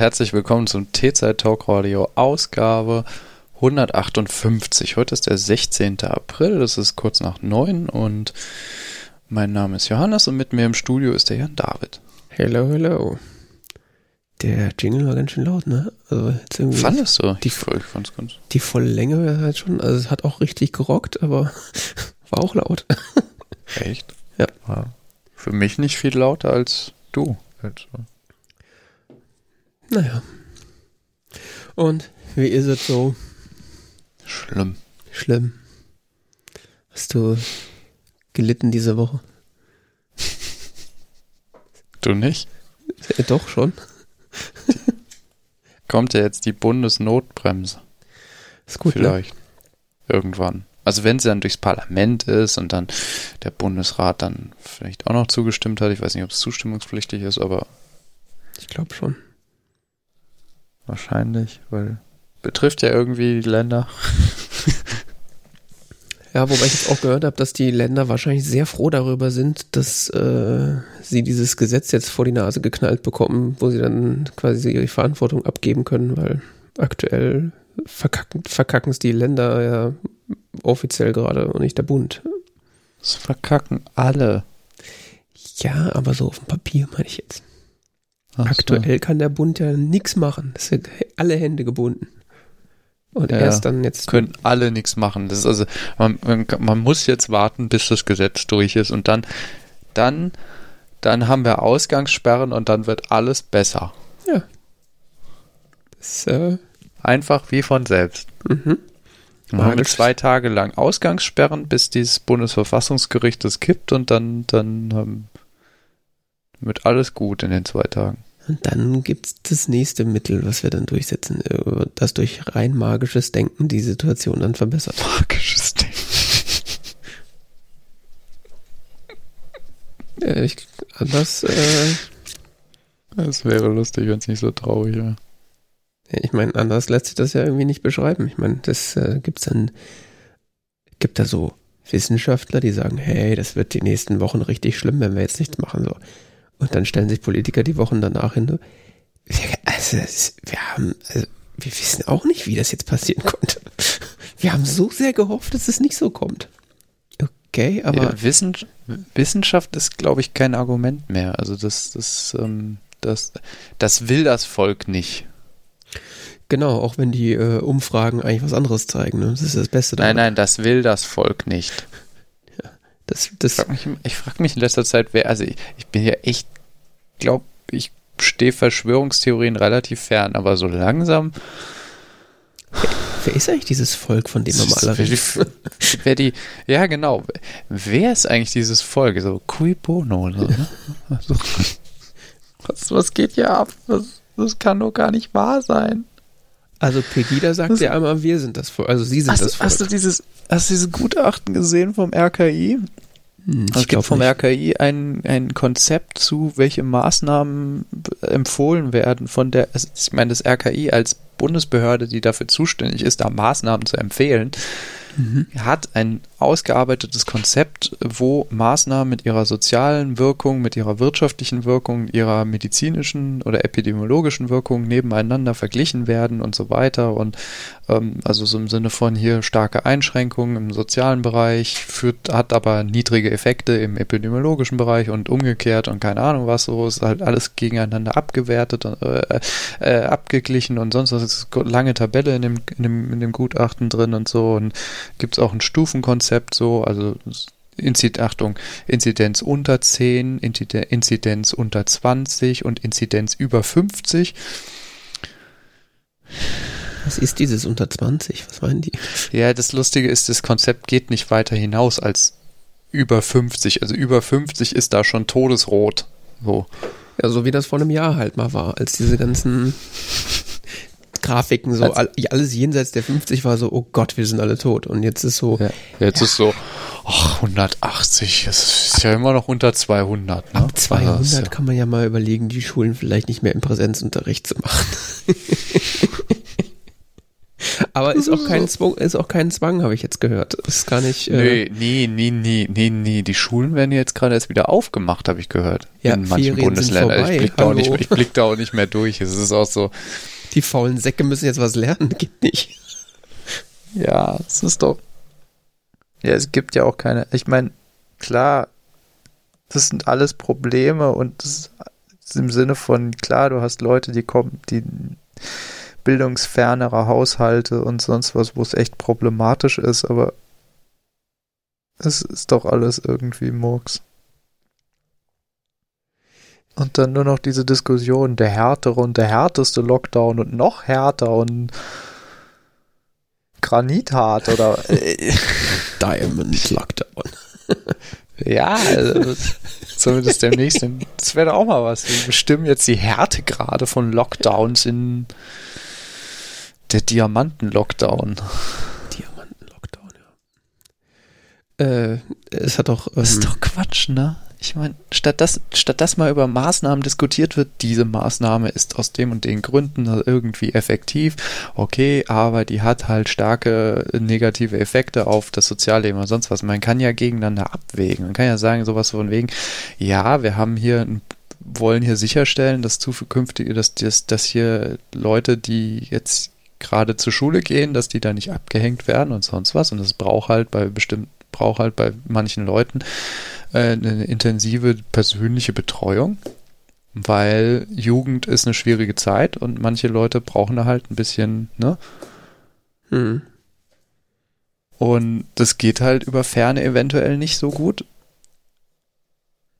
Herzlich willkommen zum T-Zeit Talk Radio Ausgabe 158. Heute ist der 16. April, das ist kurz nach 9 und mein Name ist Johannes und mit mir im Studio ist der Jan David. Hello, hello. Der Jingle war ganz schön laut, ne? Also jetzt irgendwie Fandest du? Die, ich fand's ganz. Die volle Länge wäre halt schon, also es hat auch richtig gerockt, aber war auch laut. Echt? Ja. War für mich nicht viel lauter als du. Also. Naja. Und wie ist es so? Schlimm. Schlimm. Hast du gelitten diese Woche? Du nicht? Ja, doch schon. Kommt ja jetzt die Bundesnotbremse. Ist gut, ne? Vielleicht. Ne? Irgendwann. Also wenn sie dann durchs Parlament ist und dann der Bundesrat dann vielleicht auch noch zugestimmt hat. Ich weiß nicht, ob es zustimmungspflichtig ist, aber. Ich glaube schon. Wahrscheinlich, weil betrifft ja irgendwie die Länder. ja, wobei ich jetzt auch gehört habe, dass die Länder wahrscheinlich sehr froh darüber sind, dass äh, sie dieses Gesetz jetzt vor die Nase geknallt bekommen, wo sie dann quasi ihre Verantwortung abgeben können, weil aktuell verkacken, verkacken es die Länder ja offiziell gerade und nicht der Bund. Das verkacken alle. Ja, aber so auf dem Papier meine ich jetzt. Aktuell kann der Bund ja nichts machen. Das sind alle Hände gebunden. Und ja, erst dann jetzt. Können alle nichts machen. Das ist also, man, man, man, muss jetzt warten, bis das Gesetz durch ist und dann, dann, dann haben wir Ausgangssperren und dann wird alles besser. Ja. Das, äh, Einfach wie von selbst. Mhm. Wir haben zwei Tage lang Ausgangssperren, bis dieses Bundesverfassungsgericht das kippt und dann, dann ähm, wird alles gut in den zwei Tagen. Und dann gibt es das nächste Mittel, was wir dann durchsetzen, äh, das durch rein magisches Denken die Situation dann verbessert. Magisches Denken. ja, ich, anders. Äh, das wäre lustig, wenn es nicht so traurig wäre. Ich meine, anders lässt sich das ja irgendwie nicht beschreiben. Ich meine, das äh, gibt's dann, gibt da so Wissenschaftler, die sagen, hey, das wird die nächsten Wochen richtig schlimm, wenn wir jetzt nichts machen. So. Und dann stellen sich Politiker die Wochen danach hin. Also, wir haben, also, wir wissen auch nicht, wie das jetzt passieren konnte. Wir haben so sehr gehofft, dass es nicht so kommt. Okay, aber. Ja, Wissen, Wissenschaft ist, glaube ich, kein Argument mehr. Also das, das, ähm, das, das will das Volk nicht. Genau, auch wenn die äh, Umfragen eigentlich was anderes zeigen. Ne? Das ist das Beste. Daran. Nein, nein, das will das Volk nicht. Ja, das, das ich frage mich, frag mich in letzter Zeit, wer, also ich, ich bin ja echt, glaube ich, stehe Verschwörungstheorien relativ fern, aber so langsam. Wer, wer ist eigentlich dieses Volk, von dem man alle reden? Wer die, ja genau, wer ist eigentlich dieses Volk? So, cui bono, oder? Ne? Also, was, was geht hier ab? Das, das kann doch gar nicht wahr sein. Also Pegida sagt ja einmal, wir sind das Volk. Also sie sind hast, das Volk. Hast du dieses, hast du dieses Gutachten gesehen vom RKI? Hm, es gibt vom nicht. RKI ein, ein Konzept zu, welche Maßnahmen empfohlen werden von der, also ich meine, das RKI als Bundesbehörde, die dafür zuständig ist, da Maßnahmen zu empfehlen, mhm. hat ein ausgearbeitetes Konzept, wo Maßnahmen mit ihrer sozialen Wirkung, mit ihrer wirtschaftlichen Wirkung, ihrer medizinischen oder epidemiologischen Wirkung nebeneinander verglichen werden und so weiter. Und ähm, also so im Sinne von hier starke Einschränkungen im sozialen Bereich, führt, hat aber niedrige Effekte im epidemiologischen Bereich und umgekehrt und keine Ahnung was, so ist halt alles gegeneinander abgewertet und äh, äh, abgeglichen und sonst was ist lange Tabelle in dem, in dem, in dem Gutachten drin und so und gibt es auch ein Stufenkonzept so, also Inzid Achtung, Inzidenz unter 10, Inzidenz unter 20 und Inzidenz über 50. Was ist dieses unter 20? Was meinen die? Ja, das Lustige ist, das Konzept geht nicht weiter hinaus als über 50. Also über 50 ist da schon todesrot. So. Ja, so wie das vor einem Jahr halt mal war, als diese ganzen Grafiken so, also, alles jenseits der 50 war so, oh Gott, wir sind alle tot. Und jetzt ist so. Ja, jetzt ja. ist so, ach, 180, es ist ja immer noch unter 200. Ne? Ab 200 also, kann man ja mal überlegen, die Schulen vielleicht nicht mehr im Präsenzunterricht zu machen. Aber ist auch kein Zwang, ist auch kein Zwang, habe ich jetzt gehört. Ist gar nicht. Äh nee, nee, nee, nee, nee, Die Schulen werden jetzt gerade erst wieder aufgemacht, habe ich gehört. Ja, in manchen Ferien Bundesländern. Ich blick, da auch nicht, ich blick da auch nicht mehr durch. Es ist auch so. Die faulen Säcke müssen jetzt was lernen, geht nicht. Ja, es ist doch. Ja, es gibt ja auch keine. Ich meine, klar, das sind alles Probleme und das ist im Sinne von, klar, du hast Leute, die kommen, die bildungsfernere Haushalte und sonst was, wo es echt problematisch ist, aber es ist doch alles irgendwie Murks. Und dann nur noch diese Diskussion, der härtere und der härteste Lockdown und noch härter und Granithart oder Diamond Lockdown. ja, also, zumindest demnächst. Das wäre doch auch mal was. Wir bestimmen jetzt die Härtegrade von Lockdowns in der Diamanten-Lockdown. Diamanten-Lockdown, ja. Äh, es hat doch. Ähm, ist doch Quatsch, ne? Ich meine, statt dass, statt dass mal über Maßnahmen diskutiert wird, diese Maßnahme ist aus dem und den Gründen irgendwie effektiv, okay, aber die hat halt starke negative Effekte auf das Sozialleben oder sonst was. Man kann ja gegeneinander abwägen. Man kann ja sagen, sowas von wegen, ja, wir haben hier ein wollen hier sicherstellen, dass zukünftige, dass, dass, dass hier Leute, die jetzt gerade zur Schule gehen, dass die da nicht abgehängt werden und sonst was. Und das braucht halt bei bestimmten, braucht halt bei manchen Leuten äh, eine intensive persönliche Betreuung, weil Jugend ist eine schwierige Zeit und manche Leute brauchen da halt ein bisschen, ne? Hm. Und das geht halt über Ferne eventuell nicht so gut.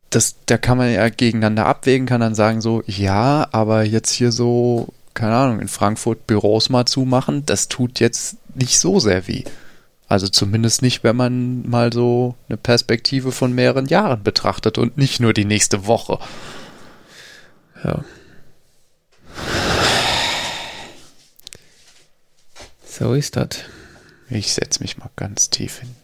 Das, da kann man ja gegeneinander abwägen, kann dann sagen so, ja, aber jetzt hier so keine Ahnung, in Frankfurt Büros mal zumachen, das tut jetzt nicht so sehr weh. Also zumindest nicht, wenn man mal so eine Perspektive von mehreren Jahren betrachtet und nicht nur die nächste Woche. Ja. So ist das. Ich setze mich mal ganz tief hin.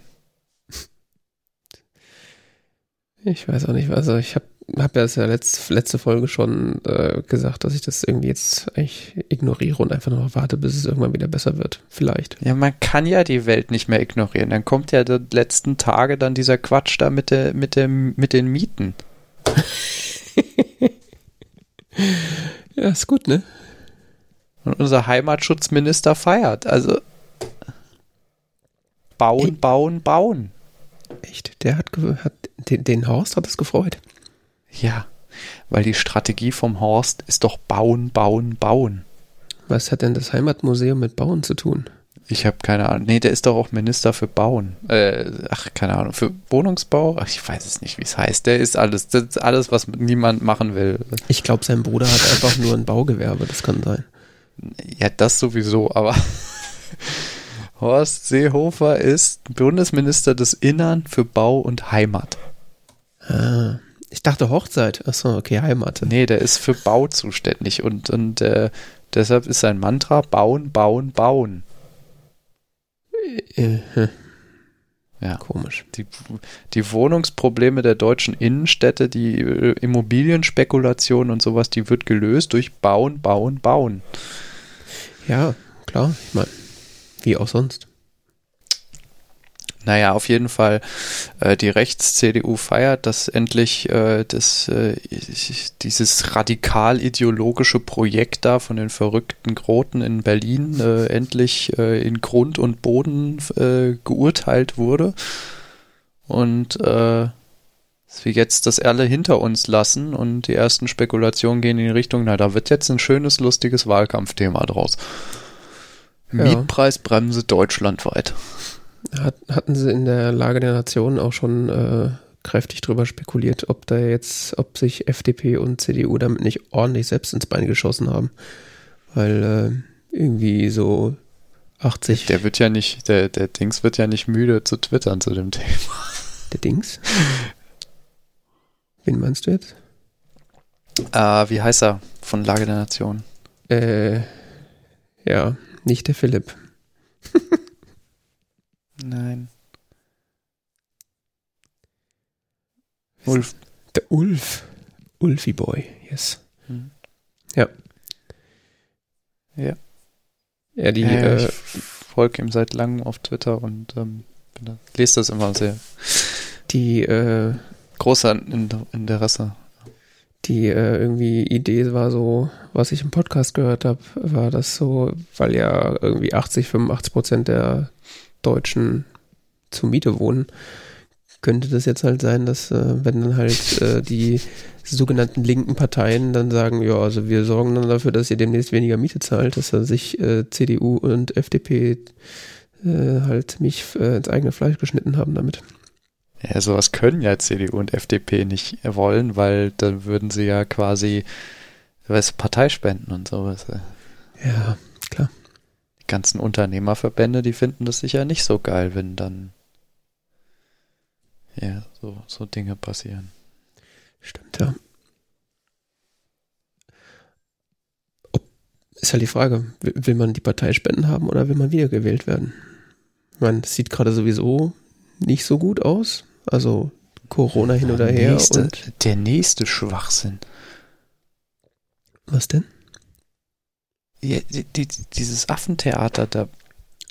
Ich weiß auch nicht, also ich habe habe ja das ja letzte, letzte Folge schon äh, gesagt, dass ich das irgendwie jetzt eigentlich ignoriere und einfach nur warte, bis es irgendwann wieder besser wird. Vielleicht. Ja, man kann ja die Welt nicht mehr ignorieren. Dann kommt ja die letzten Tage dann dieser Quatsch da mit, der, mit, dem, mit den Mieten. ja, ist gut, ne? Und unser Heimatschutzminister feiert. Also bauen, bauen, bauen. Echt? Der hat, hat den, den Horst hat es gefreut. Ja, weil die Strategie vom Horst ist doch bauen, bauen, bauen. Was hat denn das Heimatmuseum mit Bauen zu tun? Ich habe keine Ahnung. Nee, der ist doch auch Minister für Bauen. Äh, ach, keine Ahnung. Für Wohnungsbau? Ach, ich weiß es nicht, wie es heißt. Der ist alles, das ist alles, was niemand machen will. Ich glaube, sein Bruder hat einfach nur ein Baugewerbe. Das kann sein. Ja, das sowieso, aber Horst Seehofer ist Bundesminister des Innern für Bau und Heimat. Ah. Ich dachte Hochzeit. Achso, okay, Heimat. Nee, der ist für Bau zuständig und, und äh, deshalb ist sein Mantra bauen, bauen, bauen. Äh, ja, komisch. Die, die Wohnungsprobleme der deutschen Innenstädte, die äh, Immobilienspekulation und sowas, die wird gelöst durch Bauen, Bauen, Bauen. Ja, klar. Ich meine, wie auch sonst. Naja, auf jeden Fall, äh, die Rechts-CDU feiert, dass endlich äh, das, äh, dieses radikal-ideologische Projekt da von den verrückten Groten in Berlin äh, endlich äh, in Grund und Boden äh, geurteilt wurde. Und äh, dass wir jetzt das alle hinter uns lassen und die ersten Spekulationen gehen in die Richtung, na, da wird jetzt ein schönes, lustiges Wahlkampfthema draus. Ja. Mietpreisbremse deutschlandweit. Hat, hatten sie in der Lage der Nation auch schon äh, kräftig drüber spekuliert, ob da jetzt, ob sich FDP und CDU damit nicht ordentlich selbst ins Bein geschossen haben. Weil äh, irgendwie so 80. Der wird ja nicht, der, der Dings wird ja nicht müde zu twittern zu dem Thema. Der Dings? Wen meinst du jetzt? Äh, wie heißt er von Lage der Nation? Äh, ja, nicht der Philipp. Nein. Ulf. Der Ulf. Ulfi Boy, yes. Hm. Ja. Ja. Ja, die. Ja, äh, folge ihm seit langem auf Twitter und ähm, lese das immer sehr. Die äh, großer Interesse. Die äh, irgendwie Idee war so, was ich im Podcast gehört habe, war das so, weil ja irgendwie 80, 85 Prozent der Deutschen zur Miete wohnen, könnte das jetzt halt sein, dass äh, wenn dann halt äh, die sogenannten linken Parteien dann sagen, ja, also wir sorgen dann dafür, dass ihr demnächst weniger Miete zahlt, dass dann sich äh, CDU und FDP äh, halt mich äh, ins eigene Fleisch geschnitten haben damit. Ja, sowas können ja CDU und FDP nicht wollen, weil dann würden sie ja quasi weißt, Parteispenden und sowas. Ja, klar. Ganzen Unternehmerverbände, die finden das sicher nicht so geil, wenn dann ja, so, so Dinge passieren. Stimmt, ja. Ist halt die Frage, will man die Parteispenden haben oder will man wiedergewählt werden? Ich meine, das sieht gerade sowieso nicht so gut aus. Also Corona hin oder her. Nächste, und der nächste Schwachsinn. Was denn? Ja, die, die, dieses Affentheater da.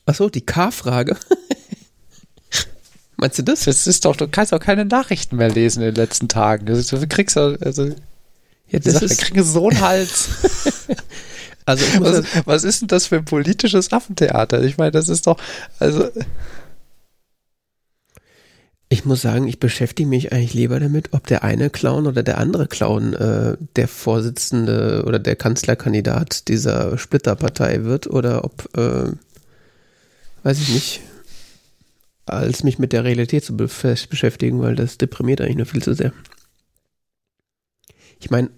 Achso, die K-Frage. Meinst du das? Das ist doch, du kannst auch keine Nachrichten mehr lesen in den letzten Tagen. Du kriegst also, ja, das Sache, ist, kriegst so einen Hals. also, was, was ist denn das für ein politisches Affentheater? Ich meine, das ist doch, also. Ich muss sagen, ich beschäftige mich eigentlich lieber damit, ob der eine Clown oder der andere Clown äh, der Vorsitzende oder der Kanzlerkandidat dieser Splitterpartei wird oder ob, äh, weiß ich nicht, als mich mit der Realität zu be beschäftigen, weil das deprimiert eigentlich nur viel zu sehr. Ich meine,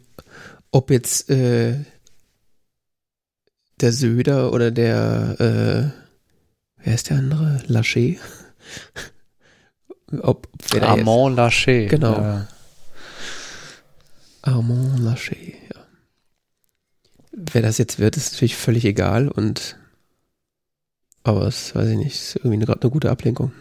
ob jetzt äh, der Söder oder der, äh, wer ist der andere? Lachey? ob, ob Armand Lachey. Genau. Ja. Armand Lachey, ja. Wer das jetzt wird, ist natürlich völlig egal und aber es weiß ich nicht, ist irgendwie gerade eine gute Ablenkung.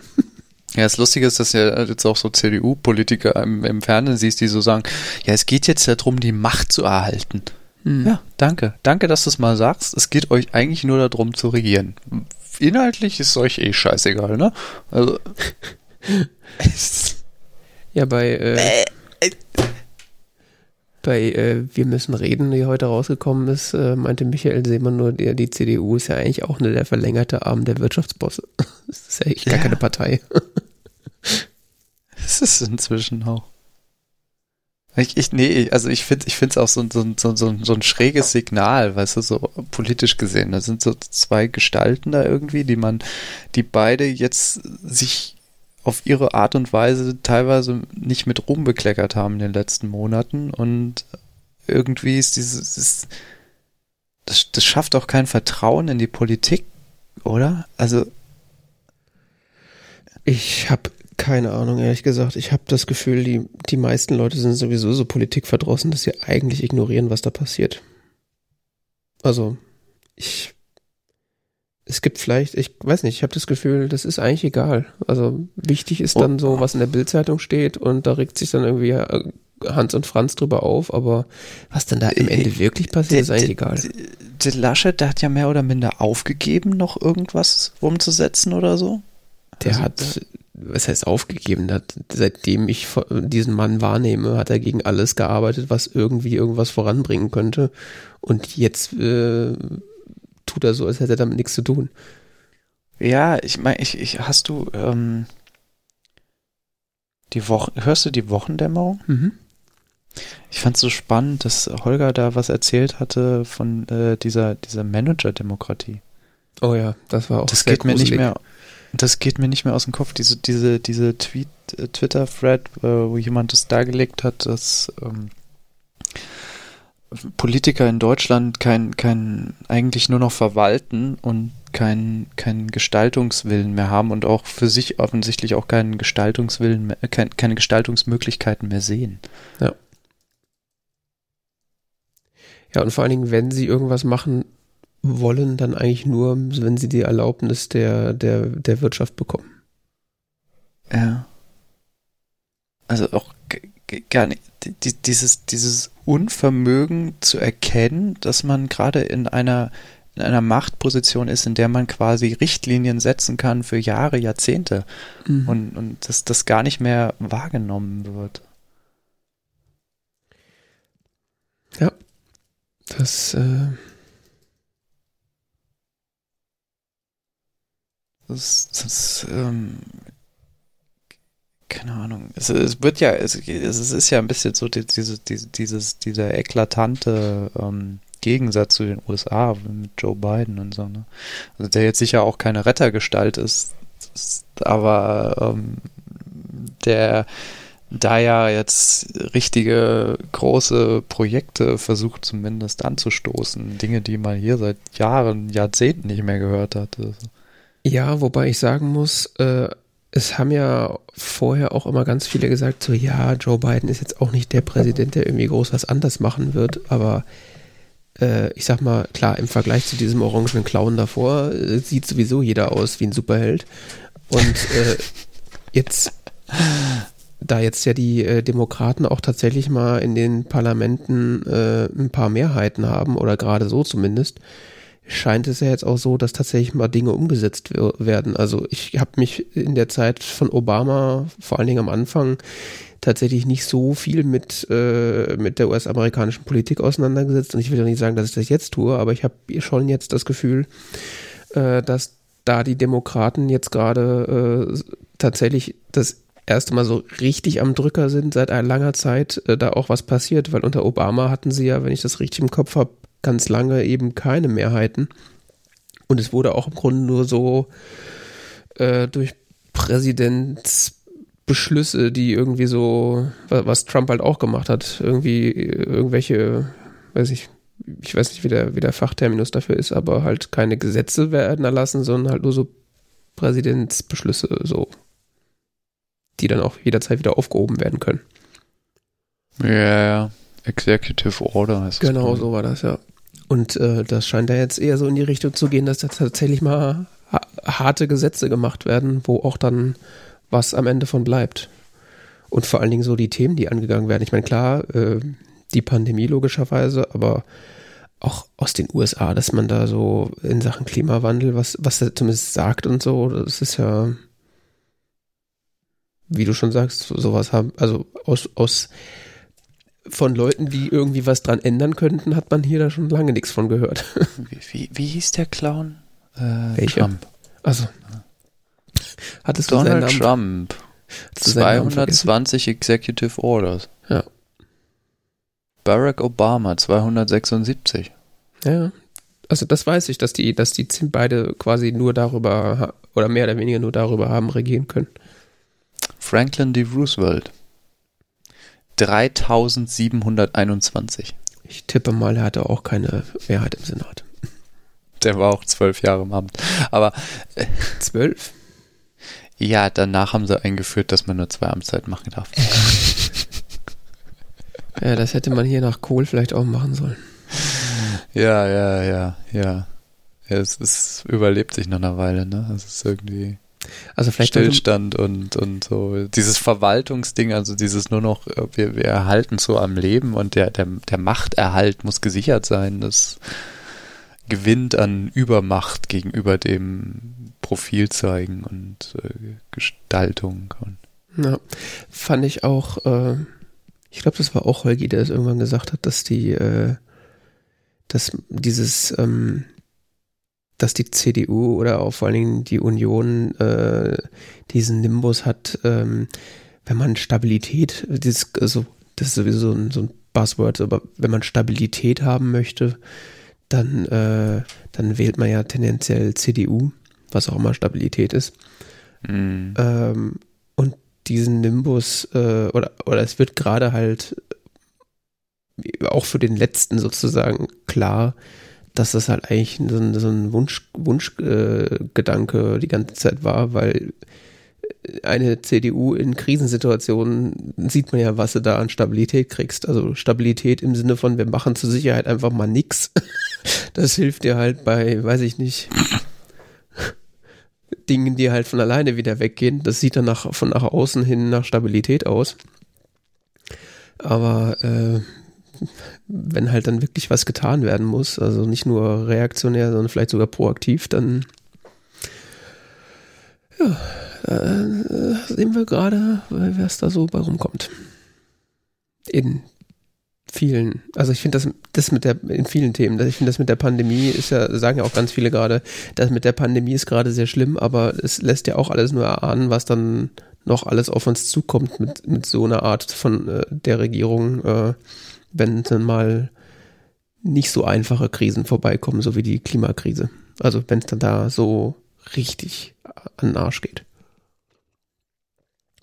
Ja, das Lustige ist, dass ja jetzt auch so CDU-Politiker im, im, Fernsehen siehst, die so sagen, ja, es geht jetzt darum, die Macht zu erhalten. Hm. Ja, danke. Danke, dass du es mal sagst. Es geht euch eigentlich nur darum zu regieren. Inhaltlich ist euch eh scheißegal, ne? Also. ja, bei, äh, bei äh, Wir müssen reden, die heute rausgekommen ist, äh, meinte Michael Seemann nur, die, die, CDU ist ja eigentlich auch nur der verlängerte Arm der Wirtschaftsbosse. das ist ja eigentlich gar keine Partei. das ist inzwischen auch. Ich, ich, nee, also ich finde ich es auch so, so, so, so, so ein schräges Signal, weißt du, so politisch gesehen. Da sind so zwei Gestalten da irgendwie, die man, die beide jetzt sich auf ihre Art und Weise teilweise nicht mit Ruhm bekleckert haben in den letzten Monaten und irgendwie ist dieses, ist, das, das schafft auch kein Vertrauen in die Politik, oder? Also ich habe keine Ahnung, ehrlich gesagt. Ich habe das Gefühl, die, die meisten Leute sind sowieso so politikverdrossen, dass sie eigentlich ignorieren, was da passiert. Also, ich es gibt vielleicht, ich weiß nicht, ich habe das Gefühl, das ist eigentlich egal. Also wichtig ist dann so, was in der Bildzeitung steht und da regt sich dann irgendwie äh, Hans und Franz drüber auf, aber was dann da im Ende äh, wirklich passiert, ist eigentlich egal. Der Laschet, der hat ja mehr oder minder aufgegeben, noch irgendwas umzusetzen oder so. Der also, hat, was heißt aufgegeben? Hat, seitdem ich diesen Mann wahrnehme, hat er gegen alles gearbeitet, was irgendwie irgendwas voranbringen könnte. Und jetzt äh, tut er so, als hätte er damit nichts zu tun. Ja, ich meine, ich, ich, hast du ähm, die Wochen, hörst du die Wochendämmerung? Mhm. Ich fand es so spannend, dass Holger da was erzählt hatte von äh, dieser, dieser Manager-Demokratie. Oh ja, das war auch Das geht mir nicht mehr, das geht mir nicht mehr aus dem Kopf. Diese, diese, diese Tweet, äh, Twitter-Thread, äh, wo jemand das dargelegt hat, dass ähm, Politiker in Deutschland kein, kein, eigentlich nur noch verwalten und keinen kein Gestaltungswillen mehr haben und auch für sich offensichtlich auch keinen Gestaltungswillen mehr, kein, keine Gestaltungsmöglichkeiten mehr sehen. Ja. Ja, und vor allen Dingen, wenn sie irgendwas machen wollen, dann eigentlich nur, wenn sie die Erlaubnis der, der, der Wirtschaft bekommen. Ja. Also auch gar nicht, dieses, dieses Unvermögen zu erkennen, dass man gerade in einer in einer Machtposition ist, in der man quasi Richtlinien setzen kann für Jahre, Jahrzehnte mhm. und, und dass das gar nicht mehr wahrgenommen wird. Ja, das, äh das, das ähm, keine Ahnung. Es, es wird ja, es, es, ist ja ein bisschen so die, diese, diese, dieses, dieser eklatante ähm, Gegensatz zu den USA mit Joe Biden und so, ne? Also der jetzt sicher auch keine Rettergestalt ist, ist aber ähm, der da ja jetzt richtige große Projekte versucht zumindest anzustoßen. Dinge, die man hier seit Jahren, Jahrzehnten nicht mehr gehört hat. Also. Ja, wobei ich sagen muss, äh, es haben ja vorher auch immer ganz viele gesagt, so ja, Joe Biden ist jetzt auch nicht der Präsident, der irgendwie groß was anders machen wird, aber äh, ich sag mal, klar, im Vergleich zu diesem orangenen Clown davor äh, sieht sowieso jeder aus wie ein Superheld. Und äh, jetzt, da jetzt ja die äh, Demokraten auch tatsächlich mal in den Parlamenten äh, ein paar Mehrheiten haben, oder gerade so zumindest, scheint es ja jetzt auch so, dass tatsächlich mal Dinge umgesetzt werden. Also ich habe mich in der Zeit von Obama, vor allen Dingen am Anfang, tatsächlich nicht so viel mit, äh, mit der US-amerikanischen Politik auseinandergesetzt. Und ich will ja nicht sagen, dass ich das jetzt tue, aber ich habe schon jetzt das Gefühl, äh, dass da die Demokraten jetzt gerade äh, tatsächlich das erste Mal so richtig am Drücker sind seit langer Zeit, äh, da auch was passiert, weil unter Obama hatten sie ja, wenn ich das richtig im Kopf habe, ganz lange eben keine Mehrheiten. Und es wurde auch im Grunde nur so äh, durch Präsidentsbeschlüsse, die irgendwie so, was Trump halt auch gemacht hat, irgendwie irgendwelche, weiß ich, ich weiß nicht, wie der, wie der Fachterminus dafür ist, aber halt keine Gesetze werden erlassen, sondern halt nur so Präsidentsbeschlüsse, so, die dann auch jederzeit wieder aufgehoben werden können. Ja, ja. Executive Order heißt Genau, so war das, ja. Und äh, das scheint ja jetzt eher so in die Richtung zu gehen, dass da tatsächlich mal harte Gesetze gemacht werden, wo auch dann was am Ende von bleibt. Und vor allen Dingen so die Themen, die angegangen werden. Ich meine, klar, äh, die Pandemie logischerweise, aber auch aus den USA, dass man da so in Sachen Klimawandel, was, was er zumindest sagt und so, das ist ja, wie du schon sagst, sowas haben, also aus, aus von Leuten, die irgendwie was dran ändern könnten, hat man hier da schon lange nichts von gehört. Wie, wie, wie hieß der Clown? Äh, Welcher? Trump. Also. Hattest du Donald Trump. 220 Executive Orders. Ja. Barack Obama 276. Ja. Also das weiß ich, dass die, dass die beide quasi nur darüber oder mehr oder weniger nur darüber haben regieren können. Franklin D. Roosevelt 3721. Ich tippe mal, er hatte auch keine Mehrheit im Senat. Der war auch zwölf Jahre im Amt. Aber äh, zwölf? Ja, danach haben sie eingeführt, dass man nur zwei Amtszeiten machen darf. ja, das hätte man hier nach Kohl vielleicht auch machen sollen. Ja, ja, ja, ja. ja es, es überlebt sich nach einer Weile, ne? Es ist irgendwie. Also vielleicht Stillstand und, und so. Dieses Verwaltungsding, also dieses nur noch, äh, wir, wir erhalten so am Leben und der, der, der Machterhalt muss gesichert sein. Das gewinnt an Übermacht gegenüber dem Profil zeigen und äh, Gestaltung. Ja, fand ich auch, äh, ich glaube, das war auch Holgi, der es irgendwann gesagt hat, dass die, äh, dass dieses, ähm, dass die CDU oder auch vor allen Dingen die Union äh, diesen Nimbus hat, ähm, wenn man Stabilität, dieses, also, das ist sowieso ein, so ein Buzzword, aber wenn man Stabilität haben möchte, dann, äh, dann wählt man ja tendenziell CDU, was auch immer Stabilität ist. Mhm. Ähm, und diesen Nimbus, äh, oder, oder es wird gerade halt auch für den letzten sozusagen klar, dass das halt eigentlich so ein, so ein Wunsch, Wunschgedanke äh, die ganze Zeit war, weil eine CDU in Krisensituationen sieht man ja, was du da an Stabilität kriegst. Also Stabilität im Sinne von, wir machen zur Sicherheit einfach mal nix. Das hilft dir halt bei, weiß ich nicht, Dingen, die halt von alleine wieder weggehen. Das sieht dann nach, von nach außen hin nach Stabilität aus. Aber äh, wenn halt dann wirklich was getan werden muss, also nicht nur reaktionär, sondern vielleicht sogar proaktiv, dann ja, äh, sehen wir gerade, was da so bei rumkommt. In vielen, also ich finde das, das mit der, in vielen Themen, ich finde das mit der Pandemie ist ja, sagen ja auch ganz viele gerade, das mit der Pandemie ist gerade sehr schlimm, aber es lässt ja auch alles nur erahnen, was dann noch alles auf uns zukommt mit, mit so einer Art von äh, der Regierung, äh, wenn dann mal nicht so einfache Krisen vorbeikommen, so wie die Klimakrise. Also wenn es dann da so richtig an den Arsch geht.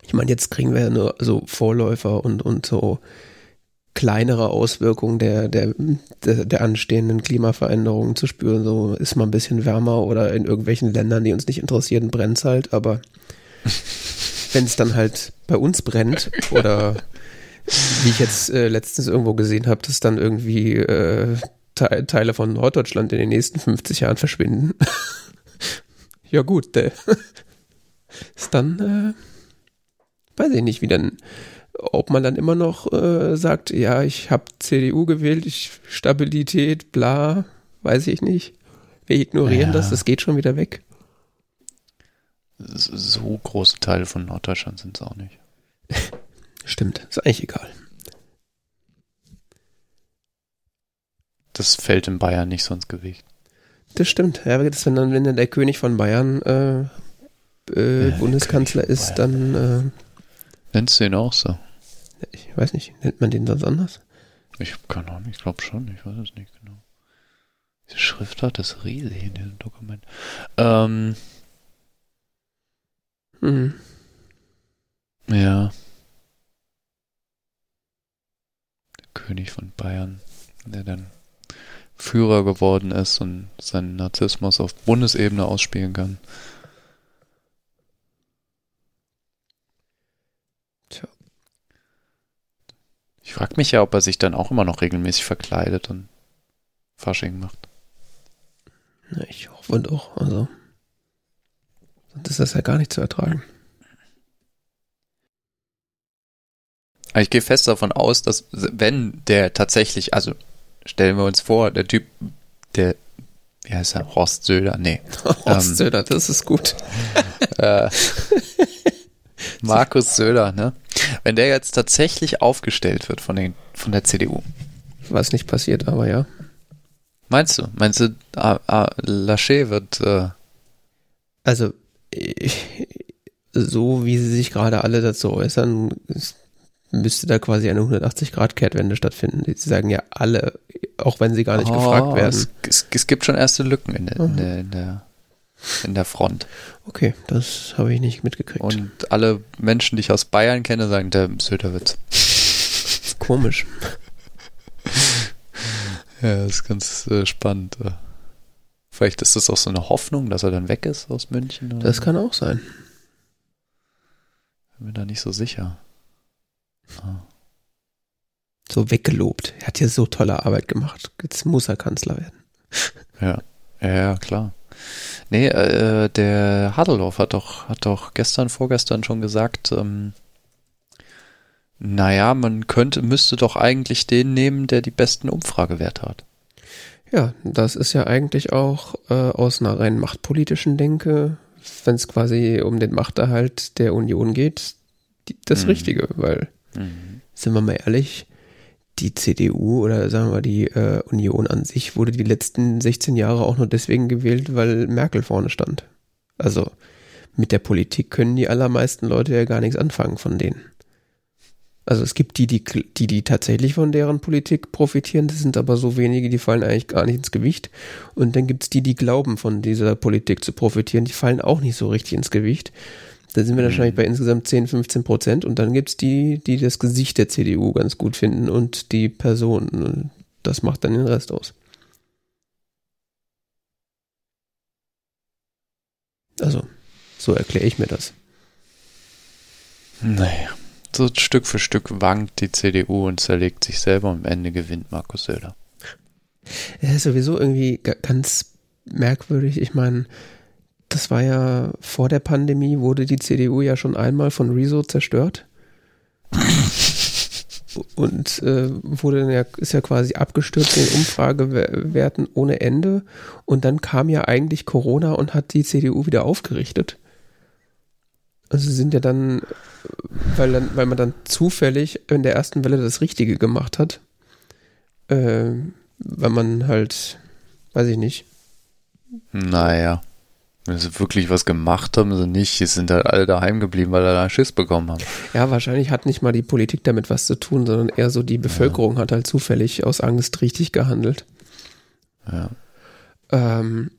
Ich meine, jetzt kriegen wir ja nur so Vorläufer und, und so kleinere Auswirkungen der, der, der, der anstehenden Klimaveränderungen zu spüren. So ist mal ein bisschen wärmer oder in irgendwelchen Ländern, die uns nicht interessieren, brennt es halt, aber wenn es dann halt bei uns brennt oder wie ich jetzt äh, letztens irgendwo gesehen habe, dass dann irgendwie äh, Te Teile von Norddeutschland in den nächsten 50 Jahren verschwinden. ja gut, der ist dann, äh, weiß ich nicht, wie dann, ob man dann immer noch äh, sagt, ja, ich habe CDU gewählt, ich Stabilität, bla, weiß ich nicht. Wir ignorieren ja. das, das geht schon wieder weg so große Teile von Norddeutschland sind es auch nicht. Stimmt, ist eigentlich egal. Das fällt in Bayern nicht so ins Gewicht. Das stimmt. Ja, das, wenn dann, wenn dann der König von Bayern äh, äh, ja, Bundeskanzler ist, dann. Äh, Nennst du ihn auch so? Ich weiß nicht, nennt man den sonst anders? Ich kann auch nicht, ich glaube schon, ich weiß es nicht genau. Diese Schriftart ist riesig in diesem Dokument. Ähm, Mhm. Ja. Der König von Bayern, der dann Führer geworden ist und seinen Narzissmus auf Bundesebene ausspielen kann. Tja. Ich frage mich ja, ob er sich dann auch immer noch regelmäßig verkleidet und Fasching macht. Ja, ich hoffe doch, also. Sonst ist das ja gar nicht zu ertragen. Ich gehe fest davon aus, dass wenn der tatsächlich, also stellen wir uns vor, der Typ, der, wie heißt er, Horst Söder, nee. Horst ähm, Söder, das ist gut. äh, Markus Söder, ne? Wenn der jetzt tatsächlich aufgestellt wird von, den, von der CDU. Was nicht passiert, aber ja. Meinst du? Meinst du, ah, ah, Laschet wird. Äh, also, so wie sie sich gerade alle dazu äußern, müsste da quasi eine 180-Grad-Kehrtwende stattfinden. Sie sagen ja alle, auch wenn sie gar nicht oh, gefragt werden. Es, es, es, gibt schon erste Lücken in der, in der, in der, in der Front. Okay, das habe ich nicht mitgekriegt. Und alle Menschen, die ich aus Bayern kenne, sagen, der Söderwitz. Komisch. ja, das ist ganz äh, spannend. Vielleicht ist das auch so eine Hoffnung, dass er dann weg ist aus München. das kann auch sein. Bin mir da nicht so sicher. Ah. So weggelobt. Er hat ja so tolle Arbeit gemacht. Jetzt muss er Kanzler werden. Ja, ja, klar. Nee, äh, der Hadeldorf hat doch, hat doch gestern, vorgestern schon gesagt, ähm, naja, man könnte, müsste doch eigentlich den nehmen, der die besten Umfragewerte hat. Ja, das ist ja eigentlich auch äh, aus einer rein machtpolitischen Denke, wenn es quasi um den Machterhalt der Union geht, die, das mhm. Richtige, weil, mhm. sind wir mal ehrlich, die CDU oder sagen wir die äh, Union an sich wurde die letzten 16 Jahre auch nur deswegen gewählt, weil Merkel vorne stand. Also mit der Politik können die allermeisten Leute ja gar nichts anfangen von denen. Also es gibt die, die, die, die tatsächlich von deren Politik profitieren, das sind aber so wenige, die fallen eigentlich gar nicht ins Gewicht. Und dann gibt es die, die glauben, von dieser Politik zu profitieren, die fallen auch nicht so richtig ins Gewicht. Da sind wir mhm. wahrscheinlich bei insgesamt 10, 15 Prozent. Und dann gibt es die, die das Gesicht der CDU ganz gut finden und die Person. Und das macht dann den Rest aus. Also, so erkläre ich mir das. Naja so Stück für Stück wankt die CDU und zerlegt sich selber und am Ende gewinnt Markus Söder. Ja, ist sowieso irgendwie ganz merkwürdig. Ich meine, das war ja vor der Pandemie, wurde die CDU ja schon einmal von Rezo zerstört. und äh, wurde ja, ist ja quasi abgestürzt in Umfragewerten ohne Ende. Und dann kam ja eigentlich Corona und hat die CDU wieder aufgerichtet. Also sie sind ja dann, weil dann, weil man dann zufällig in der ersten Welle das Richtige gemacht hat, äh, weil man halt, weiß ich nicht. Naja. Wenn sie wirklich was gemacht haben, sie nicht. Die sind halt alle daheim geblieben, weil sie da Schiss bekommen haben. Ja, wahrscheinlich hat nicht mal die Politik damit was zu tun, sondern eher so die Bevölkerung ja. hat halt zufällig aus Angst richtig gehandelt. Ja. Ähm,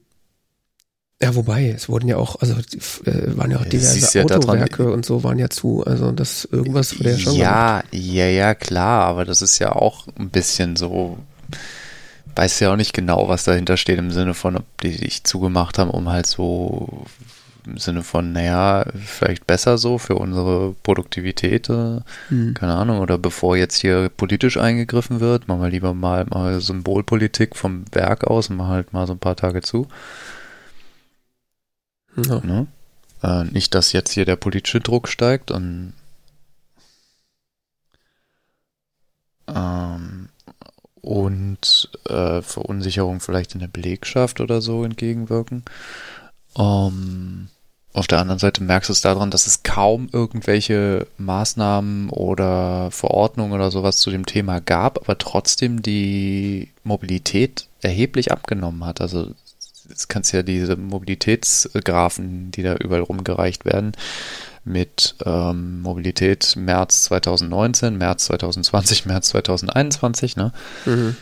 ja, wobei, es wurden ja auch, also äh, waren ja auch diverse ja Autowerke und so waren ja zu, also das irgendwas wurde ja schon Ja, gemacht. ja, ja, klar, aber das ist ja auch ein bisschen so, weiß ja auch nicht genau, was dahinter steht im Sinne von, ob die dich zugemacht haben, um halt so im Sinne von, naja, vielleicht besser so für unsere Produktivität, äh, hm. keine Ahnung, oder bevor jetzt hier politisch eingegriffen wird, machen wir lieber mal, mal Symbolpolitik vom Werk aus und machen halt mal so ein paar Tage zu. Ja. Ne? Äh, nicht, dass jetzt hier der politische Druck steigt und ähm, und äh, Verunsicherung vielleicht in der Belegschaft oder so entgegenwirken. Ähm, auf der anderen Seite merkst du es daran, dass es kaum irgendwelche Maßnahmen oder Verordnungen oder sowas zu dem Thema gab, aber trotzdem die Mobilität erheblich abgenommen hat. Also jetzt kannst ja diese Mobilitätsgrafen, die da überall rumgereicht werden, mit ähm, Mobilität März 2019, März 2020, März 2021, ne? Mhm.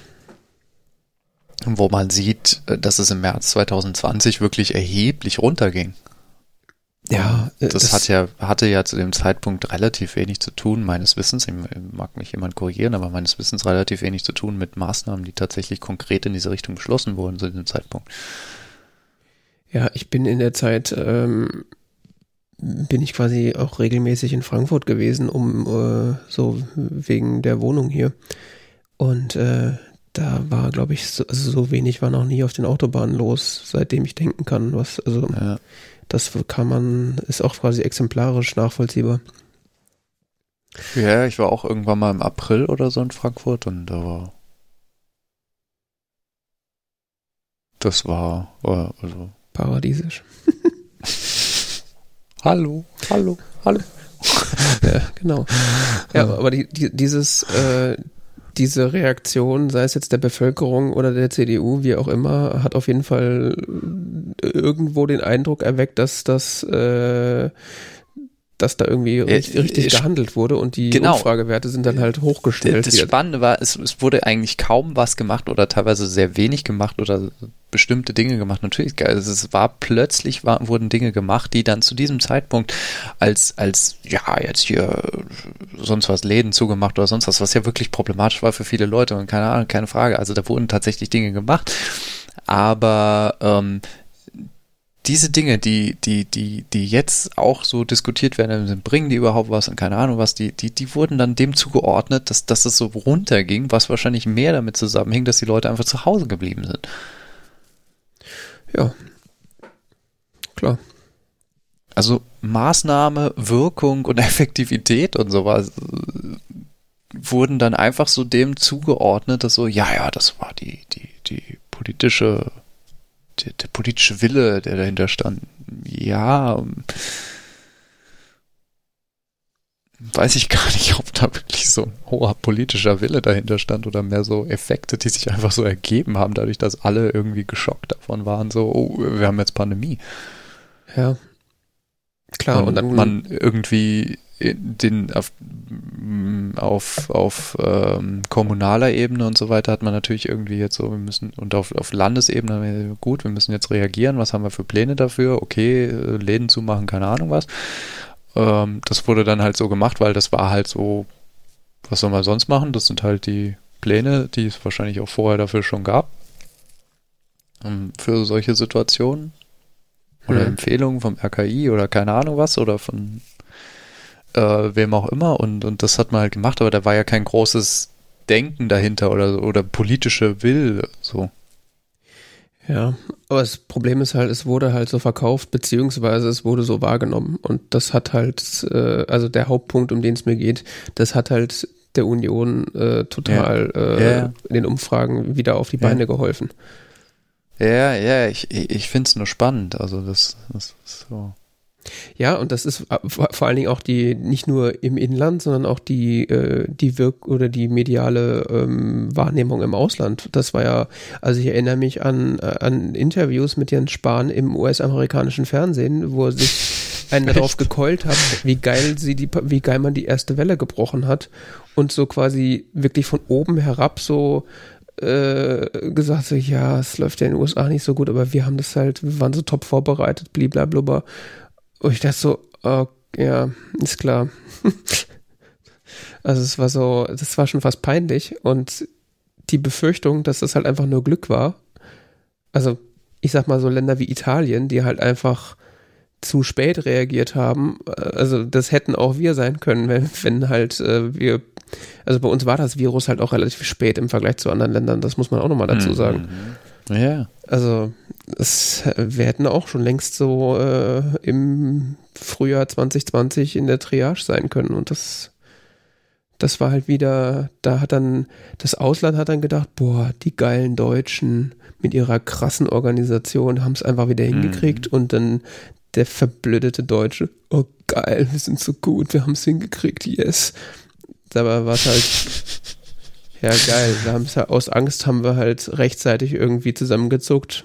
Wo man sieht, äh, dass es im März 2020 wirklich erheblich runterging. Ja, das, das, hat ja, hatte ja zu dem Zeitpunkt relativ wenig zu tun, meines Wissens, ich mag mich jemand korrigieren, aber meines Wissens relativ wenig zu tun mit Maßnahmen, die tatsächlich konkret in diese Richtung beschlossen wurden zu dem Zeitpunkt. Ja, ich bin in der Zeit ähm, bin ich quasi auch regelmäßig in Frankfurt gewesen, um äh, so wegen der Wohnung hier. Und äh, da war, glaube ich, so, also so wenig war noch nie auf den Autobahnen los, seitdem ich denken kann. Was, also ja. das kann man, ist auch quasi exemplarisch nachvollziehbar. Ja, ich war auch irgendwann mal im April oder so in Frankfurt und da war das war äh, also paradiesisch. hallo, hallo, hallo. ja, genau. Ja, aber die, die, dieses, äh, diese Reaktion, sei es jetzt der Bevölkerung oder der CDU, wie auch immer, hat auf jeden Fall irgendwo den Eindruck erweckt, dass das äh, dass da irgendwie richtig, richtig gehandelt wurde und die genau. Umfragewerte sind dann halt hochgestellt. Das Spannende war, es, es, wurde eigentlich kaum was gemacht oder teilweise sehr wenig gemacht oder bestimmte Dinge gemacht. Natürlich, also es war plötzlich war, wurden Dinge gemacht, die dann zu diesem Zeitpunkt als, als, ja, jetzt hier sonst was Läden zugemacht oder sonst was, was ja wirklich problematisch war für viele Leute und keine Ahnung, keine Frage. Also da wurden tatsächlich Dinge gemacht. Aber ähm, diese Dinge, die, die, die, die jetzt auch so diskutiert werden, bringen die überhaupt was und keine Ahnung was, die, die, die wurden dann dem zugeordnet, dass, dass es so runterging, was wahrscheinlich mehr damit zusammenhing, dass die Leute einfach zu Hause geblieben sind. Ja. Klar. Also Maßnahme, Wirkung und Effektivität und sowas äh, wurden dann einfach so dem zugeordnet, dass so, ja, ja, das war die, die, die politische der, der politische Wille, der dahinter stand. Ja, ähm, weiß ich gar nicht, ob da wirklich so ein hoher politischer Wille dahinter stand oder mehr so Effekte, die sich einfach so ergeben haben, dadurch, dass alle irgendwie geschockt davon waren, so, oh, wir haben jetzt Pandemie. Ja. Klar, und, und dann man irgendwie den auf, auf, auf ähm, kommunaler Ebene und so weiter hat man natürlich irgendwie jetzt so, wir müssen, und auf, auf Landesebene, gut, wir müssen jetzt reagieren, was haben wir für Pläne dafür? Okay, äh, Läden zumachen, keine Ahnung was. Ähm, das wurde dann halt so gemacht, weil das war halt so, was soll man sonst machen? Das sind halt die Pläne, die es wahrscheinlich auch vorher dafür schon gab. Ähm, für solche Situationen. Oder mhm. Empfehlungen vom RKI oder keine Ahnung was oder von äh, wem auch immer und, und das hat man halt gemacht, aber da war ja kein großes Denken dahinter oder, oder politische Will, so. Ja, aber das Problem ist halt, es wurde halt so verkauft, beziehungsweise es wurde so wahrgenommen. Und das hat halt, äh, also der Hauptpunkt, um den es mir geht, das hat halt der Union äh, total ja. Äh, ja. in den Umfragen wieder auf die Beine ja. geholfen. Ja, ja, ich, ich finde es nur spannend. Also das, das ist so. Ja, und das ist vor allen Dingen auch die, nicht nur im Inland, sondern auch die, äh, die Wirk- oder die mediale ähm, Wahrnehmung im Ausland. Das war ja, also ich erinnere mich an, äh, an Interviews mit Jens Spahn im US-amerikanischen Fernsehen, wo er sich einen darauf gekeult hat, wie geil sie die, wie geil man die erste Welle gebrochen hat und so quasi wirklich von oben herab so äh, gesagt so, ja, es läuft ja in den USA nicht so gut, aber wir haben das halt, wir waren so top vorbereitet, bliblablubber. Und ich dachte so, oh, ja, ist klar. also es war so, das war schon fast peinlich und die Befürchtung, dass das halt einfach nur Glück war. Also ich sag mal so Länder wie Italien, die halt einfach zu spät reagiert haben. Also das hätten auch wir sein können, wenn, wenn halt äh, wir, also bei uns war das Virus halt auch relativ spät im Vergleich zu anderen Ländern, das muss man auch nochmal dazu mhm. sagen. Ja. Also es, wir hätten auch schon längst so äh, im Frühjahr 2020 in der Triage sein können und das das war halt wieder, da hat dann, das Ausland hat dann gedacht, boah, die geilen Deutschen mit ihrer krassen Organisation haben es einfach wieder hingekriegt mhm. und dann der verblödete Deutsche, oh geil, wir sind so gut, wir haben es hingekriegt, yes. Dabei war es halt, ja geil, wir haben es halt, aus Angst haben wir halt rechtzeitig irgendwie zusammengezuckt.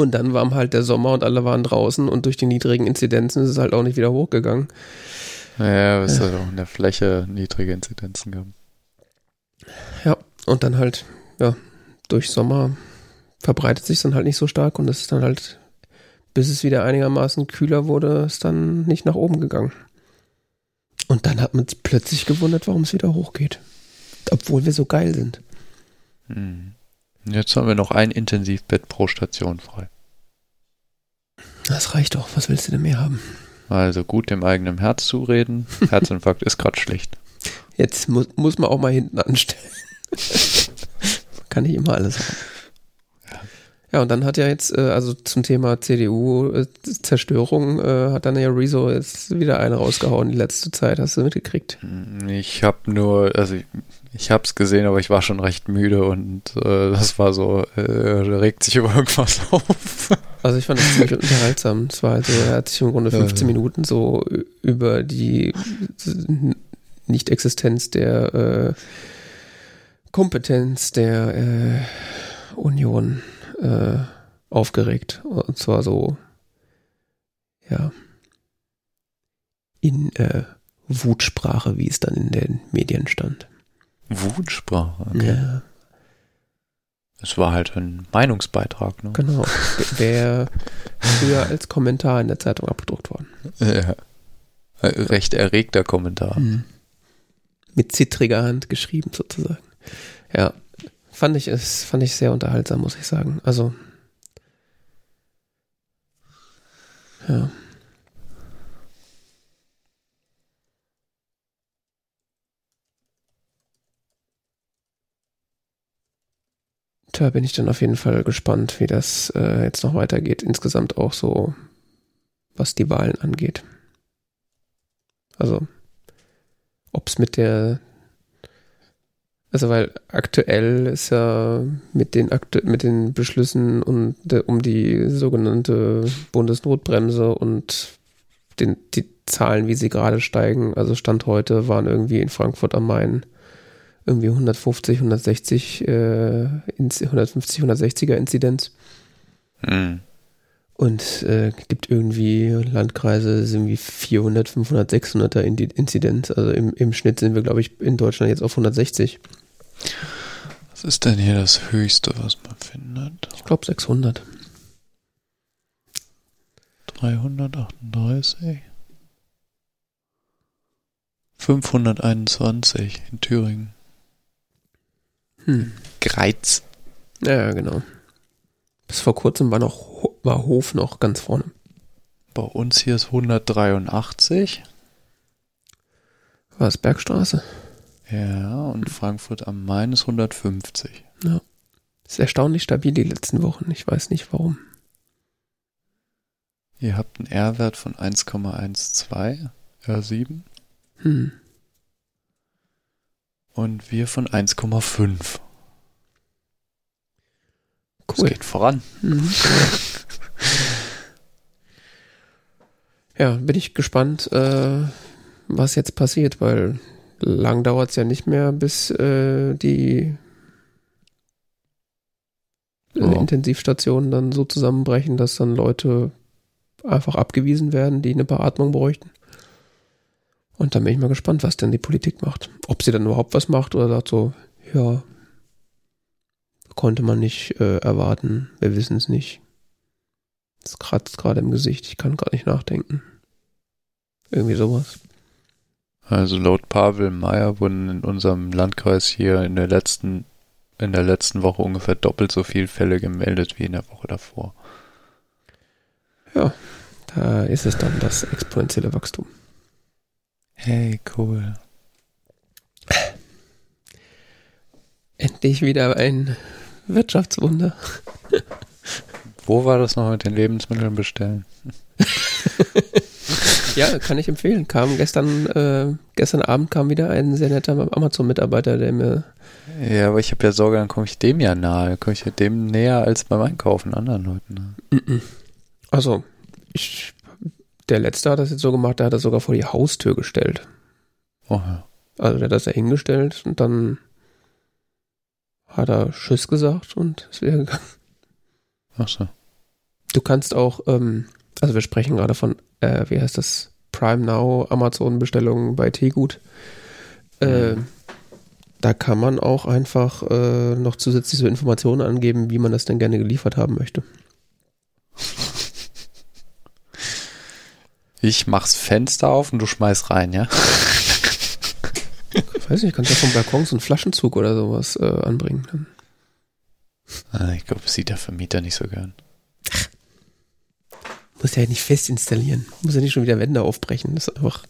Und dann war halt der Sommer und alle waren draußen und durch die niedrigen Inzidenzen ist es halt auch nicht wieder hochgegangen. Naja, es ja. hat auch in der Fläche niedrige Inzidenzen gehabt. Ja, und dann halt, ja, durch Sommer verbreitet sich dann halt nicht so stark und es ist dann halt bis es wieder einigermaßen kühler wurde, ist dann nicht nach oben gegangen. Und dann hat man sich plötzlich gewundert, warum es wieder hochgeht. Obwohl wir so geil sind. Hm. Jetzt haben wir noch ein Intensivbett pro Station frei. Das reicht doch. Was willst du denn mehr haben? Also gut dem eigenen Herz zureden. Herzinfarkt ist gerade schlecht. Jetzt muss, muss man auch mal hinten anstellen. Kann nicht immer alles haben. Ja, und dann hat ja jetzt, äh, also zum Thema CDU-Zerstörung, äh, äh, hat dann ja Rezo jetzt wieder eine rausgehauen die letzte Zeit. Hast du mitgekriegt? Ich habe nur, also ich, habe es gesehen, aber ich war schon recht müde und äh, das war so, äh, regt sich über irgendwas auf. Also ich fand das ziemlich unterhaltsam. Es war also, er hat sich im Grunde 15 Minuten so über die Nicht-Existenz der äh, Kompetenz der äh, Union äh, aufgeregt. Und zwar so, ja, in äh, Wutsprache, wie es dann in den Medien stand. Wutsprache? Okay. Ja. Es war halt ein Meinungsbeitrag, ne? Genau. Wäre früher als Kommentar in der Zeitung abgedruckt worden. Ja. Recht erregter Kommentar. Mhm. Mit zittriger Hand geschrieben, sozusagen. Ja, fand ich es, fand ich sehr unterhaltsam, muss ich sagen. Also, ja. Da bin ich dann auf jeden Fall gespannt, wie das äh, jetzt noch weitergeht. Insgesamt auch so, was die Wahlen angeht. Also, ob es mit der also weil aktuell ist ja mit den aktu mit den Beschlüssen und de, um die sogenannte Bundesnotbremse und den, die Zahlen, wie sie gerade steigen, also Stand heute waren irgendwie in Frankfurt am Main irgendwie 150, 160, äh, 150, 160er Inzidenz. Hm. Und äh, gibt irgendwie Landkreise, sind wie 400, 500, 600er Inzidenz. Also im, im Schnitt sind wir, glaube ich, in Deutschland jetzt auf 160. Was ist denn hier das Höchste, was man findet? Ich glaube 600. 338. 521 in Thüringen. Hm. Greiz. Ja, genau. Bis vor kurzem war noch war Hof noch ganz vorne. Bei uns hier ist 183. War es Bergstraße? Ja, und Frankfurt am Main ist 150. Ja. Ist erstaunlich stabil die letzten Wochen. Ich weiß nicht warum. Ihr habt einen R-Wert von 1,12, R7. Hm. Und wir von 1,5. Cool. Es geht voran. Mhm. ja, bin ich gespannt, äh, was jetzt passiert, weil lang dauert es ja nicht mehr, bis äh, die Oh. Intensivstationen dann so zusammenbrechen, dass dann Leute einfach abgewiesen werden, die eine Beatmung bräuchten. Und dann bin ich mal gespannt, was denn die Politik macht. Ob sie dann überhaupt was macht oder sagt so, ja, konnte man nicht äh, erwarten, wir wissen es nicht. Es kratzt gerade im Gesicht, ich kann gerade nicht nachdenken. Irgendwie sowas. Also laut Pavel Meyer wurden in unserem Landkreis hier in der letzten in der letzten Woche ungefähr doppelt so viele Fälle gemeldet wie in der Woche davor. Da ist es dann das exponentielle Wachstum. Hey, cool. Endlich wieder ein Wirtschaftswunder. Wo war das noch mit den Lebensmitteln bestellen? Ja, kann ich empfehlen. Kam gestern, äh, gestern Abend kam wieder ein sehr netter Amazon-Mitarbeiter, der mir, Ja, aber ich habe ja Sorge, dann komme ich dem ja nahe. Komme ich ja dem näher als beim Einkaufen anderen Leuten. Ne? also, ich, der Letzte hat das jetzt so gemacht, der hat das sogar vor die Haustür gestellt. Oh, ja. Also, der hat das da hingestellt und dann hat er Tschüss gesagt und ist wieder gegangen. Ach so. Du kannst auch, ähm, also wir sprechen gerade von, äh, wie heißt das, Prime Now, Amazon-Bestellungen bei Teegut. Äh, da kann man auch einfach äh, noch zusätzlich so Informationen angeben, wie man das denn gerne geliefert haben möchte. Ich mach's Fenster auf und du schmeißt rein, ja? Ich weiß nicht, kannst ja vom Balkon so einen Flaschenzug oder sowas äh, anbringen. Ah, Ich glaube, das sieht der Vermieter nicht so gern. Muss ja nicht fest installieren. Muss ja nicht schon wieder Wände aufbrechen. Das ist einfach,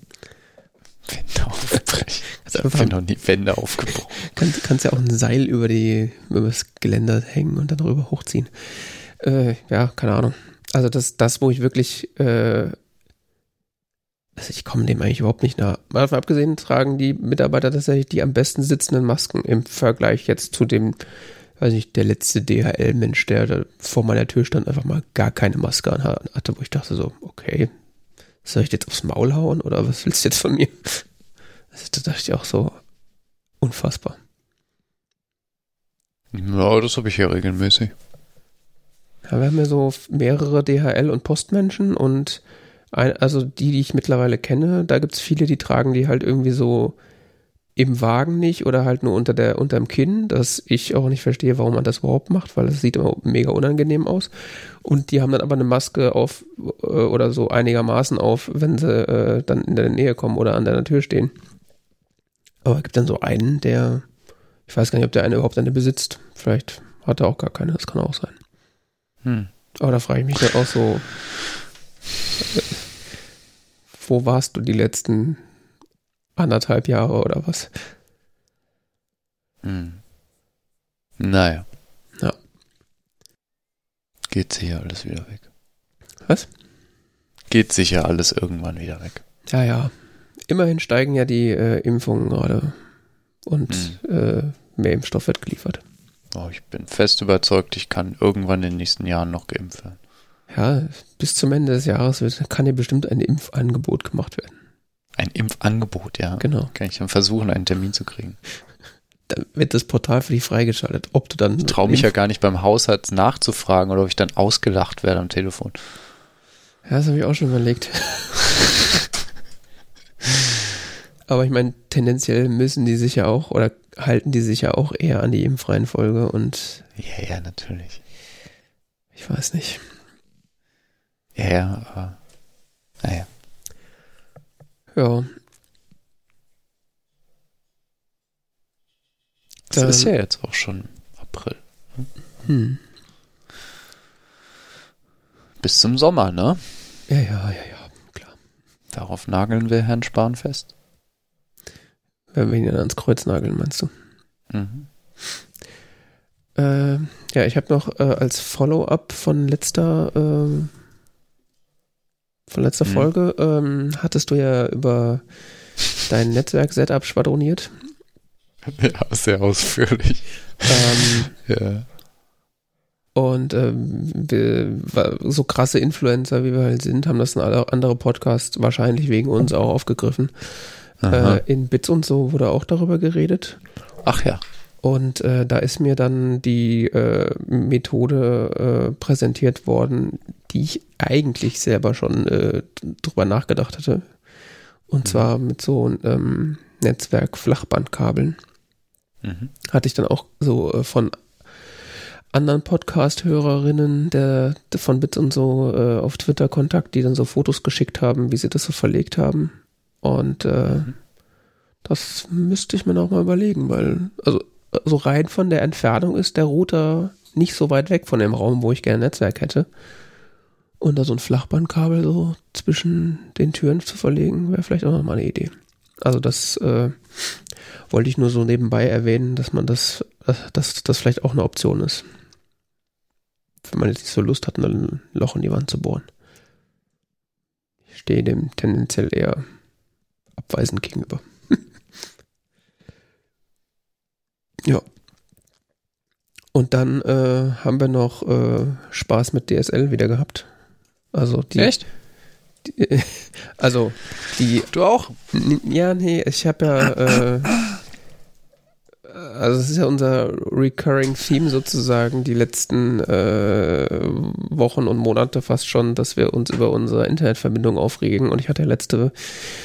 Wände aufbrechen. also Ich einfach habe noch nie Wände aufgebrochen. Kannst, kannst ja auch ein Seil über die, über das Geländer hängen und dann rüber hochziehen. Äh, ja, keine Ahnung. Also das, das, wo ich wirklich, äh, also ich komme dem eigentlich überhaupt nicht nah. Mal davon abgesehen tragen die Mitarbeiter tatsächlich die am besten sitzenden Masken im Vergleich jetzt zu dem, weiß nicht, der letzte DHL-Mensch, der da vor meiner Tür stand, einfach mal gar keine Maske an hatte, wo ich dachte so, okay, soll ich jetzt aufs Maul hauen oder was willst du jetzt von mir? Also, da dachte ich auch so, unfassbar. Ja, das habe ich ja regelmäßig. Ja, wir haben ja so mehrere DHL- und Postmenschen und ein, also die, die ich mittlerweile kenne, da gibt es viele, die tragen die halt irgendwie so im Wagen nicht oder halt nur unter der unterm Kinn, dass ich auch nicht verstehe, warum man das überhaupt macht, weil das sieht immer mega unangenehm aus. Und die haben dann aber eine Maske auf äh, oder so einigermaßen auf, wenn sie äh, dann in der Nähe kommen oder an deiner Tür stehen. Aber es gibt dann so einen, der, ich weiß gar nicht, ob der eine überhaupt eine besitzt. Vielleicht hat er auch gar keine, das kann auch sein. Hm. Aber da frage ich mich dann auch so, wo warst du die letzten anderthalb Jahre oder was? Hm. Naja. Ja. Geht sicher alles wieder weg. Was? Geht sicher alles irgendwann wieder weg. Ja, ja. Immerhin steigen ja die äh, Impfungen gerade und äh, mehr Impfstoff wird geliefert. Oh, ich bin fest überzeugt, ich kann irgendwann in den nächsten Jahren noch geimpft werden. Ja, bis zum Ende des Jahres wird, kann hier bestimmt ein Impfangebot gemacht werden. Ein Impfangebot, ja. Genau. Kann ich dann versuchen, einen Termin zu kriegen. Da wird das Portal für dich freigeschaltet. Ob du dann. Ich traue mich ja gar nicht beim Hausarzt nachzufragen oder ob ich dann ausgelacht werde am Telefon. Ja, das habe ich auch schon überlegt. Aber ich meine, tendenziell müssen die sich ja auch oder halten die sich ja auch eher an die Impfreihenfolge und Ja, ja, natürlich. ich weiß nicht. Ja, ja, aber. Naja. Ja. Das Ähm. ist ja jetzt auch schon April. Hm. Bis zum Sommer, ne? Ja, ja, ja, ja, klar. Darauf nageln wir Herrn Spahn fest. Wenn wir ihn dann ans Kreuz nageln, meinst du? Mhm. Äh, ja, ich habe noch äh, als Follow-up von letzter ähm, von letzter Mhm. Folge ähm, hattest du ja über dein Netzwerk-Setup schwadroniert. Ja, sehr ausführlich. Ähm, Ja. Und ähm, wir, so krasse Influencer, wie wir halt sind, haben das ein andere Podcast wahrscheinlich wegen uns auch aufgegriffen. Äh, in Bits und so wurde auch darüber geredet. Ach ja. Und äh, da ist mir dann die äh, Methode äh, präsentiert worden, die ich eigentlich selber schon äh, drüber nachgedacht hatte. Und zwar mit so ähm, Netzwerk-Flachbandkabeln. Mhm. Hatte ich dann auch so äh, von anderen Podcast-Hörerinnen der, der von Bits und so äh, auf Twitter Kontakt, die dann so Fotos geschickt haben, wie sie das so verlegt haben. Und äh, das müsste ich mir noch mal überlegen, weil, also, so rein von der Entfernung ist der Router nicht so weit weg von dem Raum, wo ich gerne Netzwerk hätte. Und da so ein Flachbandkabel so zwischen den Türen zu verlegen, wäre vielleicht auch noch mal eine Idee. Also das äh, wollte ich nur so nebenbei erwähnen, dass man das, dass das vielleicht auch eine Option ist. Wenn man jetzt nicht so Lust hat, ein Loch in die Wand zu bohren. Ich stehe dem tendenziell eher abweisend gegenüber. Ja. Und dann äh, haben wir noch äh, Spaß mit DSL wieder gehabt. Also die, Echt? Die, also die. Du auch? Ja, nee, ich habe ja. Äh, also es ist ja unser recurring Theme sozusagen die letzten äh, Wochen und Monate fast schon, dass wir uns über unsere Internetverbindung aufregen. Und ich hatte ja letzte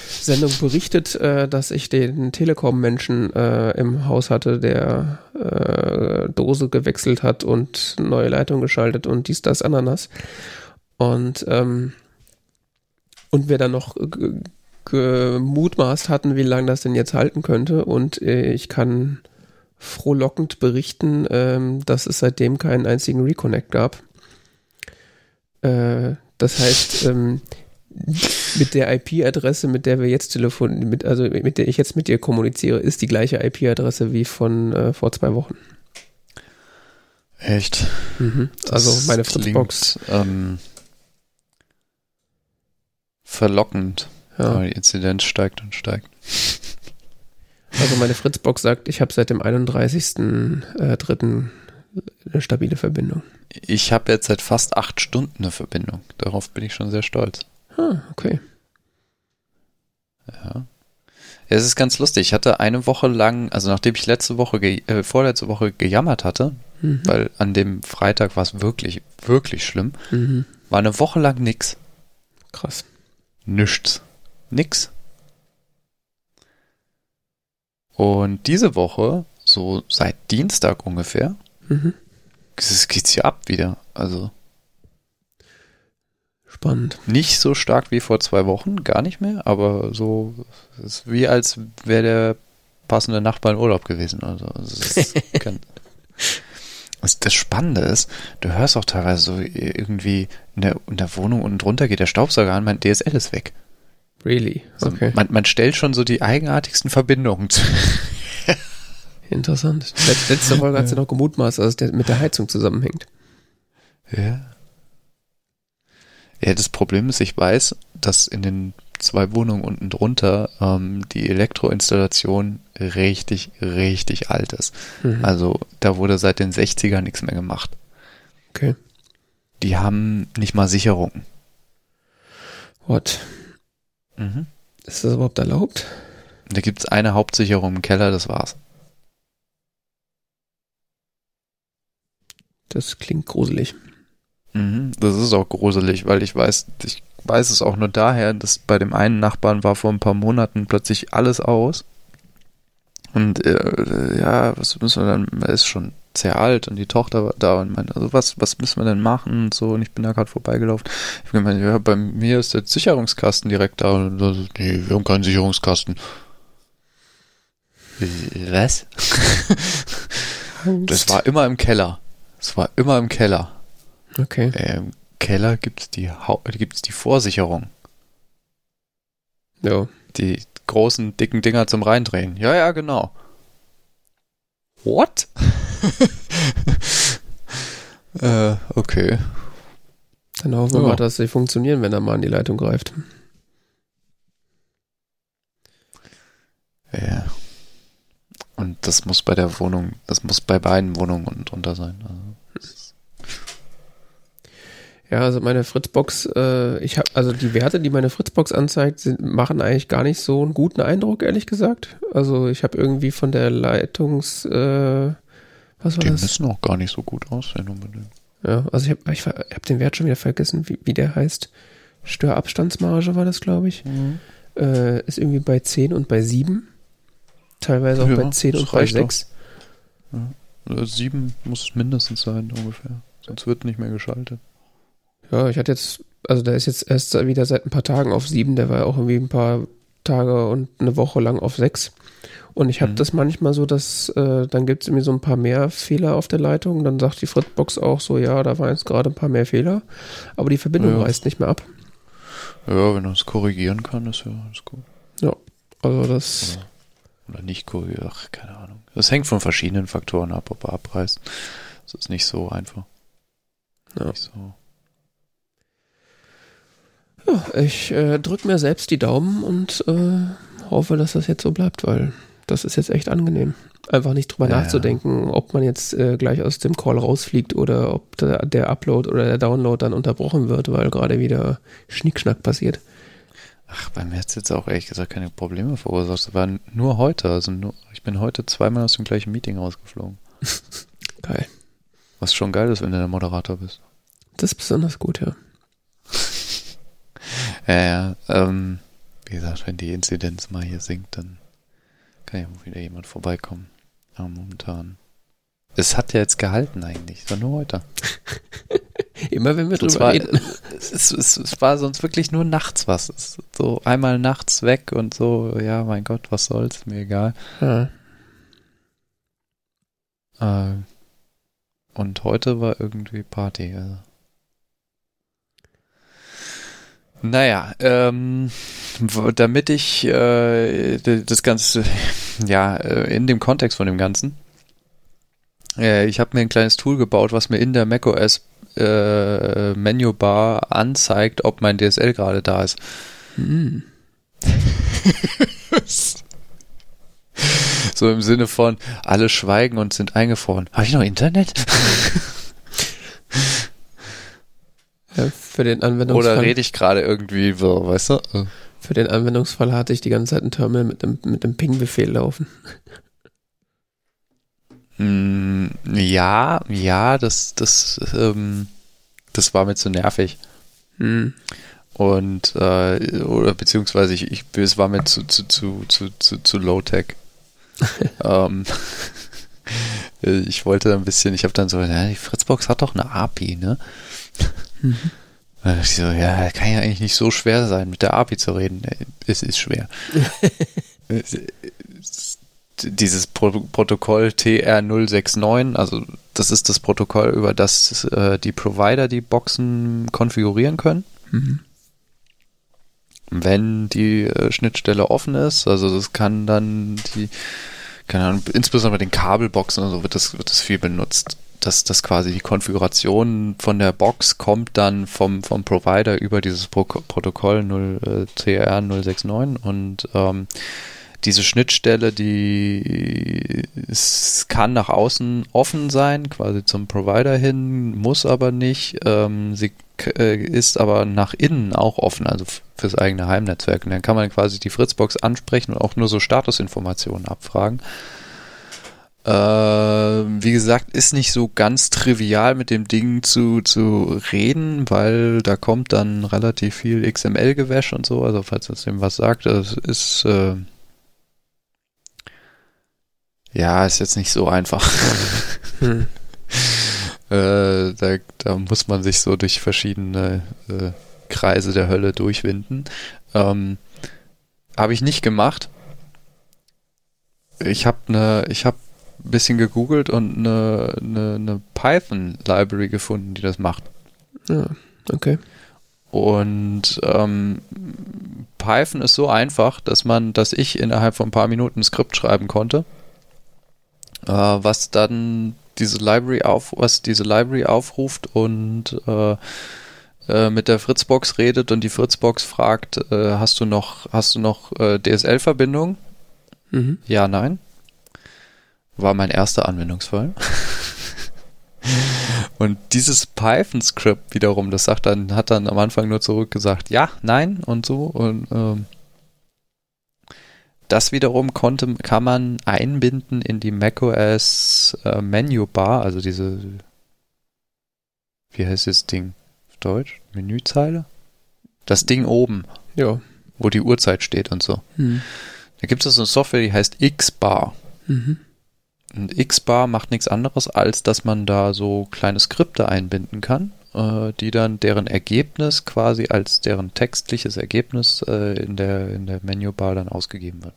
Sendung berichtet, äh, dass ich den Telekom-Menschen äh, im Haus hatte, der äh, Dose gewechselt hat und neue Leitung geschaltet und dies, das, Ananas. Und ähm, und wir dann noch gemutmaßt hatten, wie lange das denn jetzt halten könnte. Und äh, ich kann frohlockend berichten, ähm, dass es seitdem keinen einzigen Reconnect gab. Äh, das heißt, ähm, mit der IP-Adresse, mit der wir jetzt telefonieren, mit, also mit der ich jetzt mit dir kommuniziere, ist die gleiche IP-Adresse wie von äh, vor zwei Wochen. Echt? Mhm. Also meine klingt, Fritzbox. Ähm, verlockend. Ja. Aber die Inzidenz steigt und steigt. Also meine Fritzbox sagt, ich habe seit dem 31.03. eine stabile Verbindung. Ich habe jetzt seit fast acht Stunden eine Verbindung. Darauf bin ich schon sehr stolz. Ah, okay. Ja. Es ist ganz lustig. Ich hatte eine Woche lang, also nachdem ich letzte Woche, ge äh, vorletzte Woche gejammert hatte, Mhm. weil an dem Freitag war es wirklich, wirklich schlimm, Mhm. war eine Woche lang nix. Krass. Nichts. Nix. Und diese Woche, so seit Dienstag ungefähr, Mhm. es geht's hier ab wieder. Also Spannend. nicht so stark wie vor zwei Wochen, gar nicht mehr, aber so, es ist wie als wäre der passende Nachbar in Urlaub gewesen. Also kein, Was das Spannende ist, du hörst auch teilweise so irgendwie in der, in der Wohnung unten drunter geht der Staubsauger an, mein DSL ist weg. Really? Also Okay. man, man stellt schon so die eigenartigsten Verbindungen zu. Interessant. Let- Letzte Folge hat sie noch gemutmaßt, dass es mit der Heizung zusammenhängt. Ja. Ja, das Problem ist, ich weiß, dass in den zwei Wohnungen unten drunter ähm, die Elektroinstallation richtig, richtig alt ist. Mhm. Also da wurde seit den 60ern nichts mehr gemacht. Okay. Die haben nicht mal Sicherungen. What? Mhm. Ist das überhaupt erlaubt? Da gibt's eine Hauptsicherung im Keller, das war's. Das klingt gruselig. Mhm, das ist auch gruselig, weil ich weiß, ich weiß es auch nur daher, dass bei dem einen Nachbarn war vor ein paar Monaten plötzlich alles aus. Und äh, ja, was müssen wir dann, ist schon sehr alt und die Tochter war da und meinte, also was, was müssen wir denn machen und so und ich bin da gerade vorbeigelaufen. Ich habe gemeint, ja, bei mir ist der Sicherungskasten direkt da und so, nee, wir haben keinen Sicherungskasten. Was? Das war immer im Keller. Es war immer im Keller. Okay. Im Keller gibt's die, Hau- gibt's die Vorsicherung. Ja. Die großen, dicken Dinger zum Reindrehen. Ja, ja, genau. What? äh, okay. Dann hoffen wir Ja. mal, dass sie funktionieren, wenn er mal an die Leitung greift. Ja. Und das muss bei der Wohnung, das muss bei beiden Wohnungen drunter sein. Also, ja, also meine Fritzbox, äh, ich habe also die Werte, die meine Fritzbox anzeigt, sind, machen eigentlich gar nicht so einen guten Eindruck, ehrlich gesagt. Also ich habe irgendwie von der Leitungs, äh, was war die das? Die müssen auch gar nicht so gut aussehen unbedingt. Ja, also ich habe ich hab den Wert schon wieder vergessen, wie, wie der heißt. Störabstandsmarge war das, glaube ich. Mhm. Äh, ist irgendwie bei 10 und bei 7. Teilweise auch ja, bei 10 und bei 6. Ja. 7 muss es mindestens sein, ungefähr. Sonst wird nicht mehr geschaltet. Ja, ich hatte jetzt, also der ist jetzt erst wieder seit ein paar Tagen auf 7. Der war auch irgendwie ein paar Tage und eine Woche lang auf 6. Und ich habe mhm. das manchmal so, dass äh, dann gibt es irgendwie so ein paar mehr Fehler auf der Leitung. Dann sagt die Fritzbox auch so, ja, da waren jetzt gerade ein paar mehr Fehler. Aber die Verbindung ja. reißt nicht mehr ab. Ja, wenn du es korrigieren kann, ist ja alles gut. Ja, also das. Oder, oder nicht korrigieren, ach, keine Ahnung. Das hängt von verschiedenen Faktoren ab, ob er abreißt. Das ist nicht so einfach. Ja. Nicht so. Ja, ich äh, drücke mir selbst die Daumen und äh, hoffe, dass das jetzt so bleibt, weil das ist jetzt echt angenehm. Einfach nicht drüber ja, nachzudenken, ob man jetzt äh, gleich aus dem Call rausfliegt oder ob der, der, Upload oder der Download dann unterbrochen wird, weil gerade wieder Schnickschnack passiert. Ach, bei mir hat es jetzt auch ehrlich gesagt keine Probleme verursacht. Es war nur heute. Also nur, ich bin heute zweimal aus dem gleichen Meeting rausgeflogen. geil. Was schon geil ist, wenn du der Moderator bist. Das ist besonders gut, ja. ja, ja. Ähm, wie gesagt, wenn die Inzidenz mal hier sinkt, dann kann ja wieder jemand vorbeikommen. Aber momentan. Es hat ja jetzt gehalten eigentlich, es war nur heute. Immer wenn wir drüber war, reden. Es, es, es, war sonst wirklich nur nachts was. so einmal nachts weg und so, ja, mein Gott, was soll's, mir egal. Ja. Äh, und heute war irgendwie Party. Also. Naja, ähm, damit ich äh, das Ganze, ja, äh, in dem Kontext von dem Ganzen, äh, ich habe mir ein kleines Tool gebaut, was mir in der macOS äh, Menübar anzeigt, ob mein DSL gerade da ist. Hm. so im Sinne von, alle schweigen und sind eingefroren. Habe ich noch Internet? Ja, für den Anwendungsfall. Oder rede ich gerade irgendwie, weißt du? Für den Anwendungsfall hatte ich die ganze Zeit ein Terminal mit dem, mit dem Ping-Befehl laufen. Mm, ja, ja, das, das, ähm, das war mir zu nervig. Hm. Und, äh, oder beziehungsweise ich, ich, es war mir zu, zu, zu, zu, zu, zu low-tech. ähm, ich wollte ein bisschen, ich habe dann so, ja, die Fritzbox hat doch eine API, ne? Mhm. Ich so, ja, kann ja eigentlich nicht so schwer sein, mit der API zu reden. Es ist schwer. Dieses Pro Protokoll TR069, also das ist das Protokoll, über das äh, die Provider die Boxen konfigurieren können. Mhm. Wenn die äh, Schnittstelle offen ist, also das kann dann die, keine Ahnung, insbesondere bei den Kabelboxen oder so wird das, wird das viel benutzt dass das quasi die Konfiguration von der Box kommt dann vom, vom Provider über dieses Pro Protokoll 0, äh, CR 069 und ähm, diese Schnittstelle, die es kann nach außen offen sein, quasi zum Provider hin, muss aber nicht. Ähm, sie äh, ist aber nach innen auch offen, also fürs eigene Heimnetzwerk. Und dann kann man quasi die Fritzbox ansprechen und auch nur so Statusinformationen abfragen. Äh, wie gesagt, ist nicht so ganz trivial mit dem Ding zu, zu reden, weil da kommt dann relativ viel XML-Gewäsch und so. Also falls das dem was sagt, das ist äh, ja, ist jetzt nicht so einfach. Hm. äh, da, da muss man sich so durch verschiedene äh, Kreise der Hölle durchwinden. Ähm, habe ich nicht gemacht. Ich habe eine, ich habe ein bisschen gegoogelt und eine, eine, eine Python-Library gefunden, die das macht. Ja, okay. Und ähm, Python ist so einfach, dass man, dass ich innerhalb von ein paar Minuten ein Skript schreiben konnte, äh, was dann diese Library auf, was diese Library aufruft und äh, äh, mit der Fritzbox redet und die Fritzbox fragt, äh, hast du noch, hast du noch äh, DSL-Verbindung? Mhm. Ja, nein. War mein erster Anwendungsfall. und dieses Python-Script wiederum, das sagt dann, hat dann am Anfang nur zurückgesagt, ja, nein und so. Und ähm, das wiederum konnte, kann man einbinden in die macOS äh, Menu Bar, also diese, wie heißt das Ding auf Deutsch? Menüzeile? Das Ding oben. Ja. Wo die Uhrzeit steht und so. Hm. Da gibt es eine Software, die heißt X-Bar. Mhm. Und X-Bar macht nichts anderes, als dass man da so kleine Skripte einbinden kann, äh, die dann deren Ergebnis quasi als deren textliches Ergebnis äh, in der, in der Menübar dann ausgegeben wird.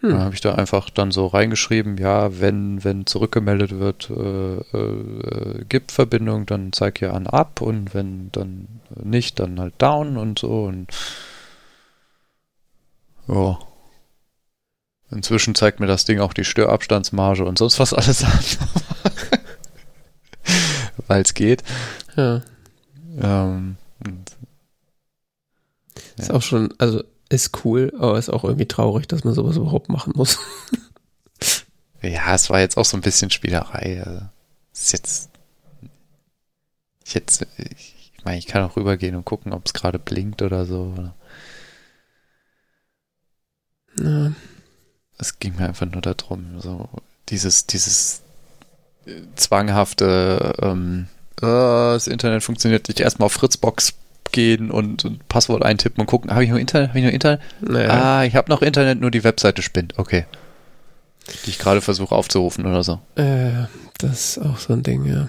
Hm. Da habe ich da einfach dann so reingeschrieben, ja, wenn, wenn zurückgemeldet wird, äh, äh, gibt Verbindung, dann zeig hier an ab und wenn dann nicht, dann halt down und so und ja. Inzwischen zeigt mir das Ding auch die Störabstandsmarge und sonst was alles an. Weil es geht. Ja. Ähm, und, ist ja. auch schon, also ist cool, aber ist auch irgendwie traurig, dass man sowas überhaupt machen muss. ja, es war jetzt auch so ein bisschen Spielerei. Also, ist jetzt. Ich jetzt. Ich meine, ich kann auch rübergehen und gucken, ob es gerade blinkt oder so. Ja es ging mir einfach nur darum, so dieses, dieses äh, zwanghafte, ähm, äh, das Internet funktioniert nicht, erstmal auf Fritzbox gehen und, und Passwort eintippen und gucken, habe ich nur Internet, habe ich nur Internet? Naja. Ah, ich habe noch Internet, nur die Webseite spinnt, okay. Die ich gerade versuche aufzurufen oder so. Äh, das ist auch so ein Ding, ja.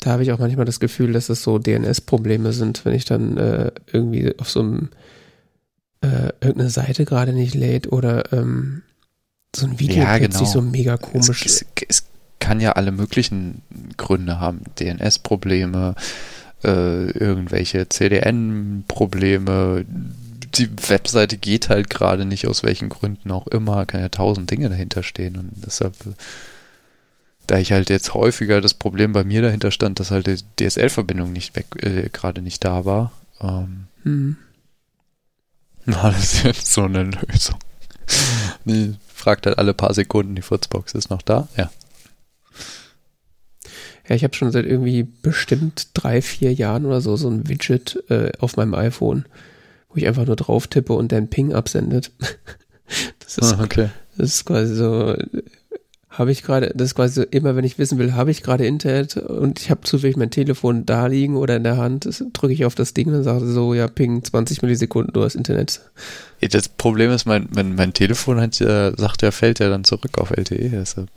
Da habe ich auch manchmal das Gefühl, dass es so DNS-Probleme sind, wenn ich dann äh, irgendwie auf so einem äh, irgendeine Seite gerade nicht lädt oder ähm, so ein Video ja, plötzlich genau. so mega komisch. Es, es, es, kann ja alle möglichen Gründe haben. DNS-Probleme, äh, irgendwelche CDN-Probleme. Die Webseite geht halt gerade nicht, aus welchen Gründen auch immer. Kann ja tausend Dinge dahinter stehen. Und deshalb, da ich halt jetzt häufiger das Problem bei mir dahinter stand, dass halt die DSL-Verbindung nicht weg, äh, gerade nicht da war. Ähm, hm war das jetzt so eine Lösung. Die fragt halt alle paar Sekunden, die Furzbox ist noch da? Ja. Ja, ich habe schon seit irgendwie bestimmt drei, vier Jahren oder so so ein Widget äh, auf meinem iPhone, wo ich einfach nur drauf tippe und dann Ping absendet. Das ist, ah, okay. das ist quasi so, habe ich gerade, das ist quasi so, immer wenn ich wissen will, habe ich gerade Internet und ich habe zufällig mein Telefon da liegen oder in der Hand, drücke ich auf das Ding und sage so, ja, ping, 20 Millisekunden, du hast Internet. Das Problem ist, mein, mein, mein Telefon hat ja, sagt ja, fällt ja dann zurück auf LTE, deshalb.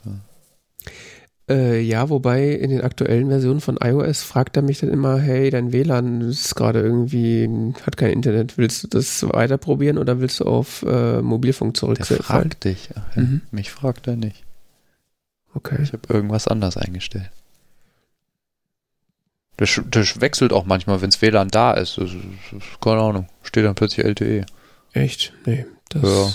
Äh, ja, wobei in den aktuellen Versionen von iOS fragt er mich dann immer, hey, dein WLAN ist gerade irgendwie, hat kein Internet, willst du das weiter probieren oder willst du auf äh, Mobilfunk zurückfallen? Der fragt dich, Ach, ja. mhm. mich fragt er nicht. Okay. Ich habe irgendwas anders eingestellt. Das, das wechselt auch manchmal, wenn es WLAN da ist. Das, das, keine Ahnung. Steht dann plötzlich LTE. Echt? Nee. Das, ja.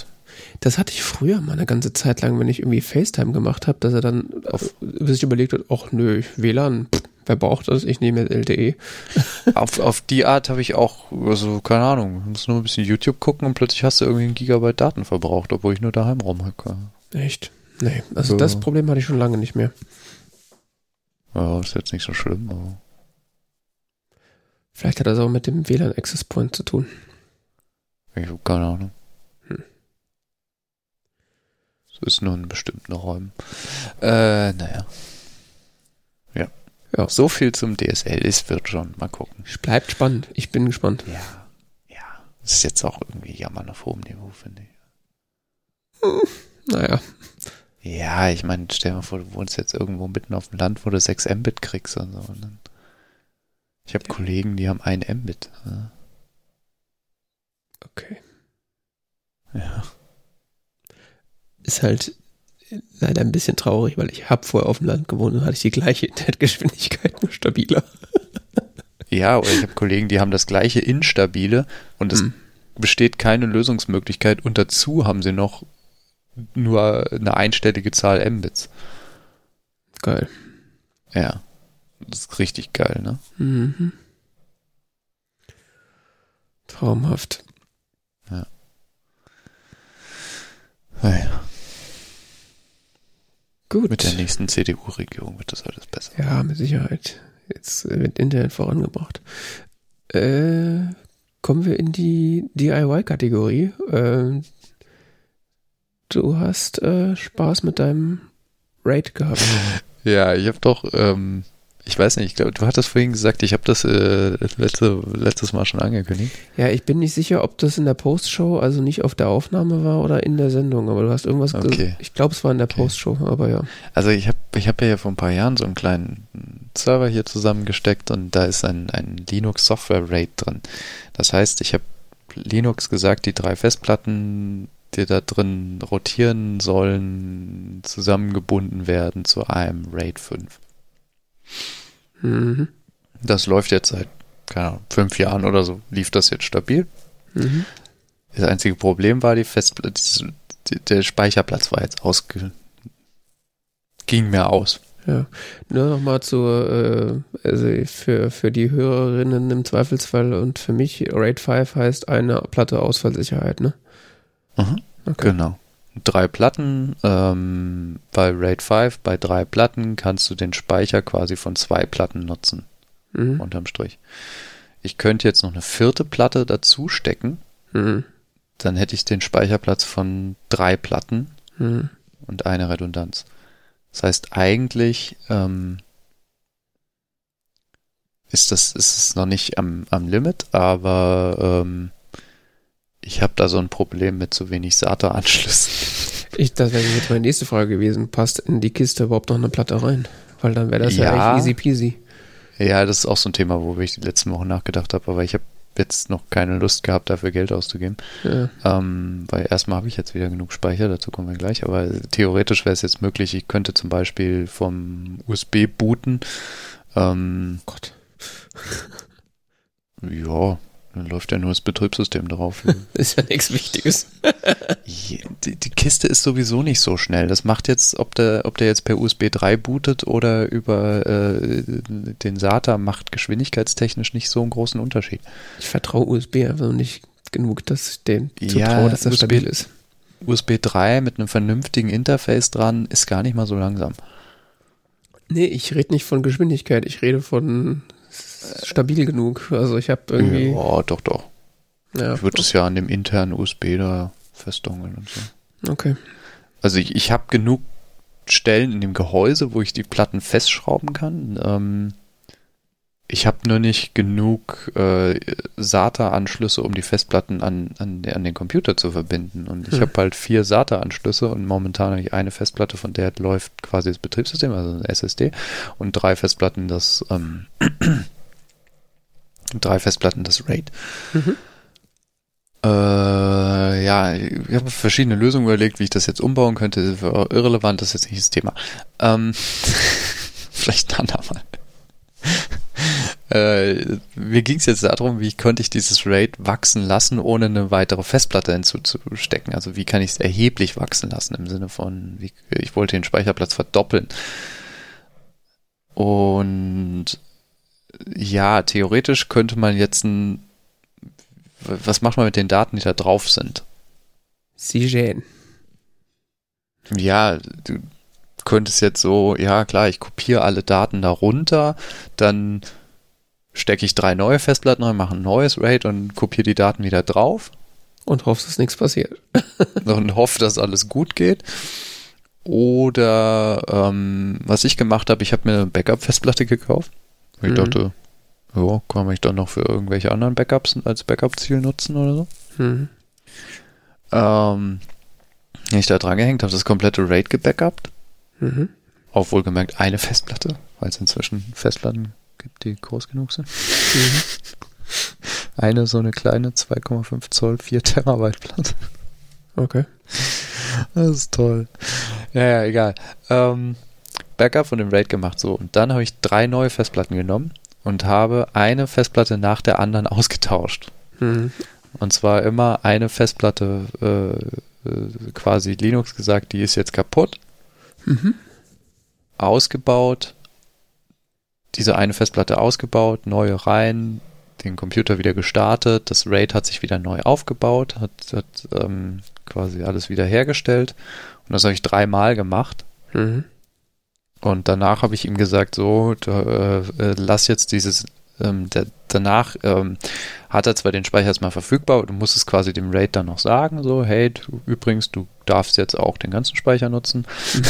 das hatte ich früher mal eine ganze Zeit lang, wenn ich irgendwie FaceTime gemacht habe, dass er dann auf, sich überlegt hat, ach nö, WLAN, pff, wer braucht das? Ich nehme jetzt LTE. auf, auf die Art habe ich auch, also keine Ahnung, muss nur ein bisschen YouTube gucken und plötzlich hast du irgendwie ein Gigabyte Daten verbraucht, obwohl ich nur daheim rumhacke. Echt? Nee, also so. das Problem hatte ich schon lange nicht mehr. Ja, ist jetzt nicht so schlimm, aber. Vielleicht hat das auch mit dem WLAN Access Point zu tun. Ich habe keine Ahnung. Hm. So ist nur in bestimmten Räumen. Äh, naja. Ja. ja. So viel zum DSL. Es wird schon. Mal gucken. Bleibt spannend. Ich bin gespannt. Ja. Ja. Das ist jetzt auch irgendwie jammern auf hohem Niveau, finde ich. Hm. Naja. Ja, ich meine, stell dir mal vor, du wohnst jetzt irgendwo mitten auf dem Land, wo du 6 Mbit kriegst und so. Und dann, ich habe Kollegen, die haben 1 Mbit. Ja. Okay. Ja. Ist halt leider ein bisschen traurig, weil ich habe vorher auf dem Land gewohnt und hatte ich die gleiche Internetgeschwindigkeit, nur stabiler. Ja, oder ich habe Kollegen, die haben das gleiche instabile und es hm. besteht keine Lösungsmöglichkeit und dazu haben sie noch nur eine einstellige Zahl Mbits. Geil. Ja. Das ist richtig geil, ne? Mhm. Traumhaft. Ja. Naja. Gut. Mit der nächsten CDU-Regierung wird das alles besser. Ja, mit Sicherheit. Jetzt wird Internet vorangebracht. Äh, kommen wir in die DIY-Kategorie. Äh, du hast äh, Spaß mit deinem Raid gehabt. Ja, ich habe doch ähm, ich weiß nicht, ich glaube, du hattest vorhin gesagt, ich habe das äh, letzte, letztes Mal schon angekündigt. Ja, ich bin nicht sicher, ob das in der Postshow, also nicht auf der Aufnahme war oder in der Sendung, aber du hast irgendwas okay. Ich glaube, es war in der okay. Postshow, aber ja. Also ich habe ich hab ja vor ein paar Jahren so einen kleinen Server hier zusammengesteckt und da ist ein, ein Linux Software RAID drin. Das heißt, ich habe Linux gesagt, die drei Festplatten, die da drin rotieren sollen, zusammengebunden werden zu einem RAID 5. Mhm. Das läuft jetzt seit, keine Ahnung, fünf Jahren oder so, lief das jetzt stabil. Mhm. Das einzige Problem war, die Festplatte, der Speicherplatz war jetzt ausge, ging mir aus. Ja, nur nochmal zur, äh, also für, für die Hörerinnen im Zweifelsfall und für mich, RAID 5 heißt eine Platte Ausfallsicherheit, ne? Mhm, okay. Genau drei Platten. Ähm, bei RAID 5, bei drei Platten kannst du den Speicher quasi von zwei Platten nutzen. Mhm. Unterm Strich. Ich könnte jetzt noch eine vierte Platte dazu stecken. Mhm. Dann hätte ich den Speicherplatz von drei Platten mhm. und eine Redundanz. Das heißt, eigentlich ähm, ist das ist es noch nicht am, am Limit, aber ähm, ich habe da so ein Problem mit zu wenig SATA-Anschlüssen. Ich, das wäre jetzt meine nächste Frage gewesen. Passt in die Kiste überhaupt noch eine Platte rein? Weil dann wäre das ja, ja echt easy peasy. Ja, das ist auch so ein Thema, wo ich die letzten Wochen nachgedacht habe, aber ich habe jetzt noch keine Lust gehabt, dafür Geld auszugeben. Ja. Ähm, weil erstmal habe ich jetzt wieder genug Speicher, dazu kommen wir gleich, aber theoretisch wäre es jetzt möglich, ich könnte zum Beispiel vom USB booten. Ähm, Gott. ja, dann läuft ja nur das Betriebssystem drauf. ist ja nichts Wichtiges. die, die, Kiste ist sowieso nicht so schnell. Das macht jetzt, ob der, ob der jetzt per USB 3 bootet oder über äh, den SATA, macht geschwindigkeitstechnisch nicht so einen großen Unterschied. Ich vertraue USB einfach nicht genug, dass ich den zutraue, dass das USB, stabil ist. USB 3 mit einem vernünftigen Interface dran ist gar nicht mal so langsam. Nee, ich rede nicht von Geschwindigkeit, ich rede von stabil genug. Also ich habe irgendwie. Ja, doch, doch. Ja, ich würde es ja an dem internen USB da festdongeln und so. Okay. Also ich, ich habe genug Stellen in dem Gehäuse, wo ich die Platten festschrauben kann. Ähm, ich habe nur nicht genug äh, SATA-Anschlüsse, um die Festplatten an, an, an, den Computer zu verbinden. Und ich hm. habe halt vier SATA-Anschlüsse und momentan habe ich eine Festplatte, von der läuft quasi das Betriebssystem, also ein SSD, und drei Festplatten, das ähm, drei Festplatten das RAID. Mhm. Äh, ja, ich habe verschiedene Lösungen überlegt, wie ich das jetzt umbauen könnte. Irrelevant, das ist jetzt nicht das Thema. Ähm, vielleicht ein andermal. äh, mir ging es jetzt darum, wie könnte ich dieses RAID wachsen lassen, ohne eine weitere Festplatte hinzuzustecken. Also wie kann ich es erheblich wachsen lassen im Sinne von, wie, ich wollte den Speicherplatz verdoppeln. Und ja, theoretisch könnte man jetzt ein. Was macht man mit den Daten, die da drauf sind? Sie sehen. Ja, du könntest jetzt so, ja klar, ich kopiere alle Daten darunter, dann stecke ich drei neue Festplatten rein, mache ein neues RAID und kopiere die Daten wieder drauf. Und hoffe, dass nichts passiert. und hoffe, dass alles gut geht. Oder ähm, was ich gemacht habe, ich habe mir eine Backup-Festplatte gekauft. Ich mhm. dachte, ja, kann ich dann noch für irgendwelche anderen Backups als Backup-Ziel nutzen oder so. Mhm. Ähm, ich da dran gehängt, habe das komplette RAID gebackupt. Mhm. Auf wohlgemerkt eine Festplatte, weil es inzwischen Festplatten gibt, die groß genug sind. Mhm. Eine so eine kleine 2,5 Zoll 4 Terabyte Platte. Okay. Das ist toll. Ja, ja, egal. Ähm, Backup von dem RAID gemacht. So, und dann habe ich drei neue Festplatten genommen und habe eine Festplatte nach der anderen ausgetauscht. Mhm. Und zwar immer eine Festplatte äh, äh, quasi Linux gesagt, die ist jetzt kaputt. Mhm. Ausgebaut. Diese eine Festplatte ausgebaut, neue rein, den Computer wieder gestartet, das RAID hat sich wieder neu aufgebaut, hat, hat ähm, quasi alles wiederhergestellt. Und das habe ich dreimal gemacht. Mhm. Und danach habe ich ihm gesagt, so, da, äh, lass jetzt dieses, ähm, der, danach ähm, hat er zwar den Speicher erstmal verfügbar, du musst es quasi dem RAID dann noch sagen, so, hey, du, übrigens, du darfst jetzt auch den ganzen Speicher nutzen, mhm.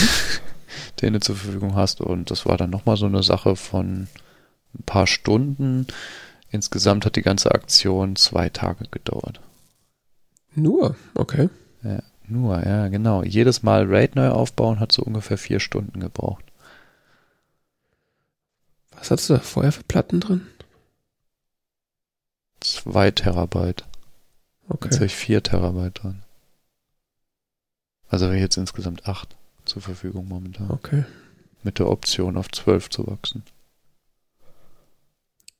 den du zur Verfügung hast. Und das war dann nochmal so eine Sache von ein paar Stunden. Insgesamt hat die ganze Aktion zwei Tage gedauert. Nur, okay. Ja, nur, ja, genau. Jedes Mal RAID neu aufbauen hat so ungefähr vier Stunden gebraucht. Was hast du da vorher für Platten drin? Zwei Terabyte. Okay. Jetzt habe ich vier Terabyte dran. Also habe ich jetzt insgesamt acht zur Verfügung momentan. Okay. Mit der Option auf zwölf zu wachsen.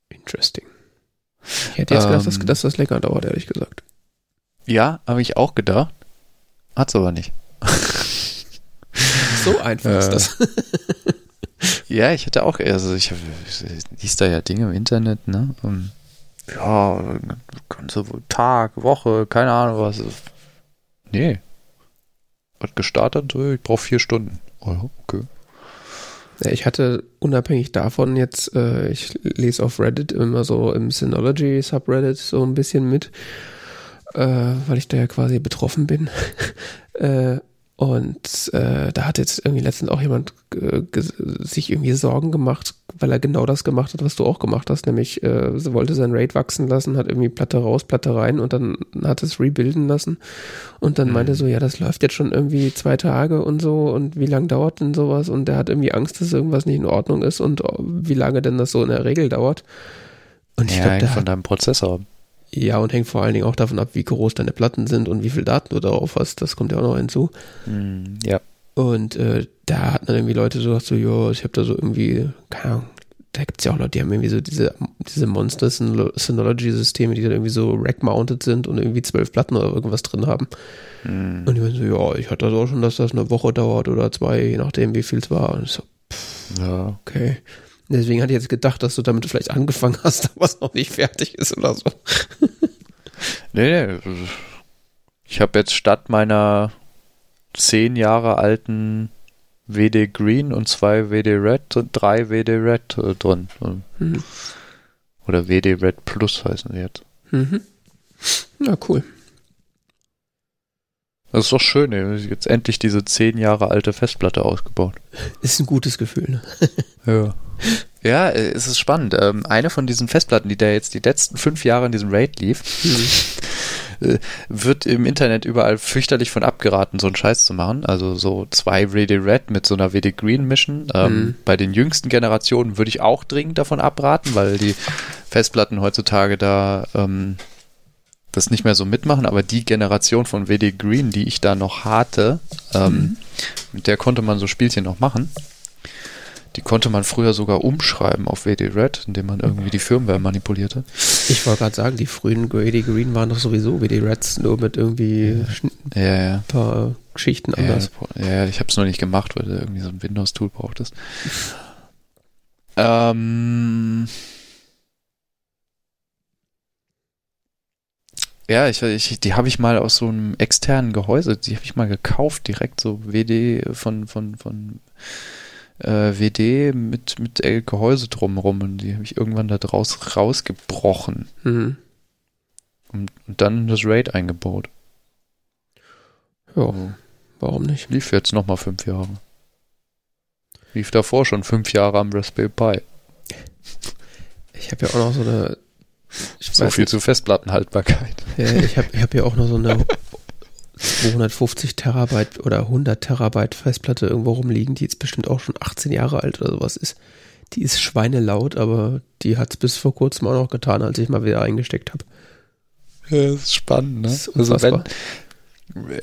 Interesting. Ich hätte jetzt ähm, gedacht, dass, dass das länger dauert, ehrlich gesagt. Ja, habe ich auch gedacht. Hat's aber nicht. so einfach ist das. ja, ich hätte auch, also ich, ich liest da ja Dinge im Internet, ne? Und ja, ganze Tag, Woche, keine Ahnung was. Nee. Hat gestartet, ich brauche vier Stunden. Oh, okay. Ich hatte unabhängig davon jetzt, äh, ich lese auf Reddit immer so im Synology Subreddit so ein bisschen mit, äh, weil ich da ja quasi betroffen bin. äh, und äh, da hat jetzt irgendwie letztens auch jemand äh, sich irgendwie Sorgen gemacht, weil er genau das gemacht hat, was du auch gemacht hast, nämlich äh, wollte sein Raid wachsen lassen, hat irgendwie Platte raus, Platte rein und dann hat es rebuilden lassen und dann mhm. meinte so, ja, das läuft jetzt schon irgendwie zwei Tage und so und wie lange dauert denn sowas und der hat irgendwie Angst, dass irgendwas nicht in Ordnung ist und wie lange denn das so in der Regel dauert. Und ich ja, glaube, von deinem Prozessor ja, und hängt vor allen Dingen auch davon ab, wie groß deine Platten sind und wie viel Daten du darauf hast. Das kommt ja auch noch hinzu. Mm, ja. Und äh, da hat man irgendwie Leute so so, jo, ich habe da so irgendwie, keine Ahnung, da gibt's ja auch Leute, die haben irgendwie so diese, diese Monster-Synology-Systeme, die dann irgendwie so rack-mounted sind und irgendwie zwölf Platten oder irgendwas drin haben. Mm. Und die meinen so, ja, ich hatte das auch schon, dass das eine Woche dauert oder zwei, je nachdem, wie viel es war. Und ich so, pff, ja. okay. Deswegen hatte ich jetzt gedacht, dass du damit vielleicht angefangen hast, es noch nicht fertig ist oder so. nee, nee. Ich habe jetzt statt meiner zehn Jahre alten WD Green und zwei WD Red und drei WD Red äh, drin. Mhm. Oder WD Red Plus heißen sie jetzt. Mhm. Ja, cool. Das ist doch schön, ey. jetzt endlich diese zehn Jahre alte Festplatte ausgebaut. Ist ein gutes Gefühl, ne? ja. Ja, äh, es ist spannend. Ähm, eine von diesen Festplatten, die da jetzt die letzten fünf Jahre in diesem Raid lief, mhm. wird im Internet überall fürchterlich von abgeraten, so einen Scheiß zu machen. Also so zwei WD Red mit so einer WD Green mischen. Ähm, mhm. Bei den jüngsten Generationen würde ich auch dringend davon abraten, weil die Festplatten heutzutage da ähm, das nicht mehr so mitmachen, aber die Generation von WD Green, die ich da noch hatte, ähm, mhm. mit der konnte man so Spielchen noch machen. Die konnte man früher sogar umschreiben auf WD Red, indem man irgendwie die Firmware manipulierte. Ich wollte gerade sagen, die frühen WD Green waren doch sowieso WD Reds, nur mit irgendwie ja, ja. ein paar Geschichten anders. Ja, ich habe es nur nicht gemacht, weil du irgendwie so ein Windows-Tool brauchtest. ähm, Ja, ich, ich die habe ich mal aus so einem externen Gehäuse, die habe ich mal gekauft, direkt so WD von, von, von äh, WD mit, mit Gehäuse drumherum und die habe ich irgendwann da draus rausgebrochen. Mhm. Und, und, dann das RAID eingebaut. Ja, warum nicht? Lief jetzt nochmal fünf Jahre. Lief davor schon fünf Jahre am Raspberry Pi. Ich habe ja auch noch so eine ich so viel nicht. zu Festplattenhaltbarkeit. Ja, ich habe ich hab ja auch noch so eine 250 Terabyte oder 100 Terabyte Festplatte irgendwo rumliegen, die jetzt bestimmt auch schon 18 Jahre alt oder sowas ist. Die ist schweinelaut, aber die hat es bis vor kurzem auch noch getan, als ich mal wieder eingesteckt habe. Ja, das ist spannend, ne? Ist also wenn,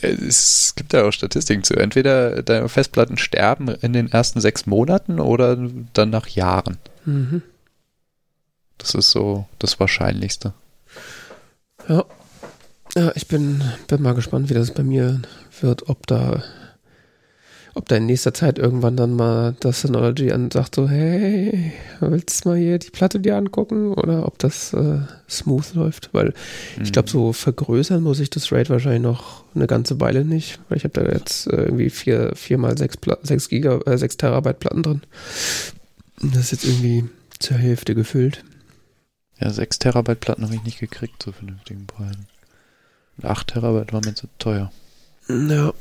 es gibt ja auch Statistiken zu. Entweder deine Festplatten sterben in den ersten sechs Monaten oder dann nach Jahren. Mhm. Das ist so das Wahrscheinlichste. Ja. Ja, ich bin, bin mal gespannt, wie das bei mir wird, ob da, ob da in nächster Zeit irgendwann dann mal das Synology an sagt so, hey, willst du mal hier die Platte dir angucken? Oder ob das äh, smooth läuft? Weil mhm. ich glaube, so vergrößern muss ich das RAID wahrscheinlich noch eine ganze Weile nicht, weil ich habe da jetzt äh, irgendwie vier, vier mal sechs, sechs Giga, äh, sechs Terabyte Platten drin. Das ist jetzt irgendwie zur Hälfte gefüllt. Ja, 6 Terabyte Platten habe ich nicht gekriegt zu vernünftigen Preisen. 8 Terabyte war mir zu teuer. Ja.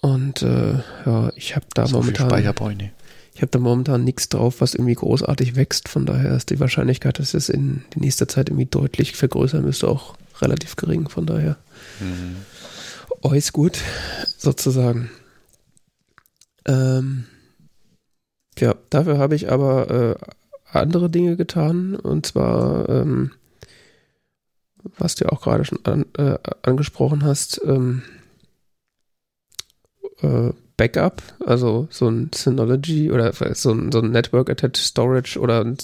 Und äh, ja, ich habe da so momentan. Viel ich habe da momentan nichts drauf, was irgendwie großartig wächst. Von daher ist die Wahrscheinlichkeit, dass es in die nächste Zeit irgendwie deutlich vergrößern müsste, auch relativ gering. Von daher. Mhm. Alles gut, sozusagen. Ähm, ja, dafür habe ich aber äh, andere Dinge getan. Und zwar, ähm, was du auch gerade schon an, äh, angesprochen hast, ähm, äh, Backup, also so ein Synology oder so ein, so ein Network Attached Storage oder ein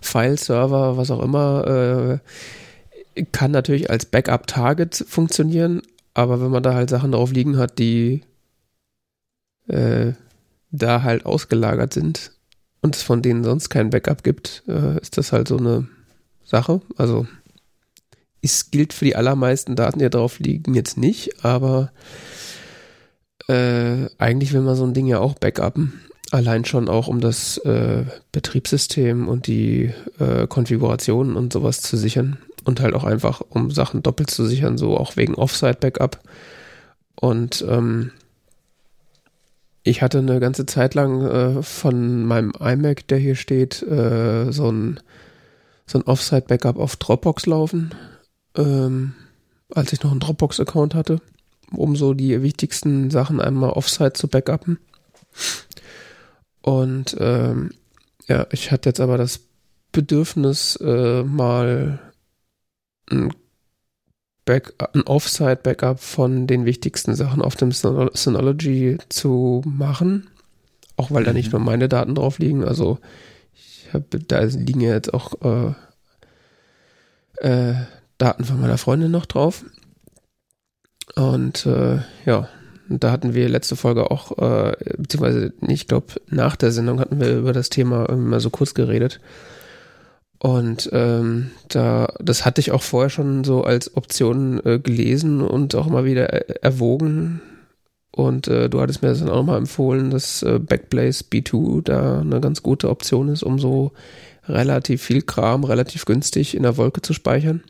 File-Server, was auch immer, äh, kann natürlich als Backup-Target funktionieren, aber wenn man da halt Sachen drauf liegen hat, die äh, da halt ausgelagert sind, und es von denen sonst kein Backup gibt, äh, ist das halt so eine Sache. Also es gilt für die allermeisten Daten, die drauf liegen, jetzt nicht, aber äh, eigentlich will man so ein Ding ja auch backuppen. Allein schon auch, um das äh, Betriebssystem und die äh, Konfigurationen und sowas zu sichern. Und halt auch einfach, um Sachen doppelt zu sichern, so auch wegen Offsite-Backup. Und ähm, ich hatte eine ganze Zeit lang äh, von meinem iMac, der hier steht, äh, so ein, so ein Offsite-Backup auf Dropbox laufen, ähm, als ich noch einen Dropbox-Account hatte, um so die wichtigsten Sachen einmal Offsite zu backuppen. Und ähm, ja, ich hatte jetzt aber das Bedürfnis, äh, mal ein Back, ein Offsite-Backup von den wichtigsten Sachen auf dem Synology zu machen. Auch weil mhm. da nicht mhm. nur meine Daten drauf liegen. Also ich hab, da liegen ja jetzt auch äh, äh, Daten von meiner Freundin noch drauf. Und äh, ja, da hatten wir letzte Folge auch, äh, beziehungsweise ich glaube, nach der Sendung hatten wir über das Thema irgendwie mal so kurz geredet. Und ähm, da, das hatte ich auch vorher schon so als Option äh, gelesen und auch mal wieder er erwogen. Und äh, du hattest mir das dann auch mal empfohlen, dass äh, Backblaze B2 da eine ganz gute Option ist, um so relativ viel Kram relativ günstig in der Wolke zu speichern.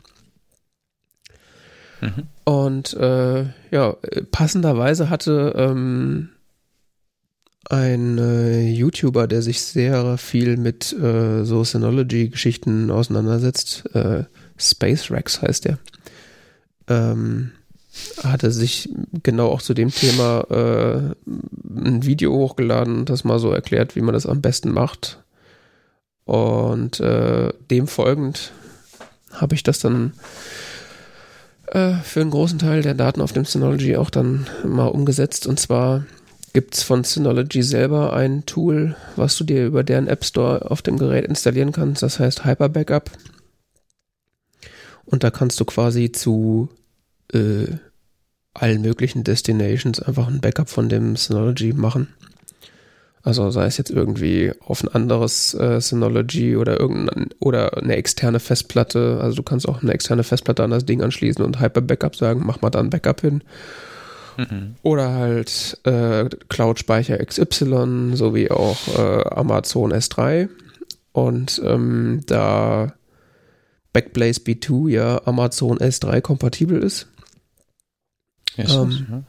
Mhm. Und äh, ja, passenderweise hatte ähm, ein äh, YouTuber, der sich sehr viel mit äh, so Synology-Geschichten auseinandersetzt. Äh, Space Rex heißt er. Ähm, hatte sich genau auch zu dem Thema äh, ein Video hochgeladen das mal so erklärt, wie man das am besten macht. Und äh, dem folgend habe ich das dann äh, für einen großen Teil der Daten auf dem Synology auch dann mal umgesetzt. Und zwar gibt es von Synology selber ein Tool, was du dir über deren App Store auf dem Gerät installieren kannst. Das heißt Hyper Backup. Und da kannst du quasi zu äh, allen möglichen Destinations einfach ein Backup von dem Synology machen. Also sei es jetzt irgendwie auf ein anderes äh, Synology oder irgendein oder eine externe Festplatte. Also du kannst auch eine externe Festplatte an das Ding anschließen und Hyper Backup sagen, mach mal da ein Backup hin. Mhm. Oder halt äh, Cloud-Speicher XY sowie auch äh, Amazon S3. Und ähm, da Backblaze B2 ja Amazon S3 kompatibel ist. Ist ähm, es, ja.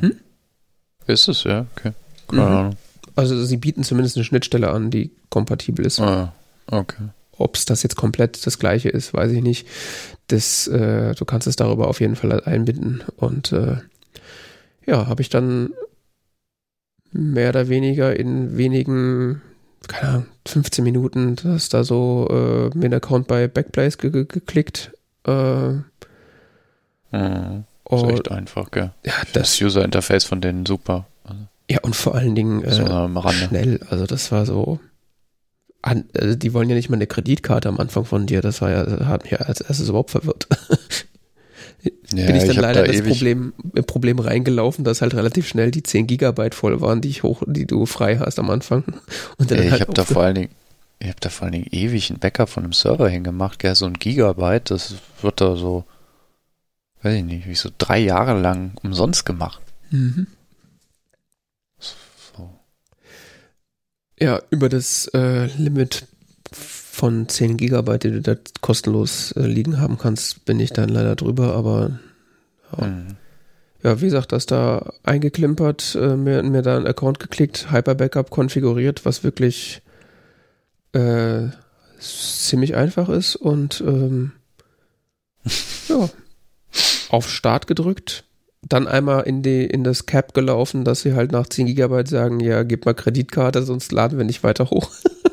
Hm? Ist es, ja, okay. Keine mhm. Ahnung. Also sie bieten zumindest eine Schnittstelle an, die kompatibel ist. Ah, okay. Ob es das jetzt komplett das gleiche ist, weiß ich nicht. Das, äh, du kannst es darüber auf jeden Fall einbinden. Und äh, ja, habe ich dann mehr oder weniger in wenigen, keine Ahnung, 15 Minuten, das da so äh, mir einen Account bei Backblaze ge geklickt. Äh, mhm. ist echt einfach, gell? Ja, das, das User Interface von denen super. Ja, und vor allen Dingen äh, so schnell. Also das war so. An, also die wollen ja nicht mal eine Kreditkarte am Anfang von dir. Das war ja, hat mich ja als erstes überhaupt verwirrt. ja, bin ich dann ich leider da das Problem, äh, Problem reingelaufen, dass halt relativ schnell die 10 Gigabyte voll waren, die ich hoch, die du frei hast am Anfang. Und dann ich halt habe da vor allen Dingen, ich habe da vor allen Dingen ewig ein Backup von einem Server hingemacht, gell, so ein Gigabyte, das wird da so, weiß ich nicht, wie so drei Jahre lang umsonst gemacht. Mhm. So. Ja, über das äh, Limit von 10 Gigabyte, die du da kostenlos äh, liegen haben kannst, bin ich dann leider drüber, aber ja. Mhm. ja wie gesagt, das da eingeklimpert, äh, mir, mir da einen Account geklickt, Hyper Backup konfiguriert, was wirklich äh, ziemlich einfach ist und ähm, ja, auf Start gedrückt, dann einmal in die in das Cap gelaufen, dass sie halt nach 10 Gigabyte sagen, ja, gib mal Kreditkarte, sonst laden wir nicht weiter hoch.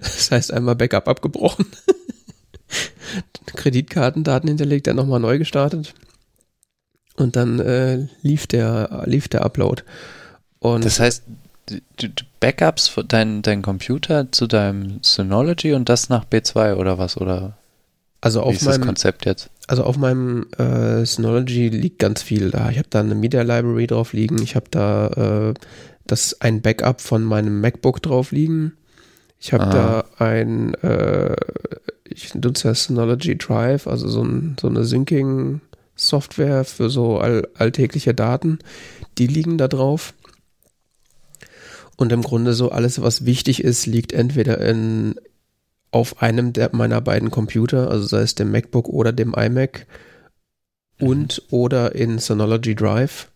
Das heißt, einmal Backup abgebrochen. Kreditkartendaten hinterlegt, dann nochmal neu gestartet. Und dann äh, lief, der, lief der Upload. Und das heißt, du, Backups dein, dein Computer zu deinem Synology und das nach B2 oder was? Oder also auf wie ist meinem, das Konzept jetzt? Also auf meinem äh, Synology liegt ganz viel da. Ich habe da eine Media Library drauf liegen. Ich habe da äh, das ein Backup von meinem MacBook drauf liegen. Ich habe ah. da ein, äh, ich nutze ja Synology Drive, also so, ein, so eine Syncing-Software für so all, alltägliche Daten. Die liegen da drauf. Und im Grunde so alles, was wichtig ist, liegt entweder in, auf einem der meiner beiden Computer, also sei es dem MacBook oder dem iMac und oder in Synology Drive.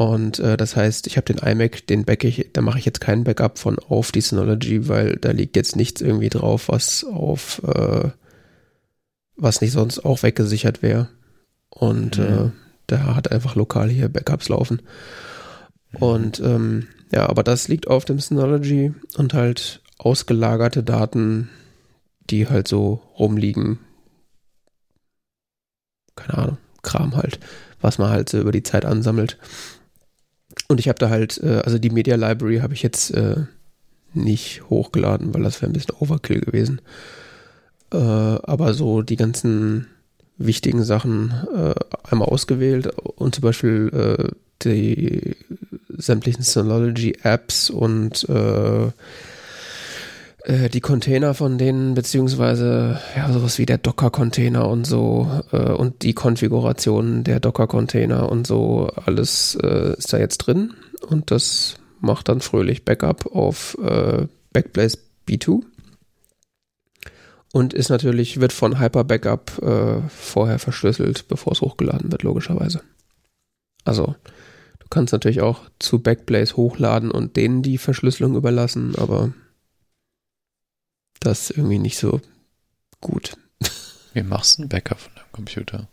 Und äh, das heißt, ich habe den iMac, den backe ich, da mache ich jetzt keinen Backup von auf die Synology, weil da liegt jetzt nichts irgendwie drauf, was auf äh, was nicht sonst auch weggesichert wäre. Und mhm. äh, der hat einfach lokal hier Backups laufen. Mhm. Und ähm, ja, aber das liegt auf dem Synology und halt ausgelagerte Daten, die halt so rumliegen. Keine Ahnung, Kram halt, was man halt so über die Zeit ansammelt. Und ich habe da halt, äh, also die Media Library habe ich jetzt äh, nicht hochgeladen, weil das wäre ein bisschen Overkill gewesen. Äh, aber so die ganzen wichtigen Sachen einmal ausgewählt und zum Beispiel die sämtlichen Synology-Apps und äh, äh, die Container von denen, beziehungsweise ja, sowas wie der Docker-Container und so äh, und die Konfiguration der Docker-Container und so, alles äh, ist da jetzt drin und das macht dann fröhlich Backup auf äh, Backblaze B2 und ist natürlich, wird von Hyper Backup äh, vorher verschlüsselt, bevor es hochgeladen wird, logischerweise. Also, du kannst natürlich auch zu Backblaze hochladen und denen die Verschlüsselung überlassen, aber das ist irgendwie nicht so gut. Wie machst du ein Backup von deinem Computer?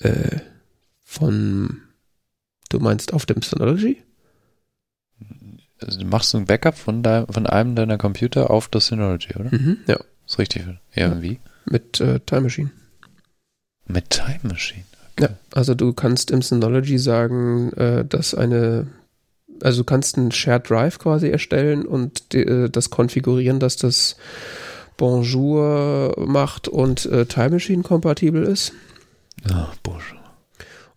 Äh, von, du meinst auf dem Synology? Also du machst ein Backup von, dein, von einem deiner Computer auf das Synology, oder? Mhm, ja. Ist richtig. Ja, ja. wie? Mit äh, Time Machine. Mit Time Machine? Okay. Ja, also du kannst im Synology sagen, äh, dass eine also du kannst einen Shared Drive quasi erstellen und die, äh, das konfigurieren, dass das Bonjour macht und äh, Time Machine kompatibel ist. Ja, Bonjour.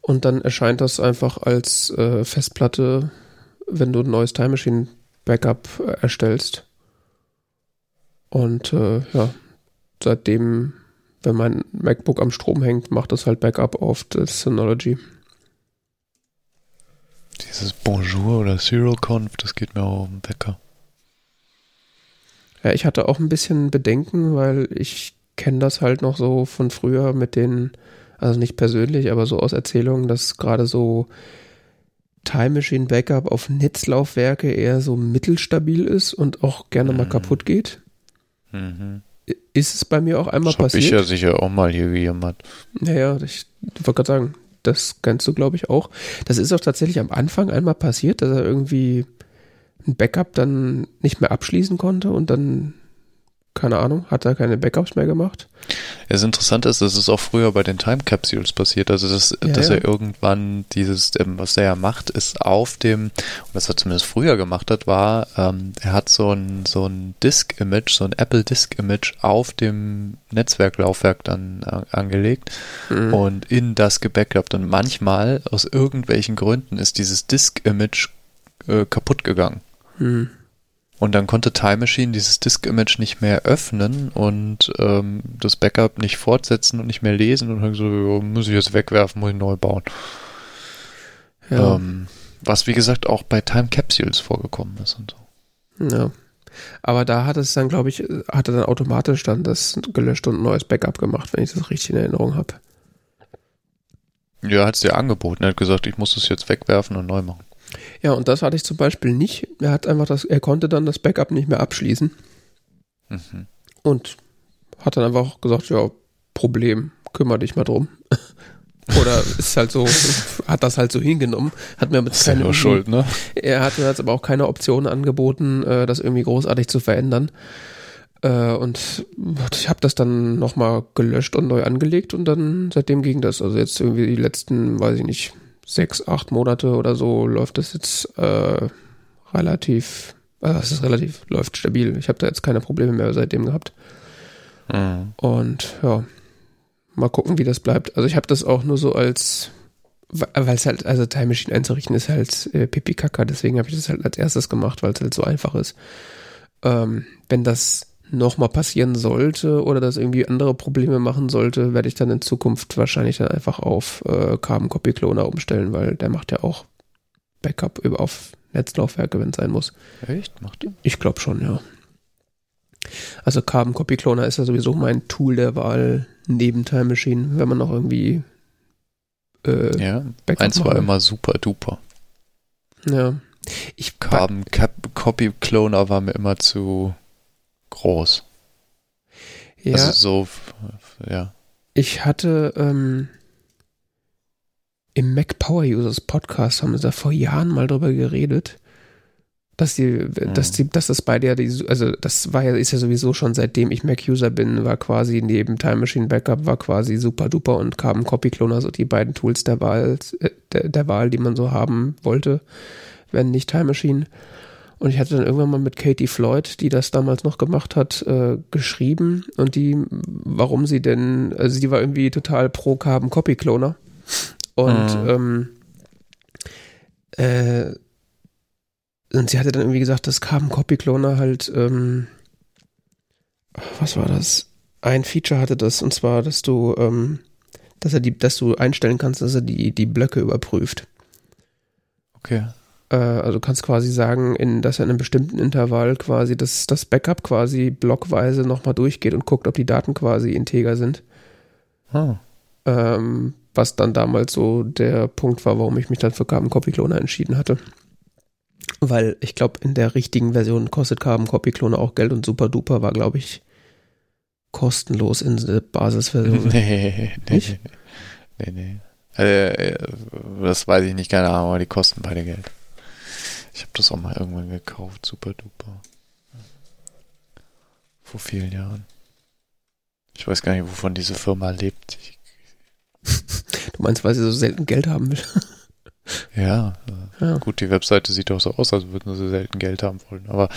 Und dann erscheint das einfach als äh, Festplatte, wenn du ein neues Time Machine Backup äh, erstellst. Und äh, ja, seitdem, wenn mein MacBook am Strom hängt, macht das halt Backup auf das Synology. Dieses Bonjour oder CyrilConf, das geht mir auch um den Wecker. Ja, ich hatte auch ein bisschen Bedenken, weil ich kenne das halt noch so von früher mit den, also nicht persönlich, aber so aus Erzählungen, dass gerade so Time Machine Backup auf Netzlaufwerke eher so mittelstabil ist und auch gerne mhm. mal kaputt geht. Mhm. Ist es bei mir auch einmal das passiert? ich ja sicher auch mal hier jemand. Naja, ich wollte gerade sagen, das kennst du, glaube ich, auch. Das ist auch tatsächlich am Anfang einmal passiert, dass er irgendwie ein Backup dann nicht mehr abschließen konnte und dann keine Ahnung, hat er keine Backups mehr gemacht. Das Interessante ist, dass es auch früher bei den Time Capsules passiert. Also, dass, ja, dass ja. er irgendwann dieses, ähm, was er ja macht, ist auf dem, was er zumindest früher gemacht hat, war, ähm, er hat so ein, so ein Disk-Image, so ein Apple Disk-Image auf dem Netzwerklaufwerk dann äh, angelegt mhm. und in das gebackupt. Und manchmal, aus irgendwelchen Gründen, ist dieses Disk-Image äh, kaputt gegangen. Mhm. Und dann konnte Time Machine dieses Disk-Image nicht mehr öffnen und ähm, das Backup nicht fortsetzen und nicht mehr lesen und dann so, muss ich jetzt wegwerfen, muss ich neu bauen. Ja. Ähm, was wie gesagt auch bei Time Capsules vorgekommen ist und so. Ja. Aber da hat es dann, glaube ich, hat er dann automatisch dann das gelöscht und ein neues Backup gemacht, wenn ich das richtig in Erinnerung habe. Ja, hat es dir angeboten. Er hat gesagt, ich muss das jetzt wegwerfen und neu machen. Ja, und das hatte ich zum Beispiel nicht. Er hat einfach das, er konnte dann das Backup nicht mehr abschließen. Mhm. Und hat dann einfach gesagt, ja, Problem, kümmere dich mal drum. Oder ist halt so, hat das halt so hingenommen. Hat mir mit keine Schuld, ne? Er hat mir jetzt aber auch keine Option angeboten, äh, das irgendwie großartig zu verändern. Äh, und ich habe das dann nochmal gelöscht und neu angelegt und dann seitdem ging das. Also jetzt irgendwie die letzten, weiß ich nicht, sechs, acht Monate oder so läuft das jetzt äh, relativ, also es ist relativ, läuft stabil. Ich habe da jetzt keine Probleme mehr seitdem gehabt. Mhm. Und ja, mal gucken, wie das bleibt. Also ich habe das auch nur so als, weil es halt, also Time Machine einzurichten ist halt äh, pipi kaka, deswegen habe ich das halt als erstes gemacht, weil es halt so einfach ist. Ähm, wenn das nochmal passieren sollte oder das irgendwie andere Probleme machen sollte, werde ich dann in Zukunft wahrscheinlich dann einfach auf äh, Carbon Copy Cloner umstellen, weil der macht ja auch Backup über auf Netzlaufwerke, wenn es sein muss. Echt? Macht der? Ich glaube schon, ja. Also Carbon Copy Cloner ist ja sowieso mein Tool der Wahl neben Time Machine, wenn man noch irgendwie äh, ja, Backup eins war immer super duper. Ja. Ich Carbon Copy Cloner war mir immer zu groß. Ja. Also so, ja. Ich hatte ähm, im Mac Power Users Podcast haben wir da vor Jahren mal drüber geredet, dass die, mhm. dass die, dass das beide ja die, also das war ja, ist ja sowieso schon seitdem ich Mac User bin, war quasi neben Time Machine Backup war quasi super duper und Carbon Copy Cloner so die beiden Tools der Wahl, äh, der, der Wahl, die man so haben wollte, wenn nicht Time Machine. Und ich hatte dann irgendwann mal mit Katie Floyd, die das damals noch gemacht hat, äh, geschrieben und die, warum sie denn, also sie war irgendwie total pro Carbon Copy Cloner. Und mhm. ähm, äh, und sie hatte dann irgendwie gesagt, dass Carbon Copy Cloner halt, ähm, was war das? Ein Feature hatte das, und zwar, dass du, ähm, dass er die, dass du einstellen kannst, dass er die, die Blöcke überprüft. Okay. Äh, also du kannst quasi sagen, in, dass er in einem bestimmten Intervall quasi das, das Backup quasi blockweise nochmal durchgeht und guckt, ob die Daten quasi integer sind. Hm. Ähm, was dann damals so der Punkt war, warum ich mich dann für Carbon Copy Cloner entschieden hatte. Weil ich glaube, in der richtigen Version kostet Carbon Copy Cloner auch Geld und Super Duper war, glaube ich, kostenlos in der Basisversion. Nee, nee, Nicht? nee, nee. Äh, das weiß ich nicht, keine Ahnung, aber die kosten beide Geld. Ich habe das auch mal irgendwann gekauft, super duper. Vor vielen Jahren. Ich weiß gar nicht, wovon diese Firma lebt. Ich du meinst, weil sie so selten Geld haben will? ja, ja, gut, die Webseite sieht doch so aus, als würden sie selten Geld haben wollen. Aber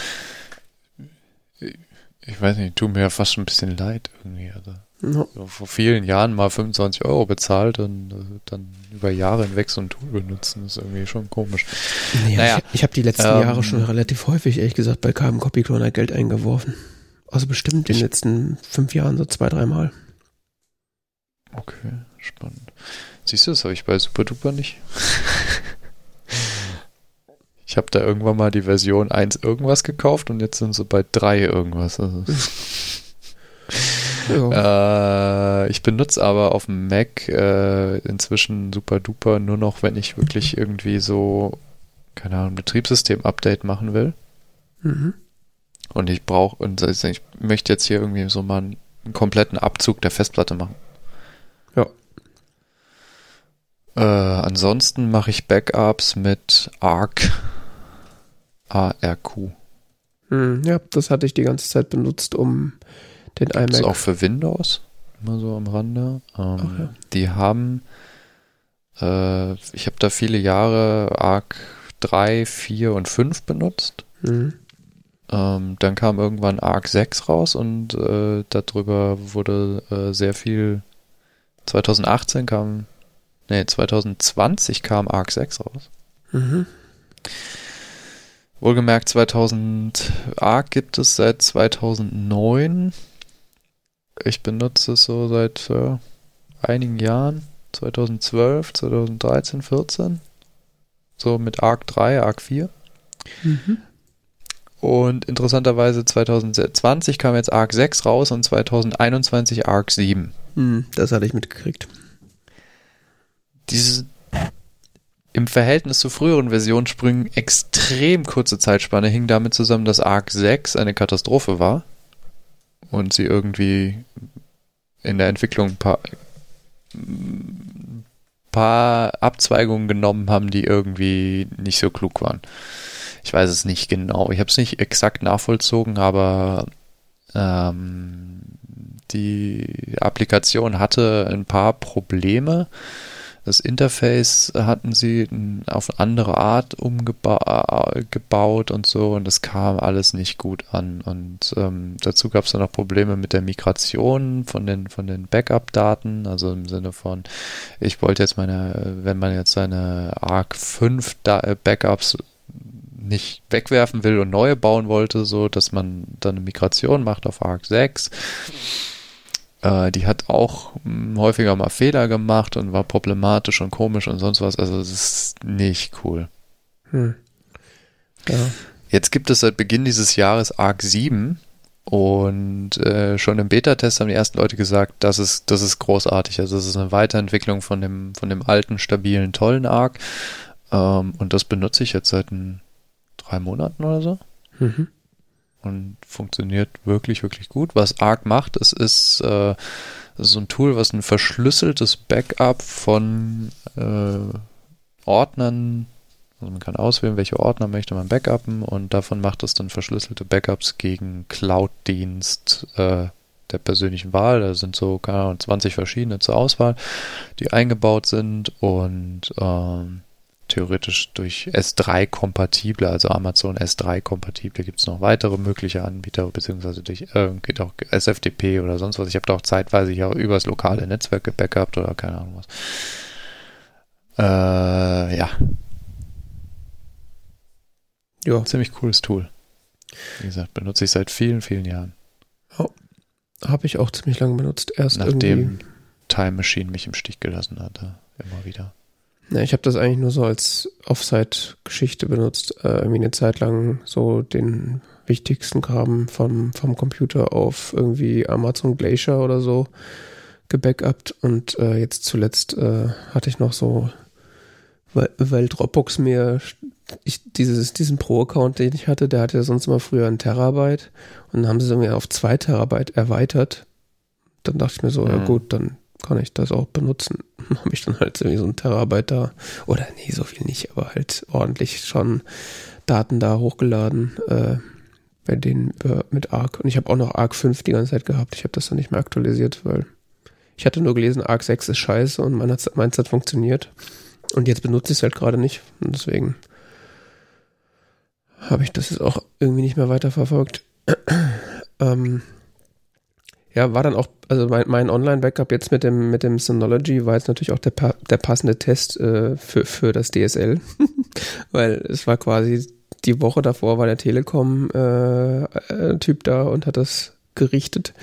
ich weiß nicht, tut mir ja fast schon ein bisschen leid irgendwie. Also. Ja. Vor vielen Jahren mal 25 Euro bezahlt und äh, dann über Jahre hinweg so ein Tool benutzen, ist irgendwie schon komisch. Naja, naja ich, ich habe die letzten ähm, Jahre schon relativ häufig, ehrlich gesagt, bei Carbon Copy Cloner Geld eingeworfen. Also bestimmt in den letzten fünf Jahren so zwei, dreimal. Okay, spannend. Siehst du, das habe ich bei SuperDuper nicht. ich habe da irgendwann mal die Version 1 irgendwas gekauft und jetzt sind sie bei 3 irgendwas. Also äh, ich benutze aber auf dem Mac äh, inzwischen super duper nur noch, wenn ich wirklich irgendwie so, keine Ahnung, Betriebssystem-Update machen will. Mhm. Und ich brauche, und ich möchte jetzt hier irgendwie so mal einen, einen kompletten Abzug der Festplatte machen. Ja. Äh, ansonsten mache ich Backups mit ARC. ARQ. Hm, ja, das hatte ich die ganze Zeit benutzt, um den iMac. Das ist auch für Windows, immer so am Rande. Ähm, ja. Die haben, äh, ich habe da viele Jahre Arc 3, 4 und 5 benutzt. Mhm. Ähm, dann kam irgendwann Arc 6 raus und äh, darüber wurde äh, sehr viel. 2018 kam, nee, 2020 kam Arc 6 raus. Mhm. Wohlgemerkt, 2000 Arc gibt es seit 2009. Ich benutze es so seit äh, einigen Jahren. 2012, 2013, 14. So mit Arc 3, Arc 4. Mhm. Und interessanterweise 2020 kam jetzt Arc 6 raus und 2021 Arc 7. Hm, das hatte ich mitgekriegt. Diese im Verhältnis zu früheren Versionssprüngen extrem kurze Zeitspanne hing damit zusammen, dass Arc 6 eine Katastrophe war und sie irgendwie in der Entwicklung ein paar, paar Abzweigungen genommen haben, die irgendwie nicht so klug waren. Ich weiß es nicht genau. Ich habe es nicht exakt nachvollzogen, aber ähm, die Applikation hatte ein paar Probleme. Das Interface hatten sie auf andere Art umgebaut und so und das kam alles nicht gut an. Und ähm, dazu gab es dann noch Probleme mit der Migration von den, von den Backup-Daten, also im Sinne von, ich wollte jetzt meine, wenn man jetzt seine ARC 5 Backups nicht wegwerfen will und neue bauen wollte, so dass man dann eine Migration macht auf Arc 6. Äh, die hat auch mh, hm, häufiger mal Fehler gemacht und war problematisch und komisch und sonst was. Also das ist nicht cool. Hm. Ja. Jetzt gibt es seit Beginn dieses Jahres Arc 7 und äh, schon im Beta-Test haben die ersten Leute gesagt, das ist, das ist großartig. Also es ist eine Weiterentwicklung von dem, von dem alten, stabilen, tollen Arc. Ähm, und das benutze ich jetzt seit ein drei Monaten oder so. Mhm. Und funktioniert wirklich, wirklich gut. Was Arc macht, es ist äh, so ein Tool, was ein verschlüsseltes Backup von äh, Ordnern, also man kann auswählen, welche Ordner möchte man backuppen und davon macht es dann verschlüsselte Backups gegen Cloud-Dienst äh, der persönlichen Wahl. Da sind so, keine Ahnung, 20 verschiedene zur Auswahl, die eingebaut sind und ähm, theoretisch durch S3 kompatible, also Amazon S3 kompatible, gibt es noch weitere mögliche Anbieter, beziehungsweise durch äh, geht auch SFTP oder sonst was. Ich habe da auch zeitweise hier übers lokale Netzwerk gebackupt oder keine Ahnung was. Äh, ja. Ja. Ziemlich cooles Tool. Wie gesagt, benutze ich seit vielen, vielen Jahren. Oh, habe ich auch ziemlich lange benutzt. Erst Nachdem irgendwie. Time Machine mich im Stich gelassen hatte. Immer wieder. Ja, ich habe das eigentlich nur so als Offsite-Geschichte benutzt. Äh, irgendwie eine Zeit lang so den wichtigsten Kram vom, vom Computer auf irgendwie Amazon Glacier oder so gebackupt und äh, jetzt zuletzt äh, hatte ich noch so, weil, weil Dropbox mir ich, dieses, diesen Pro-Account, den ich hatte, der hatte ja sonst immer früher einen Terabyte und dann haben sie es irgendwie auf zwei Terabyte erweitert. Dann dachte ich mir so, mhm. ja gut, dann kann ich das auch benutzen. Habe ich dann halt irgendwie so ein Terabyte da, oder nee, so viel nicht, aber halt ordentlich schon Daten da hochgeladen, äh, bei denen äh, mit Arc. Und ich habe auch noch Arc 5 die ganze Zeit gehabt. Ich habe das dann nicht mehr aktualisiert, weil ich hatte nur gelesen, Arc 6 ist scheiße und meins hat, meins hat funktioniert. Und jetzt benutze ich es halt gerade nicht. Und deswegen habe ich das jetzt auch irgendwie nicht mehr weiterverfolgt. ähm, ja, war dann auch, also mein, mein Online-Backup jetzt mit dem, mit dem Synology war jetzt natürlich auch der, der passende Test äh, für, für das DSL. Weil es war quasi die Woche davor war der Telekom-Typ äh, äh, da und hat das gerichtet.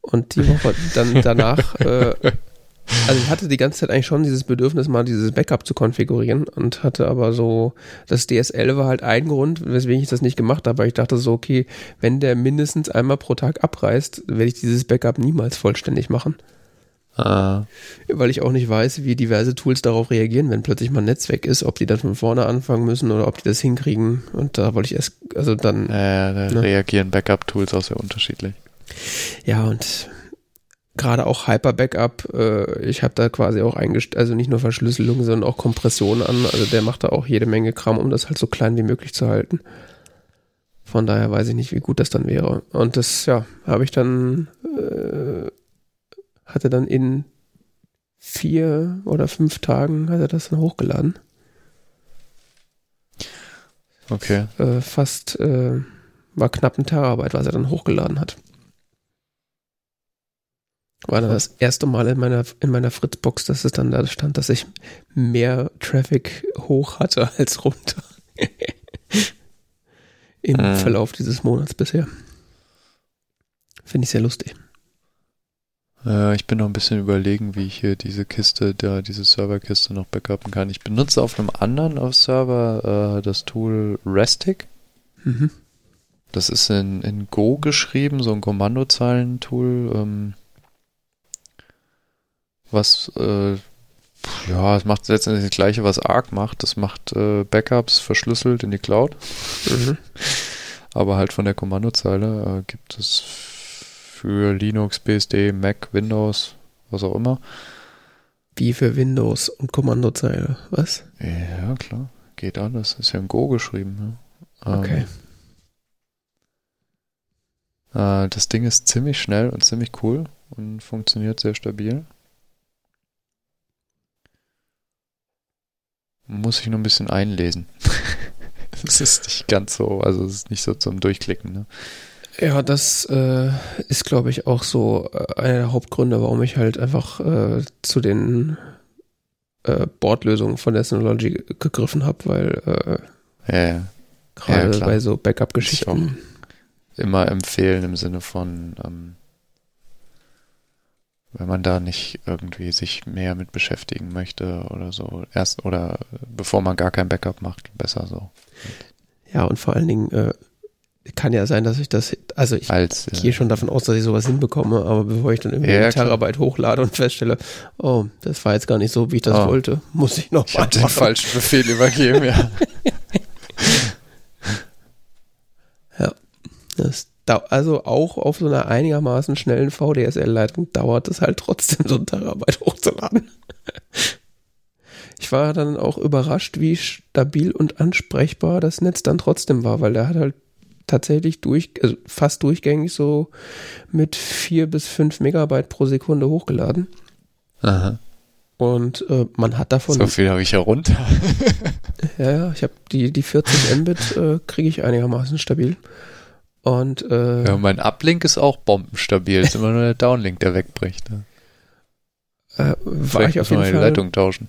Und die Woche dann danach äh, also ich hatte die ganze Zeit eigentlich schon dieses Bedürfnis, mal dieses Backup zu konfigurieren und hatte aber so, das DSL war halt ein Grund, weswegen ich das nicht gemacht habe, weil ich dachte so, okay, wenn der mindestens einmal pro Tag abreißt, werde ich dieses Backup niemals vollständig machen. Ah. Weil ich auch nicht weiß, wie diverse Tools darauf reagieren, wenn plötzlich mal ein Netz weg ist, ob die dann von vorne anfangen müssen oder ob die das hinkriegen. Und da wollte ich erst, also dann. Äh, da ne? reagieren Backup-Tools auch sehr unterschiedlich. Ja, und gerade auch Hyper-Backup, äh, ich habe da quasi auch eingestellt, also nicht nur Verschlüsselung, sondern auch Kompression an. Also der macht da auch jede Menge Kram, um das halt so klein wie möglich zu halten. Von daher weiß ich nicht, wie gut das dann wäre. Und das, ja, habe ich dann, äh, hatte dann in vier oder fünf Tagen hat er das dann hochgeladen. Okay. Äh, fast, äh, war knapp ein Terabyte, was er dann hochgeladen hat. War dann das erste Mal in meiner, in meiner Fritzbox, dass es dann da stand, dass ich mehr Traffic hoch hatte als runter. Im äh. Verlauf dieses Monats bisher. Finde ich sehr lustig. Äh, ich bin noch ein bisschen überlegen, wie ich hier diese Kiste, da diese Serverkiste noch backuppen kann. Ich benutze auf einem anderen Server äh, das Tool Restic. Mhm. Das ist in, in Go geschrieben, so ein Kommandozeilen-Tool, ähm, was äh, ja, es macht letztendlich das gleiche, was Arc macht. Das macht äh, Backups verschlüsselt in die Cloud. Mhm. Aber halt von der Kommandozeile äh, gibt es für Linux, BSD, Mac, Windows, was auch immer. Wie für Windows und Kommandozeile, was? Ja, klar. Geht alles. Ist ja in Go geschrieben. Ne? Okay. Ähm, äh, das Ding ist ziemlich schnell und ziemlich cool und funktioniert sehr stabil. Muss ich nur ein bisschen einlesen. Es ist nicht ganz so, also es ist nicht so zum Durchklicken. Ne? Ja, das äh, ist, glaube ich, auch so äh, einer der Hauptgründe, warum ich halt einfach äh, zu den äh, Bordlösungen von der Synology gegriffen habe, weil äh, ja, ja. gerade ja, bei so Backup-Geschichten immer empfehlen im Sinne von ähm, wenn man da nicht irgendwie sich mehr mit beschäftigen möchte oder so. Erst oder bevor man gar kein Backup macht, besser so. Ja, und vor allen Dingen äh, kann ja sein, dass ich das, also ich Als, gehe schon davon aus, dass ich sowas hinbekomme, aber bevor ich dann irgendwie ja, einen Terabyte hochlade und feststelle, oh, das war jetzt gar nicht so, wie ich das oh. wollte, muss ich noch ich mal den falschen Befehl übergeben, ja. ja, das also auch auf so einer einigermaßen schnellen VDSL-Leitung dauert es halt trotzdem so ein Terabyte hochzuladen. Ich war dann auch überrascht, wie stabil und ansprechbar das Netz dann trotzdem war, weil der hat halt tatsächlich durch, also fast durchgängig so mit vier bis fünf Megabyte pro Sekunde hochgeladen. Aha. Und äh, man hat davon. So viel habe ich ja runter. ja, ja, ich habe die, die 40 Mbit äh, kriege ich einigermaßen stabil. Und äh, ja, mein Uplink ist auch bombenstabil. ist immer nur der Downlink, der wegbricht. Ne? Äh, war ich auf jeden Fall Leitung tauschen.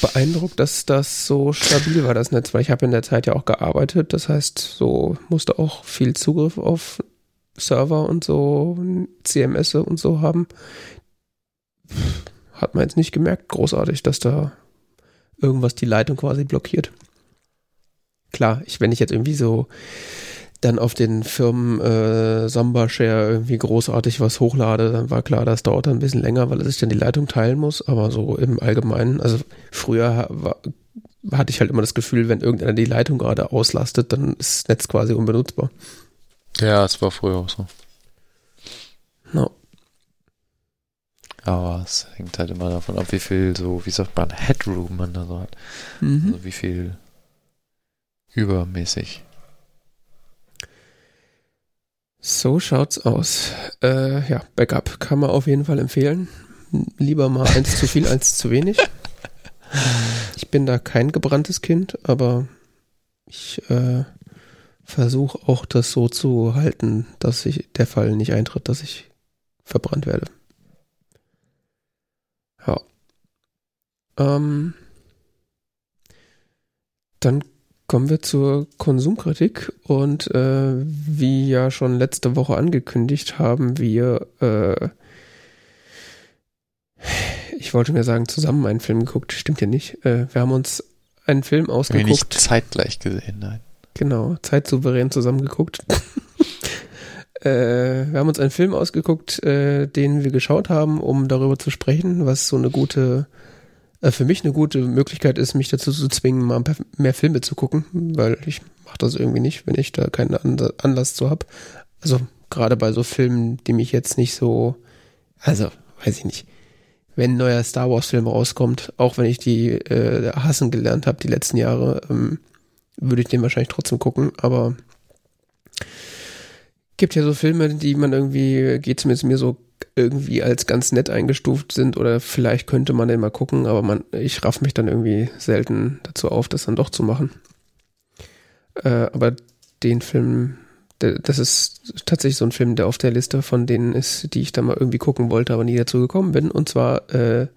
beeindruckt, dass das so stabil war, das Netz, weil ich habe in der Zeit ja auch gearbeitet. Das heißt, so musste auch viel Zugriff auf Server und so, CMS und so haben. Hat man jetzt nicht gemerkt, großartig, dass da irgendwas die Leitung quasi blockiert. Klar, ich, wenn ich jetzt irgendwie so dann auf den Firmen äh, Samba Share irgendwie großartig was hochlade, dann war klar, das dauert dann ein bisschen länger, weil er sich dann die Leitung teilen muss. Aber so im Allgemeinen, also früher war, hatte ich halt immer das Gefühl, wenn irgendeiner die Leitung gerade auslastet, dann ist das Netz quasi unbenutzbar. Ja, es war früher auch so. No. Aber es hängt halt immer davon ab, wie viel so, wie sagt man, Headroom man da so hat. Mhm. Also wie viel übermäßig so schaut's aus. Äh, ja, Backup kann man auf jeden Fall empfehlen. Lieber mal eins zu viel als zu wenig. Ich bin da kein gebranntes Kind, aber ich äh, versuche auch das so zu halten, dass sich der Fall nicht eintritt, dass ich verbrannt werde. Ja. Ähm, dann Kommen wir zur Konsumkritik und äh, wie ja schon letzte Woche angekündigt, haben wir, äh, ich wollte mir sagen, zusammen einen Film geguckt, stimmt ja nicht. Äh, wir haben uns einen Film ausgeguckt. Wir nicht zeitgleich gesehen, nein. Genau, zeitsouverän zusammengeguckt. äh, wir haben uns einen Film ausgeguckt, äh, den wir geschaut haben, um darüber zu sprechen, was so eine gute äh, für mich eine gute Möglichkeit ist, mich dazu zu zwingen, mal mehr Filme zu gucken, weil ich mache das irgendwie nicht, wenn ich da keinen Anlass zu habe. Also gerade bei so Filmen, die mich jetzt nicht so, also weiß ich nicht, wenn ein neuer Star Wars Film rauskommt, auch wenn ich die äh, hassen gelernt habe die letzten Jahre, ähm, würde ich den wahrscheinlich trotzdem gucken, aber Gibt ja so Filme, die man irgendwie, geht zumindest mir so irgendwie als ganz nett eingestuft sind oder vielleicht könnte man den mal gucken, aber man, ich raff mich dann irgendwie selten dazu auf, das dann doch zu machen. Äh, aber den Film, der, das ist tatsächlich so ein Film, der auf der Liste von denen ist, die ich da mal irgendwie gucken wollte, aber nie dazu gekommen bin. Und zwar äh,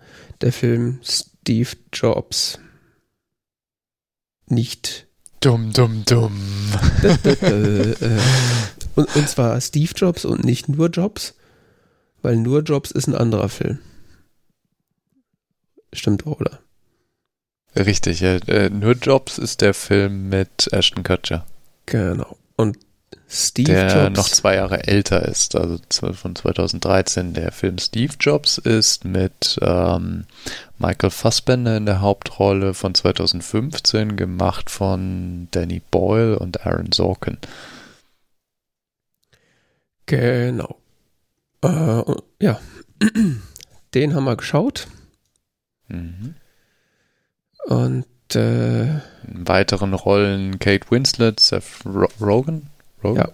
der Film Steve Jobs. Nicht. Dumm, dumm, dumm. und, und zwar Steve Jobs und nicht nur Jobs, weil nur Jobs ist ein anderer Film. Stimmt, oder? Richtig, ja. Äh, nur Jobs ist der Film mit Ashton Kutcher. Genau. Und Steve der Jobs. noch zwei Jahre älter ist, also von 2013. Der Film Steve Jobs ist mit ähm, Michael Fassbender in der Hauptrolle von 2015, gemacht von Danny Boyle und Aaron Sorkin. Genau. Äh, ja, den haben wir geschaut. Mhm. Und äh, In weiteren Rollen Kate Winslet, Seth Ro Rogen, Rogen? Ja.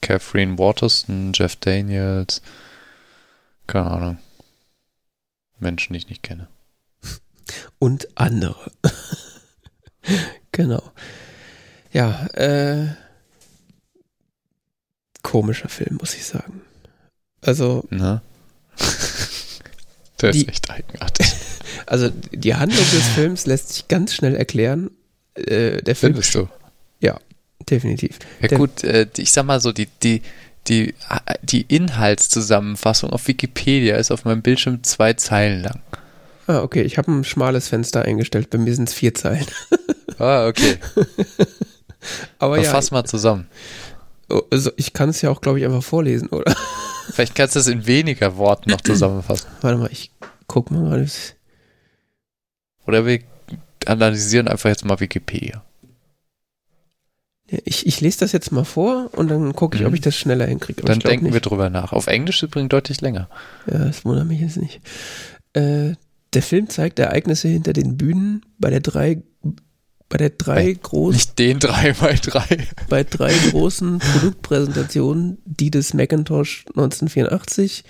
Catherine Waterston, Jeff Daniels, keine Ahnung. Menschen, die ich nicht kenne. und andere. genau. Ja, äh, komischer Film, muss ich sagen. Also, Na? Der Die- ist echt eigenartig. also die Handlung des Films lässt sich ganz schnell erklären. Äh, der Film Findest du? definitiv. Ja Der- gut, äh, ich sag mal so, die, die, die, die Inhaltszusammenfassung auf Wikipedia ist auf meinem Bildschirm zwei Zeilen lang. Ah, okay, ich habe ein schmales Fenster eingestellt. Bei mir sind es vier Zeilen. Ah, okay. Aber Dann ja, fass mal zusammen. Also ich kann es ja auch, glaube ich, einfach vorlesen, oder? Vielleicht kannst du es in weniger Worten noch zusammenfassen. Warte mal, ich guck mal gerade. Oder wir analysieren einfach jetzt mal Wikipedia. Ich, ich lese das jetzt mal vor und dann gucke ich, Mhm. ob ich das schneller hinkriege. Dann denken nicht. wir drüber nach. Auf Englisch übrigens deutlich länger. Ja, das wundert mich jetzt nicht. Äh, der Film zeigt Ereignisse hinter den Bühnen bei der drei bei der drei Bei- groß, Nicht den 3 bei 3 bei drei großen Produktpräsentationen, die des Macintosh 1984,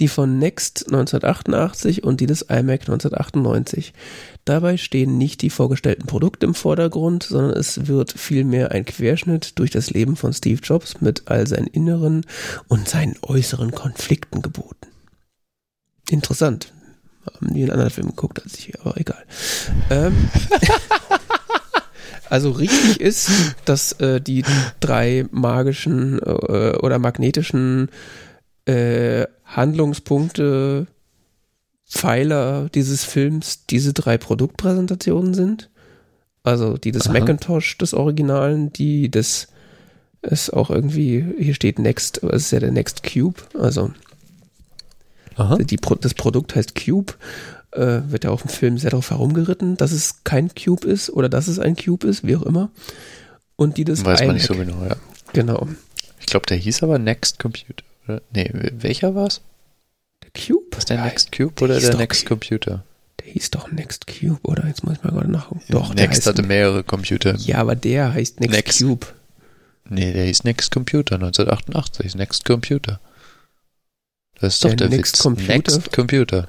die von Next 1988 und die des iMac 1998. Dabei stehen nicht die vorgestellten Produkte im Vordergrund, sondern es wird vielmehr ein Querschnitt durch das Leben von Steve Jobs mit all seinen inneren und seinen äußeren Konflikten geboten. Interessant. Haben die einen anderen Film geguckt als ich, aber egal. Ähm, also richtig ist, dass äh, die drei magischen äh, oder magnetischen äh, Handlungspunkte, Pfeiler dieses Films diese drei Produktpräsentationen sind. Also die des Aha. Macintosh des Originalen, die des ist auch irgendwie, hier steht Next, es ist ja der Next Cube, also Aha. die, das Produkt heißt Cube, äh, wird ja auch im Film sehr darauf herumgeritten, dass es kein Cube ist oder dass es ein Cube ist, wie auch immer. Und die des Weiß man nicht so genau, ja. Genau. Ich glaube, der hieß aber Next Computer. Oder? Nee, welcher war's? Der Cube? Was der Ja, Next Cube der oder der doch Next Computer? Der hieß doch Next Cube, oder? Jetzt muss ich mal gerade nachgucken. Doch, der Next hatte mehrere Computer. Ja, aber der heißt Next, Next. Cube. Nee, der hieß Next Computer 1988. Next Computer. Das ist doch Der der, Next Witz. Computer? Next Computer.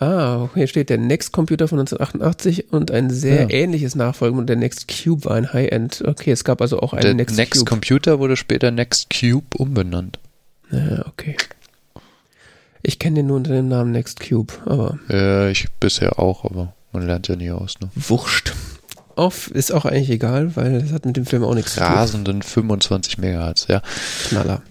Ah, hier steht der Next Computer von 1988 und ein sehr Ja. ähnliches Nachfolgemodell. Der Next Cube war ein High-End. Okay, es gab also auch einen Der Next, Next, Cube. Computer wurde später Next Cube umbenannt. Ja, okay. Ich kenne den nur unter dem Namen Next Cube, aber Äh, ich bisher auch, aber man lernt ja nie aus, ne? wurscht. Auf, ist auch eigentlich egal, weil das hat mit dem Film auch nichts zu tun. Rasenden 25 Megahertz, ja. Knaller.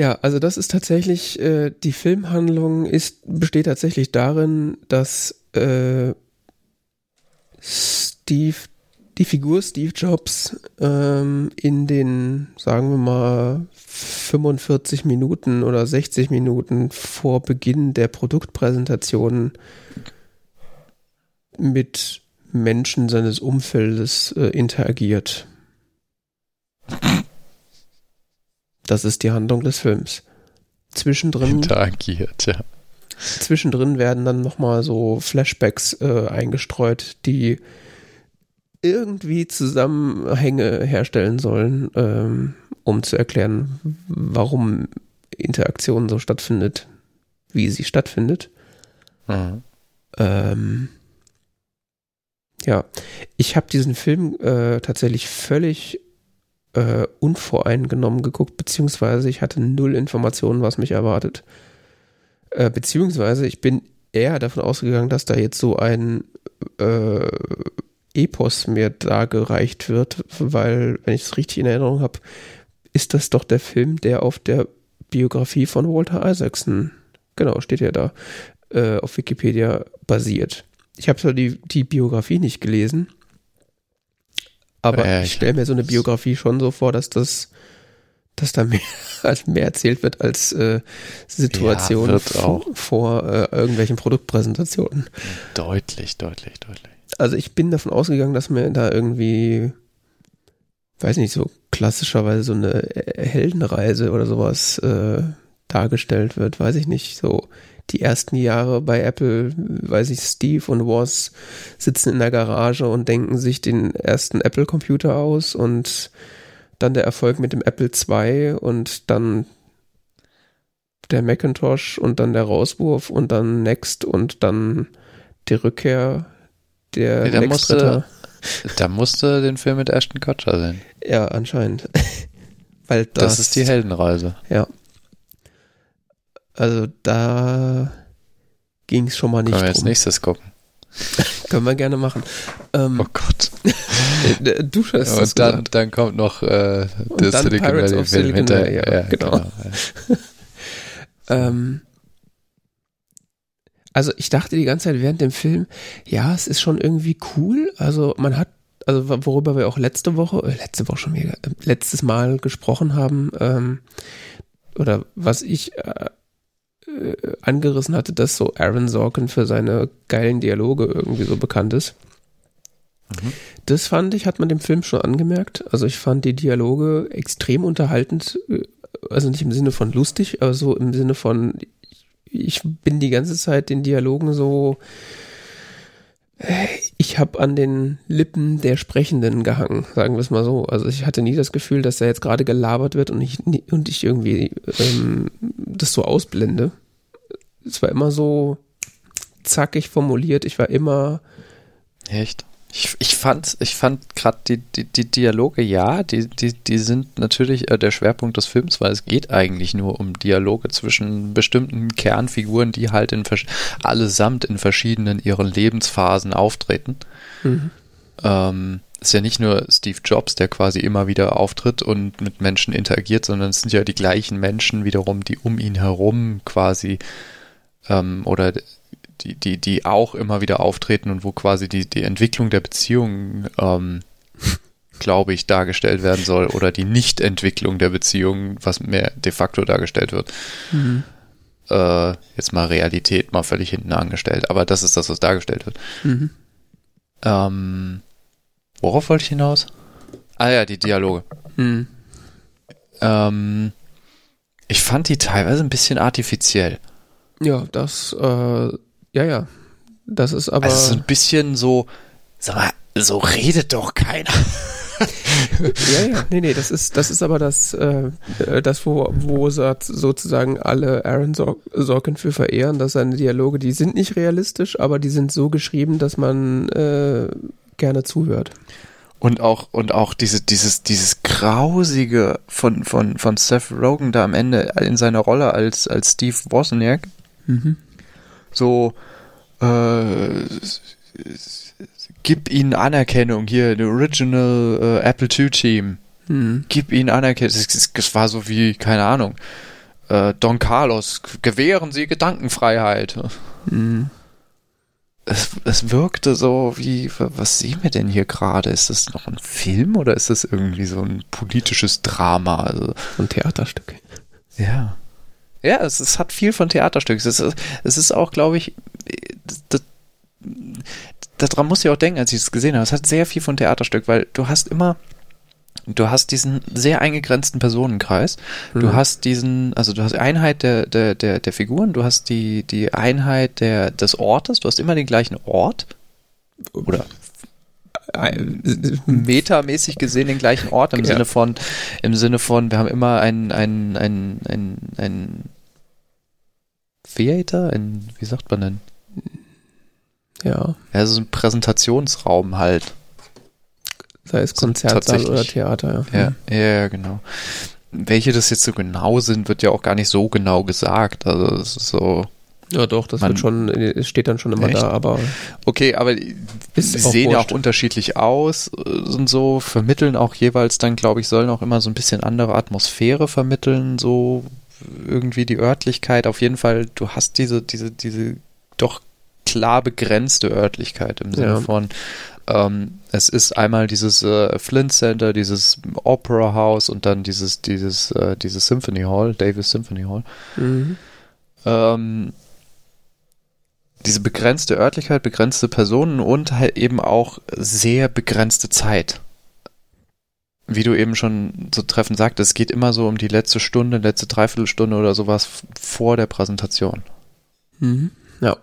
Ja, also das ist tatsächlich, äh, die Filmhandlung ist, besteht tatsächlich darin, dass äh, Steve, die Figur Steve Jobs ähm, in den, sagen wir mal, 45 Minuten oder 60 Minuten vor Beginn der Produktpräsentation mit Menschen seines Umfeldes äh, interagiert. Das ist die Handlung des Films. Zwischendrin, Interagiert, ja. zwischendrin werden dann nochmal so Flashbacks äh, eingestreut, die irgendwie Zusammenhänge herstellen sollen, ähm, um zu erklären, warum Interaktion so stattfindet, wie sie stattfindet. Mhm. Ähm, ja, ich habe diesen Film äh, tatsächlich völlig äh, unvoreingenommen geguckt, beziehungsweise ich hatte null Informationen, was mich erwartet. Äh, beziehungsweise ich bin eher davon ausgegangen, dass da jetzt so ein äh, Epos mir dargereicht wird, weil, wenn ich es richtig in Erinnerung habe, ist das doch der Film, der auf der Biografie von Walter Isaacson, genau, steht ja da, äh, auf Wikipedia basiert. Ich habe zwar die, die Biografie nicht gelesen, aber äh, ich stelle mir so eine Biografie schon so vor, dass das, dass da mehr, mehr erzählt wird als äh, Situationen ja, vor, vor äh, irgendwelchen Produktpräsentationen. Deutlich, deutlich, deutlich. Also ich bin davon ausgegangen, dass mir da irgendwie, weiß nicht, so klassischerweise so eine Heldenreise oder sowas äh, dargestellt wird, weiß ich nicht, so die ersten Jahre bei Apple, weiß ich, Steve und Woz sitzen in der Garage und denken sich den ersten Apple-Computer aus und dann der Erfolg mit dem Apple II und dann der Macintosh und dann der Rauswurf und dann Next und dann die Rückkehr der nee, da musste, da musste den Film mit Ashton Kutcher sehen. Ja, anscheinend. Weil das, das ist die Heldenreise. Ja. Also da ging es schon mal nicht. Können wir jetzt nächstes gucken. Können wir gerne machen. Ähm, oh Gott. du ja, Und dann, dann kommt noch äh, der Silicon Pirates Valley Film hinterher. Ja, ja, genau. genau ähm, also ich dachte die ganze Zeit während dem Film, ja, es ist schon irgendwie cool. Also man hat, also worüber wir auch letzte Woche, äh, letzte Woche schon wieder, äh, letztes Mal gesprochen haben, ähm, oder was ich äh, äh, angerissen hatte, dass so Aaron Sorkin für seine geilen Dialoge irgendwie so bekannt ist. Mhm. Das fand ich, hat man dem Film schon angemerkt. Also ich fand die Dialoge extrem unterhaltend, äh, also nicht im Sinne von lustig, aber so im Sinne von, ich bin die ganze Zeit den Dialogen so, ich habe an den Lippen der Sprechenden gehangen, sagen wir es mal so. Also ich hatte nie das Gefühl, dass da jetzt gerade gelabert wird und ich, und ich irgendwie ähm, das so ausblende. Es war immer so zackig formuliert. Ich war immer. Echt? Ich, ich fand, ich fand gerade die, die, die Dialoge, ja, die, die, die sind natürlich äh, der Schwerpunkt des Films, weil es geht eigentlich nur um Dialoge zwischen bestimmten Kernfiguren, die halt in allesamt in verschiedenen ihren Lebensphasen auftreten. Mhm. Ähm, ist ja nicht nur Steve Jobs, der quasi immer wieder auftritt und mit Menschen interagiert, sondern es sind ja die gleichen Menschen wiederum, die um ihn herum quasi ähm, oder die, die, die auch immer wieder auftreten und wo quasi die, die Entwicklung der Beziehung, ähm, glaube ich, dargestellt werden soll oder die Nichtentwicklung der Beziehung, was mehr de facto dargestellt wird. Mhm. Äh, jetzt mal Realität mal völlig hinten angestellt, aber das ist das, was dargestellt wird. Mhm. Ähm, worauf wollte ich hinaus? Ah ja, die Dialoge. Mhm. Ähm, ich fand die teilweise ein bisschen artifiziell. Ja, das äh, ja, ja. Das ist aber. Also so ein bisschen so, sag mal, so redet doch keiner. ja, ja, nee, nee, das ist, das ist aber das, äh, das wo, wo sozusagen alle Aaron Sorkin für verehren, dass seine Dialoge, die sind nicht realistisch, aber die sind so geschrieben, dass man äh, gerne zuhört. Und auch, und auch diese, dieses, dieses Grausige von, von, von Seth Rogen da am Ende in seiner Rolle als, als Steve Wozniak. Mhm so äh, gib ihnen Anerkennung hier, the Original äh, Apple II Team. Hm. Gib ihnen Anerkennung. Das, das, war so wie, keine Ahnung, äh, Don Carlos, gewähren Sie Gedankenfreiheit. Hm. Es, es wirkte so wie, was sehen wir denn hier gerade? Ist das noch ein Film oder ist das irgendwie so ein politisches Drama? Also, ein Theaterstück. Ja. Ja, es, es hat viel von Theaterstück. Es ist, es ist auch, glaube ich, das, daran muss ich auch denken, als ich es gesehen habe. Es hat sehr viel von Theaterstück, weil du hast immer, du hast diesen sehr eingegrenzten Personenkreis. Mhm. Du hast diesen, also du hast Einheit der, der, der, der Figuren, du hast die, die Einheit der, des Ortes, du hast immer den gleichen Ort. Oder metamäßig gesehen den gleichen Ort im ja. Sinne von, im Sinne von, wir haben immer ein, ein, ein, ein, ein Theater, ein, wie sagt man denn? Ja. Ja, so ein Präsentationsraum halt. Sei es Konzertsaal oder Theater, ja. Ja, ja, genau. Welche das jetzt so genau sind, wird ja auch gar nicht so genau gesagt. Also es ist so. Ja, doch, das man, wird schon, es steht dann schon immer echt? da, aber. Okay, aber sie sehen ja auch unterschiedlich aus äh, und so, vermitteln auch jeweils dann, glaube ich, sollen auch immer so ein bisschen andere Atmosphäre vermitteln, so irgendwie die Örtlichkeit. Auf jeden Fall, du hast diese, diese, diese doch klar begrenzte Örtlichkeit im Sinne ja. von, ähm, es ist einmal dieses äh, Flint Center, dieses Opera House und dann dieses, dieses, äh, dieses Symphony Hall, Davis Symphony Hall. Mhm. Ähm, diese begrenzte Örtlichkeit, begrenzte Personen und halt eben auch sehr begrenzte Zeit. Wie du eben schon so treffend sagtest, es geht immer so um die letzte Stunde, letzte Dreiviertelstunde oder sowas vor der Präsentation. Mhm. Ja.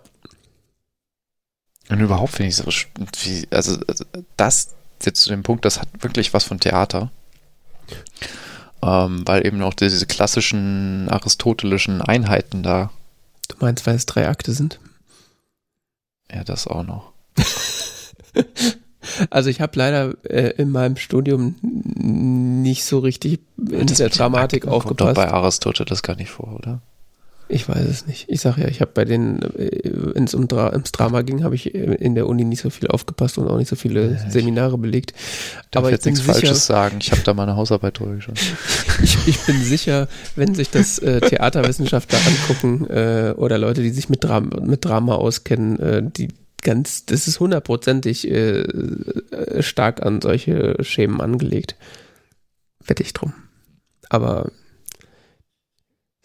Und überhaupt finde ich so, wie, also, also das jetzt zu dem Punkt, das hat wirklich was von Theater. Ähm, weil eben auch diese klassischen aristotelischen Einheiten da. Du meinst, weil es drei Akte sind? Ja, das auch noch. also ich habe leider äh, in meinem Studium nicht so richtig in das der Dramatik Akten aufgepasst. Kommt doch bei Aristoteles gar nicht vor, oder? Ich weiß es nicht. Ich sage ja, ich habe bei den, äh, wenn es um Dra ums Drama ging, habe ich in der Uni nicht so viel aufgepasst und auch nicht so viele ja, Seminare belegt. Darf Aber jetzt nichts sicher, Falsches sagen. Ich habe da meine Hausarbeit durchgeschaut. ich, ich bin sicher, wenn sich das äh, Theaterwissenschaftler angucken äh, oder Leute, die sich mit, Dra mit Drama auskennen, äh, die ganz, das ist hundertprozentig äh, äh, stark an solche Schemen angelegt. Wette ich drum. Aber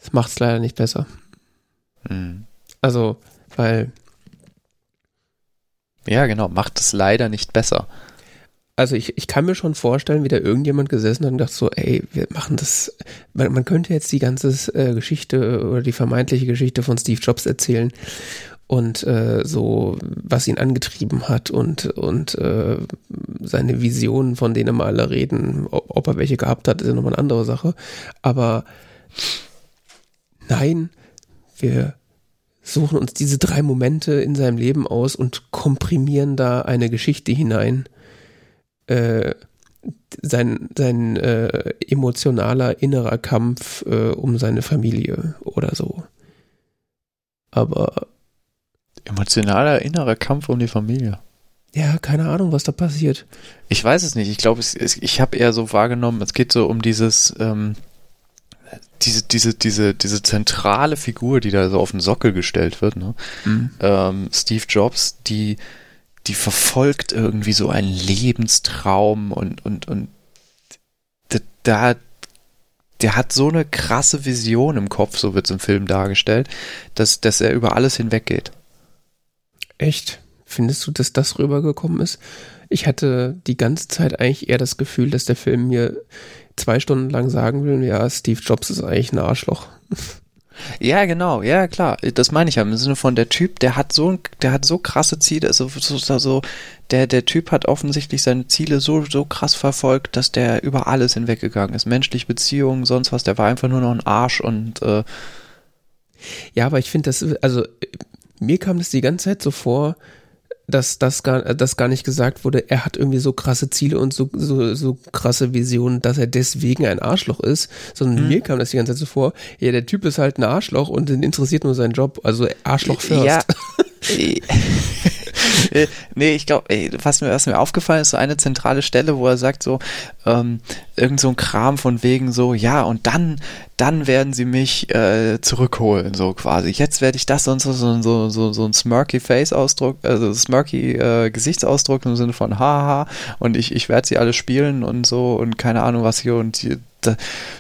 das macht es leider nicht besser. Mhm. Also, weil. Ja, genau, macht es leider nicht besser. Also ich, ich kann mir schon vorstellen, wie da irgendjemand gesessen hat und dachte so, ey, wir machen das, man, man könnte jetzt die ganze äh, Geschichte oder die vermeintliche Geschichte von Steve Jobs erzählen und äh, so, was ihn angetrieben hat und, und äh, seine Visionen, von denen wir alle reden, ob, ob er welche gehabt hat, ist ja nochmal eine andere Sache. Aber Nein, wir suchen uns diese drei Momente in seinem Leben aus und komprimieren da eine Geschichte hinein. Äh, sein sein äh, emotionaler innerer Kampf äh, um seine Familie oder so. Aber emotionaler innerer Kampf um die Familie. Ja, keine Ahnung, was da passiert. Ich weiß es nicht. Ich glaube, ich habe eher so wahrgenommen, es geht so um dieses ähm, diese, diese, diese, diese zentrale Figur, die da so auf den Sockel gestellt wird, ne? Mhm. Ähm, Steve Jobs, die, die verfolgt irgendwie so einen Lebenstraum und, und, und da, der hat so eine krasse Vision im Kopf, so wird es im Film dargestellt, dass, dass er über alles hinweggeht. Echt? Findest du, dass das rübergekommen ist? Ich hatte die ganze Zeit eigentlich eher das Gefühl, dass der Film mir zwei Stunden lang sagen will, ja, Steve Jobs ist eigentlich ein Arschloch. Ja, genau, ja, klar. Das meine ich ja im Sinne von der Typ, der hat so, der hat so krasse Ziele, also so, so, der, der Typ hat offensichtlich seine Ziele so, so krass verfolgt, dass der über alles hinweggegangen ist. Menschliche Beziehungen, sonst was, der war einfach nur noch ein Arsch und, äh Ja, aber ich finde das, also, mir kam das die ganze Zeit so vor, dass das gar, dass gar nicht gesagt wurde, er hat irgendwie so krasse Ziele und so, so, so krasse Visionen, dass er deswegen ein Arschloch ist, sondern mhm. mir kam das die ganze Zeit so vor, ja, der Typ ist halt ein Arschloch und den interessiert nur sein Job, also Arschloch first. Ja. Äh, nee, ich glaube, was mir, was mir aufgefallen ist, so eine zentrale Stelle, wo er sagt so, ähm, irgend so ein Kram von wegen so, ja, und dann, dann werden sie mich äh, zurückholen, so quasi. Jetzt werde ich das und so, so, so, so, so ein smirky Face-Ausdruck, also smirky äh, Gesichtsausdruck im Sinne von haha und ich, ich werde sie alle spielen und so und keine Ahnung was hier und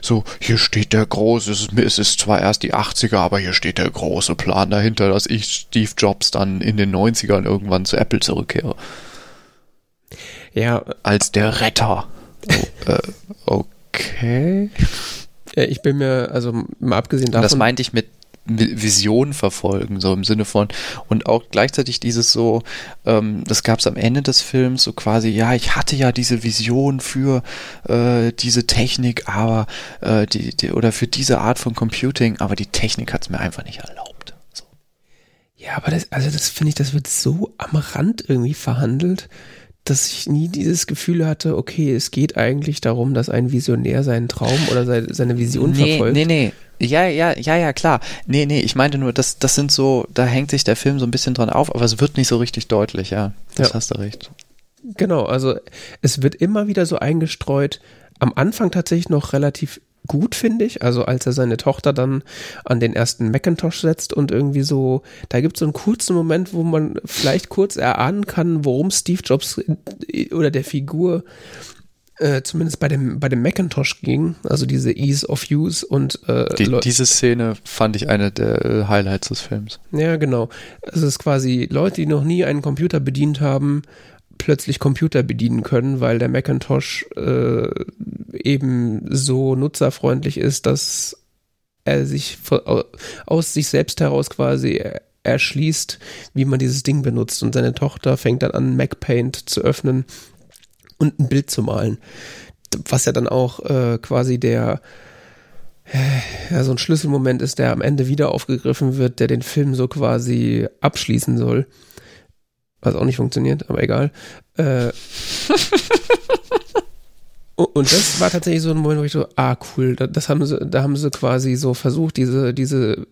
so, hier steht der große, es ist zwar erst die 80er, aber hier steht der große Plan dahinter, dass ich Steve Jobs dann in den 90ern irgendwann zu Apple zurückkehre. Ja. Als der Retter. Oh, äh, okay. Ich bin mir, also mal abgesehen davon. das meinte ich mit Vision verfolgen, so im Sinne von, und auch gleichzeitig dieses so, ähm, das gab es am Ende des Films, so quasi, ja, ich hatte ja diese Vision für äh, diese Technik, aber äh, die, die, oder für diese Art von Computing, aber die Technik hat es mir einfach nicht erlaubt. So. Ja, aber das, also das finde ich, das wird so am Rand irgendwie verhandelt dass ich nie dieses Gefühl hatte, okay, es geht eigentlich darum, dass ein Visionär seinen Traum oder seine Vision nee, verfolgt. Nee, nee, ja, ja, ja, ja, klar. Nee, nee, ich meinte nur, das, das sind so, da hängt sich der Film so ein bisschen dran auf, aber es wird nicht so richtig deutlich, ja. Das ja. hast du recht. Genau, also es wird immer wieder so eingestreut, am Anfang tatsächlich noch relativ gut, finde ich. Also als er seine Tochter dann an den ersten Macintosh setzt und irgendwie so, da gibt es so einen kurzen Moment, wo man vielleicht kurz erahnen kann, worum Steve Jobs oder der Figur äh, zumindest bei dem, bei dem Macintosh ging, also diese Ease of Use und äh, Die, diese Szene fand ich eine der äh, Highlights des Films. Ja, genau. Es ist quasi Leute, die noch nie einen Computer bedient haben, plötzlich Computer bedienen können, weil der Macintosh äh, eben so nutzerfreundlich ist, dass er sich aus sich selbst heraus quasi erschließt, wie man dieses Ding benutzt. Und seine Tochter fängt dann an, MacPaint zu öffnen und ein Bild zu malen. Was ja dann auch äh, quasi der ja, so ein Schlüsselmoment ist, der am Ende wieder aufgegriffen wird, der den Film so quasi abschließen soll was auch nicht funktioniert, aber egal. Äh, und das war tatsächlich so ein Moment, wo ich so, ah, cool, das haben sie, da haben sie quasi so versucht, diese, diese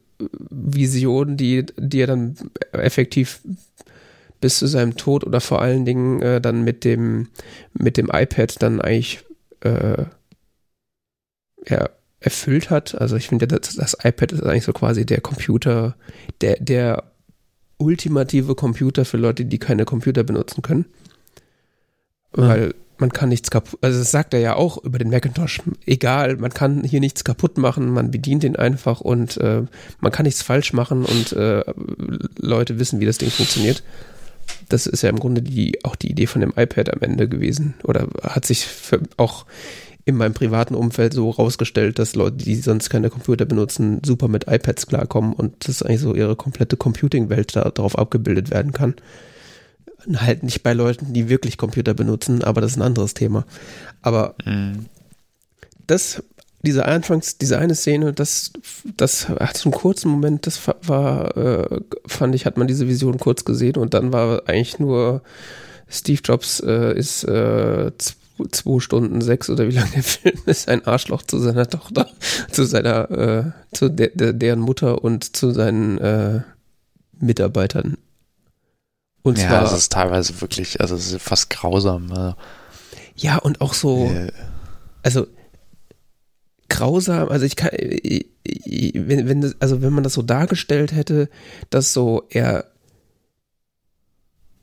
Vision, die, die er dann effektiv bis zu seinem Tod oder vor allen Dingen äh, dann mit dem, mit dem iPad dann eigentlich äh, ja, erfüllt hat. Also ich finde, das, das iPad ist eigentlich so quasi der Computer, der, der ultimative Computer für Leute, die keine Computer benutzen können. Weil ja. man kann nichts kaputt, also das sagt er ja auch über den Macintosh, egal, man kann hier nichts kaputt machen, man bedient ihn einfach und äh, man kann nichts falsch machen und äh, Leute wissen, wie das Ding funktioniert. Das ist ja im Grunde die, auch die Idee von dem iPad am Ende gewesen oder hat sich auch in meinem privaten Umfeld so rausgestellt, dass Leute, die sonst keine Computer benutzen, super mit iPads klarkommen und dass eigentlich so ihre komplette Computing-Welt da, darauf abgebildet werden kann. Halt nicht bei Leuten, die wirklich Computer benutzen, aber das ist ein anderes Thema. Aber mhm. das, diese Anfangs, diese eine Szene, das, das hat so einen kurzen Moment, das war, äh, fand ich, hat man diese Vision kurz gesehen und dann war eigentlich nur Steve Jobs äh, ist äh, zwei Stunden sechs oder wie lange der Film ist, ein Arschloch zu seiner Tochter, zu seiner, äh, zu der, der, deren Mutter und zu seinen äh, Mitarbeitern. Und ja, zwar, das ist teilweise wirklich, also es ist fast grausam. Also. Ja, und auch so, also grausam, also ich kann, wenn, wenn das, also wenn man das so dargestellt hätte, dass so er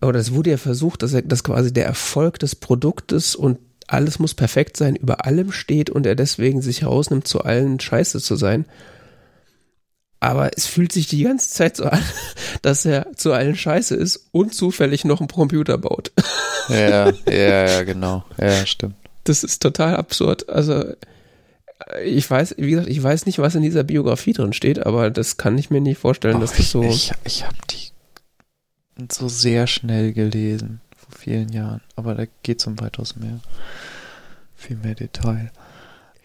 oder es wurde ja versucht, dass er, dass quasi der Erfolg des Produktes und alles muss perfekt sein, über allem steht und er deswegen sich herausnimmt, zu allen scheiße zu sein. Aber es fühlt sich die ganze Zeit so an, dass er zu allen scheiße ist und zufällig noch einen Computer baut. Ja, ja, ja, genau. Ja, stimmt. Das ist total absurd. Also, ich weiß, wie gesagt, ich weiß nicht, was in dieser Biografie drin steht, aber das kann ich mir nicht vorstellen, oh, dass das so. Ich, ich habe die so sehr schnell gelesen vor vielen Jahren, aber da geht es um weitaus mehr. Viel mehr Detail.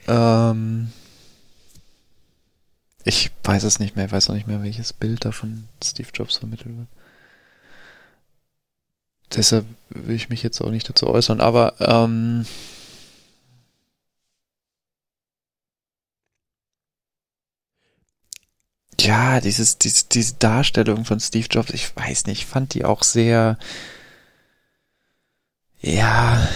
Ähm, ich weiß es nicht mehr, ich weiß auch nicht mehr, welches Bild da von Steve Jobs vermittelt wird. Deshalb will ich mich jetzt auch nicht dazu äußern, aber ähm, ja, dieses, diese, diese Darstellung von Steve Jobs, ich weiß nicht, fand die auch sehr, ja,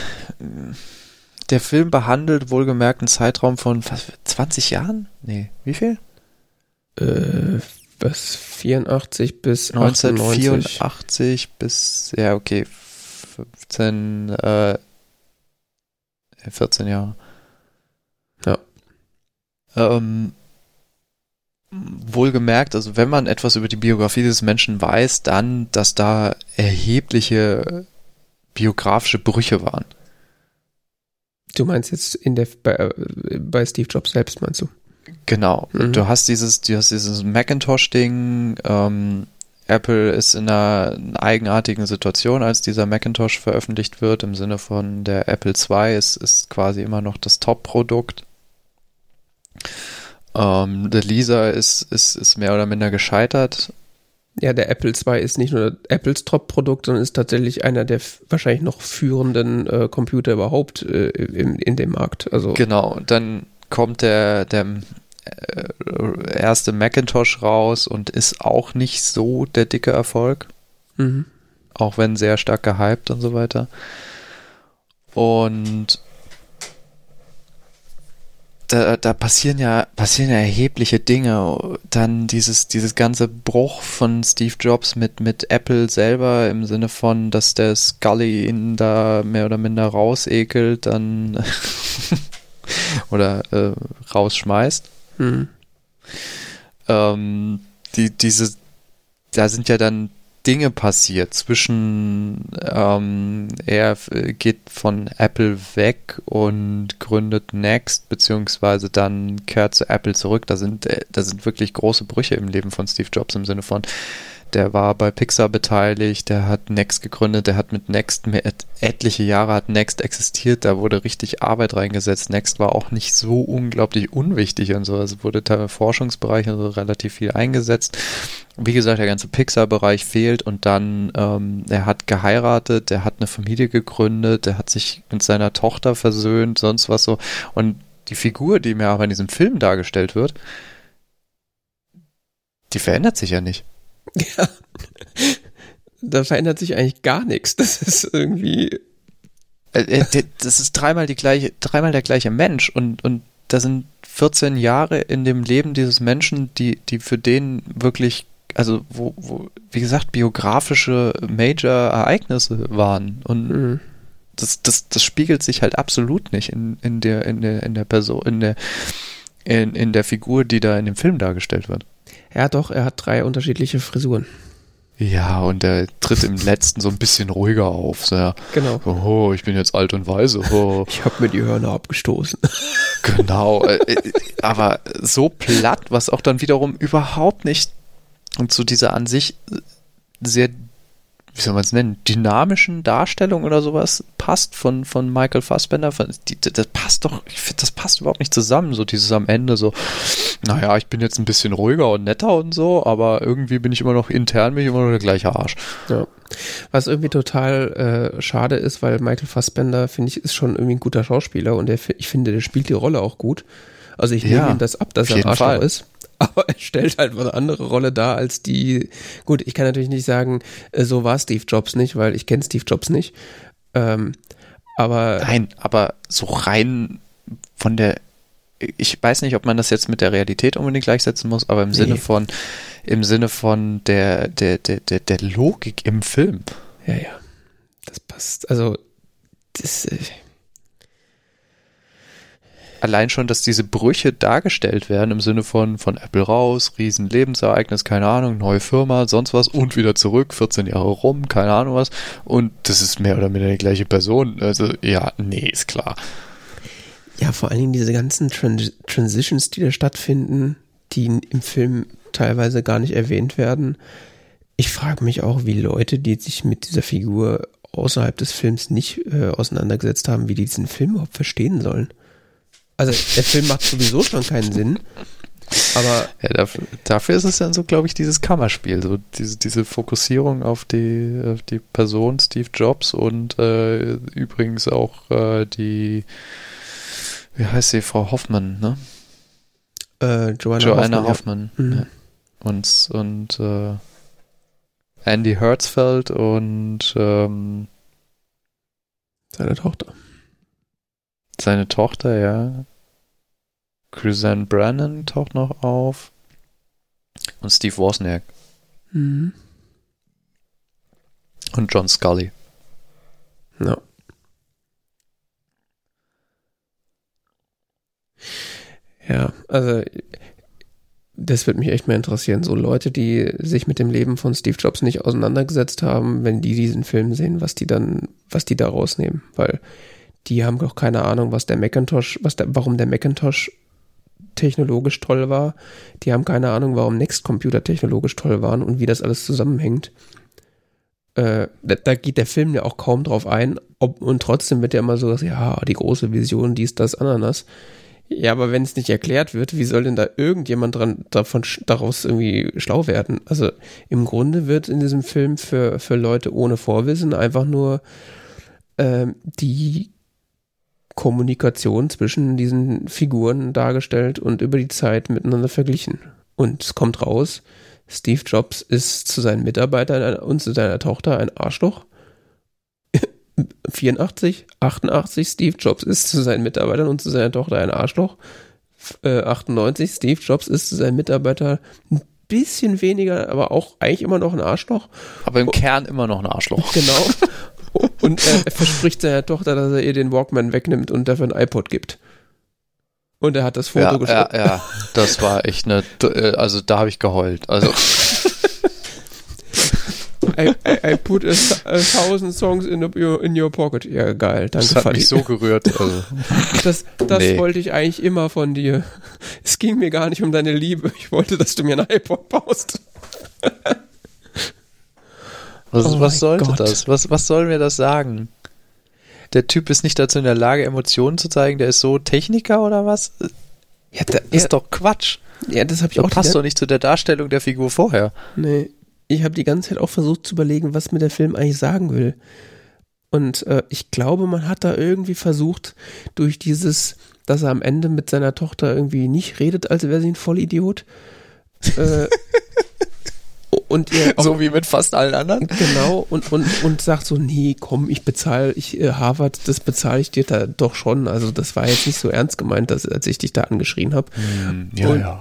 der Film behandelt wohlgemerkt einen Zeitraum von was, 20 Jahren? Nee, wie viel? Äh, was, 84 bis 1984 bis, ja, okay, 15, äh, 14 Jahre. Ja. Ähm, wohlgemerkt, also wenn man etwas über die Biografie des Menschen weiß, dann, dass da erhebliche biografische Brüche waren. Du meinst jetzt in der bei, bei Steve Jobs selbst, meinst du? Genau. Mhm. Du hast dieses, du hast dieses Macintosh-Ding, ähm, Apple ist in einer eigenartigen Situation, als dieser Macintosh veröffentlicht wird, im Sinne von der Apple II ist, ist quasi immer noch das Top-Produkt. Ähm, der Lisa ist, ist, ist mehr oder minder gescheitert. Ja, der Apple II ist nicht nur Apples Top-Produkt, sondern ist tatsächlich einer der wahrscheinlich noch führenden äh, Computer überhaupt äh, in, in dem Markt. Also genau, dann kommt der, der äh, erste Macintosh raus und ist auch nicht so der dicke Erfolg. Mhm. Auch wenn sehr stark gehypt und so weiter. Und da, da passieren ja passieren ja erhebliche Dinge. Dann dieses dieses ganze Bruch von Steve Jobs mit mit Apple selber im Sinne von, dass der Scully ihn da mehr oder minder rausekelt, dann oder äh, rausschmeißt. Mhm. Ähm, die, diese, da sind ja dann Dinge passiert zwischen, ähm, er geht von Apple weg und gründet Next, beziehungsweise dann kehrt zu Apple zurück. Da sind, äh, da sind wirklich große Brüche im Leben von Steve Jobs im Sinne von, der war bei Pixar beteiligt, der hat Next gegründet, der hat mit Next mehr, etliche Jahre hat Next existiert, da wurde richtig Arbeit reingesetzt. Next war auch nicht so unglaublich unwichtig und so, also wurde im Forschungsbereich und so relativ viel eingesetzt. Wie gesagt, der ganze Pixar-Bereich fehlt und dann, ähm, er hat geheiratet, der hat eine Familie gegründet, der hat sich mit seiner Tochter versöhnt, sonst was so. Und die Figur, die mir aber in diesem Film dargestellt wird, die verändert sich ja nicht. Ja. Da verändert sich eigentlich gar nichts. Das ist irgendwie. Äh, äh, das ist dreimal die gleiche, dreimal der gleiche Mensch und, und da sind 14 Jahre in dem Leben dieses Menschen, die, die für den wirklich, also wo, wo, wie gesagt, biografische Major-Ereignisse waren. Und mhm. das, das, das spiegelt sich halt absolut nicht in, in der, in der, in der Person, in der, in, in der Figur, die da in dem Film dargestellt wird. Ja, doch, er hat drei unterschiedliche Frisuren. Ja, und er tritt im letzten so ein bisschen ruhiger auf. So, ja. Genau. Oh, ich bin jetzt alt und weise. Oh. Ich habe mir die Hörner abgestoßen. Genau. Äh, äh, aber so platt, was auch dann wiederum überhaupt nicht und zu dieser an sich sehr wie soll man es nennen, dynamischen Darstellung oder sowas passt von, von Michael Fassbender. Die, das passt doch, ich finde, das passt überhaupt nicht zusammen. So dieses am Ende so, naja, ich bin jetzt ein bisschen ruhiger und netter und so, aber irgendwie bin ich immer noch intern, bin ich immer noch der gleiche Arsch. Ja. Was irgendwie total äh, schade ist, weil Michael Fassbender, finde ich, ist schon irgendwie ein guter Schauspieler und der, ich finde, der spielt die Rolle auch gut. Also ich nehme ja, ihm das ab, dass er ein Arschloch ist. aber er stellt halt eine andere Rolle dar als die. Gut, ich kann natürlich nicht sagen, äh, so war Steve Jobs nicht, weil ich kenne Steve Jobs nicht. Ähm, aber nein, aber so rein von der ich weiß nicht, ob man das jetzt mit der Realität unbedingt gleichsetzen muss, aber im nee. Sinne von im Sinne von der der der der, der Logik im Film. Ja, ja. Das passt. Also das äh, allein schon, dass diese Brüche dargestellt werden im Sinne von von Apple raus, riesen Lebensereignis, keine Ahnung, neue Firma, sonst was und wieder zurück, 14 Jahre rum, keine Ahnung was und das ist mehr oder minder die gleiche Person. Also ja, nee, ist klar. Ja, vor allen Dingen diese ganzen Trans Transitions, die da stattfinden, die im Film teilweise gar nicht erwähnt werden. Ich frage mich auch, wie Leute, die sich mit dieser Figur außerhalb des Films nicht äh, auseinandergesetzt haben, wie die diesen Film überhaupt verstehen sollen. Also der Film macht sowieso schon keinen Sinn. Aber ja, dafür, dafür, ist es dann so, glaube ich, dieses Kammerspiel, so diese, diese Fokussierung auf die, auf die Person Steve Jobs und äh, übrigens auch äh, die, wie heißt sie, Frau Hoffmann, ne? Äh, Joanna, Joanna Hoffmann. Hoffmann ja. Mhm. Ja. Und, und äh, Andy Hertzfeld und ähm, seine Tochter. Seine Tochter, ja. Chrisanne Brennan taucht noch auf. Und Steve Wozniak. Mhm. Und John Scully. Ja. Ja, also das würde mich echt mehr interessieren. So Leute, die sich mit dem Leben von Steve Jobs nicht auseinandergesetzt haben, wenn die diesen Film sehen, was die dann, was die da rausnehmen. Weil die haben doch keine Ahnung, was der Macintosh, was der, warum der Macintosh technologisch toll war. Die haben keine Ahnung, warum Next Computer technologisch toll waren und wie das alles zusammenhängt. Äh, da, da, geht der Film ja auch kaum drauf ein. Ob, und trotzdem wird ja immer so, dass, ja, die große Vision, dies, das, Ananas. Ja, aber wenn es nicht erklärt wird, wie soll denn da irgendjemand dran, davon, daraus irgendwie schlau werden? Also im Grunde wird in diesem Film für, für Leute ohne Vorwissen einfach nur äh, die Kommunikation zwischen diesen Figuren dargestellt und über die Zeit miteinander verglichen. Und es kommt raus, Steve Jobs ist zu seinen Mitarbeitern und zu seiner Tochter ein Arschloch. 84, 88, Steve Jobs ist zu seinen Mitarbeitern und zu seiner Tochter ein Arschloch. Äh, 98, Steve Jobs ist zu seinen Mitarbeitern ein bisschen weniger, aber auch eigentlich immer noch ein Arschloch. Aber im Kern immer noch ein Arschloch. Genau. Und er verspricht seiner Tochter, dass er ihr den Walkman wegnimmt und dafür ein iPod gibt. Und er hat das Foto ja, geschossen. Ja, ja, das war echt eine, äh, also da habe ich geheult. Also. I, I, I put a, a, thousand songs in your, in your pocket. Ja, geil. Danke, das hat mich so gerührt. Also. Das, das nee. wollte ich eigentlich immer von dir. Es ging mir gar nicht um deine Liebe. Ich wollte, dass du mir ein iPod baust. Was, oh was sollte Gott. das? Was, was soll mir das sagen? Der Typ ist nicht dazu in der Lage, Emotionen zu zeigen. Der ist so Techniker oder was? Ja, das ist ja, doch Quatsch. Ja, das habe ich das auch. Passt doch nicht zu der Darstellung der Figur vorher. Nee. Ich habe die ganze Zeit auch versucht zu überlegen, was mir der Film eigentlich sagen will. Und äh, ich glaube, man hat da irgendwie versucht, durch dieses, dass er am Ende mit seiner Tochter irgendwie nicht redet, als wäre sie ein Vollidiot, äh, und ihr so wie mit fast allen anderen. Genau und und und sagt so nee komm ich bezahle ich äh, Harvard das bezahle ich dir da doch schon. Also das war jetzt nicht so ernst gemeint dass als ich dich da angeschrien habe mm, ja und, ja.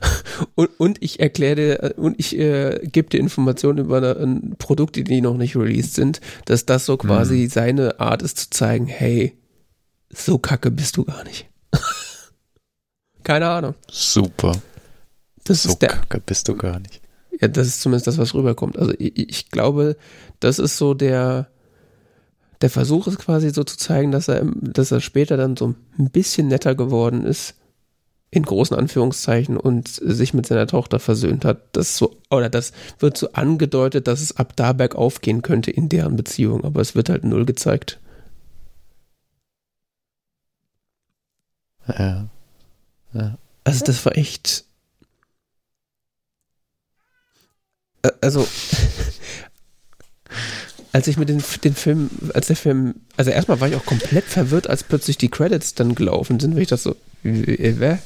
und, und ich erkläre dir und ich äh, gebe dir Informationen über eine, Produkte die noch nicht released sind dass das so quasi mm. seine Art ist zu zeigen hey so kacke bist du gar nicht. Keine Ahnung. Super. Das so ist der, kacke bist du gar nicht ja, das ist zumindest das, was rüberkommt. Also ich, ich glaube, das ist so der, der Versuch ist quasi so zu zeigen, dass er, dass er später dann so ein bisschen netter geworden ist, in großen Anführungszeichen, und sich mit seiner Tochter versöhnt hat. Das so, oder das wird so angedeutet, dass es ab da bergauf gehen könnte in deren Beziehung, aber es wird halt null gezeigt. Ja. ja. Also das war echt Äh, also als ich mir den, den Film, als der Film, also erstmal war ich auch komplett verwirrt, als plötzlich die Credits dann gelaufen sind, weil ich das so, äh, wer?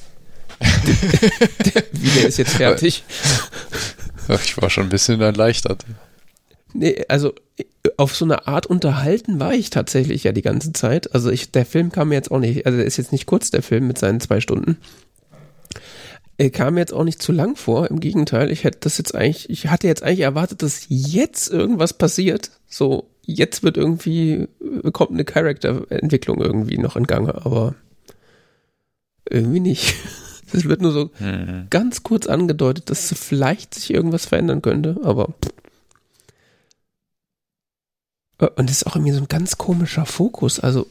Wie der ist jetzt fertig? Ich war schon ein bisschen erleichtert. Nee, also auf so eine Art unterhalten war ich tatsächlich ja die ganze Zeit. Also ich, der Film kam mir jetzt auch nicht, also der ist jetzt nicht kurz, der Film mit seinen zwei Stunden. Er kam jetzt auch nicht zu lang vor. Im Gegenteil, ich hätte das jetzt eigentlich, ich hatte jetzt eigentlich erwartet, dass jetzt irgendwas passiert. So, jetzt wird irgendwie, kommt eine Charakterentwicklung irgendwie noch in Gange, aber irgendwie nicht. Es wird nur so mhm. ganz kurz angedeutet, dass vielleicht sich irgendwas verändern könnte, aber. Und es ist auch irgendwie so ein ganz komischer Fokus. Also,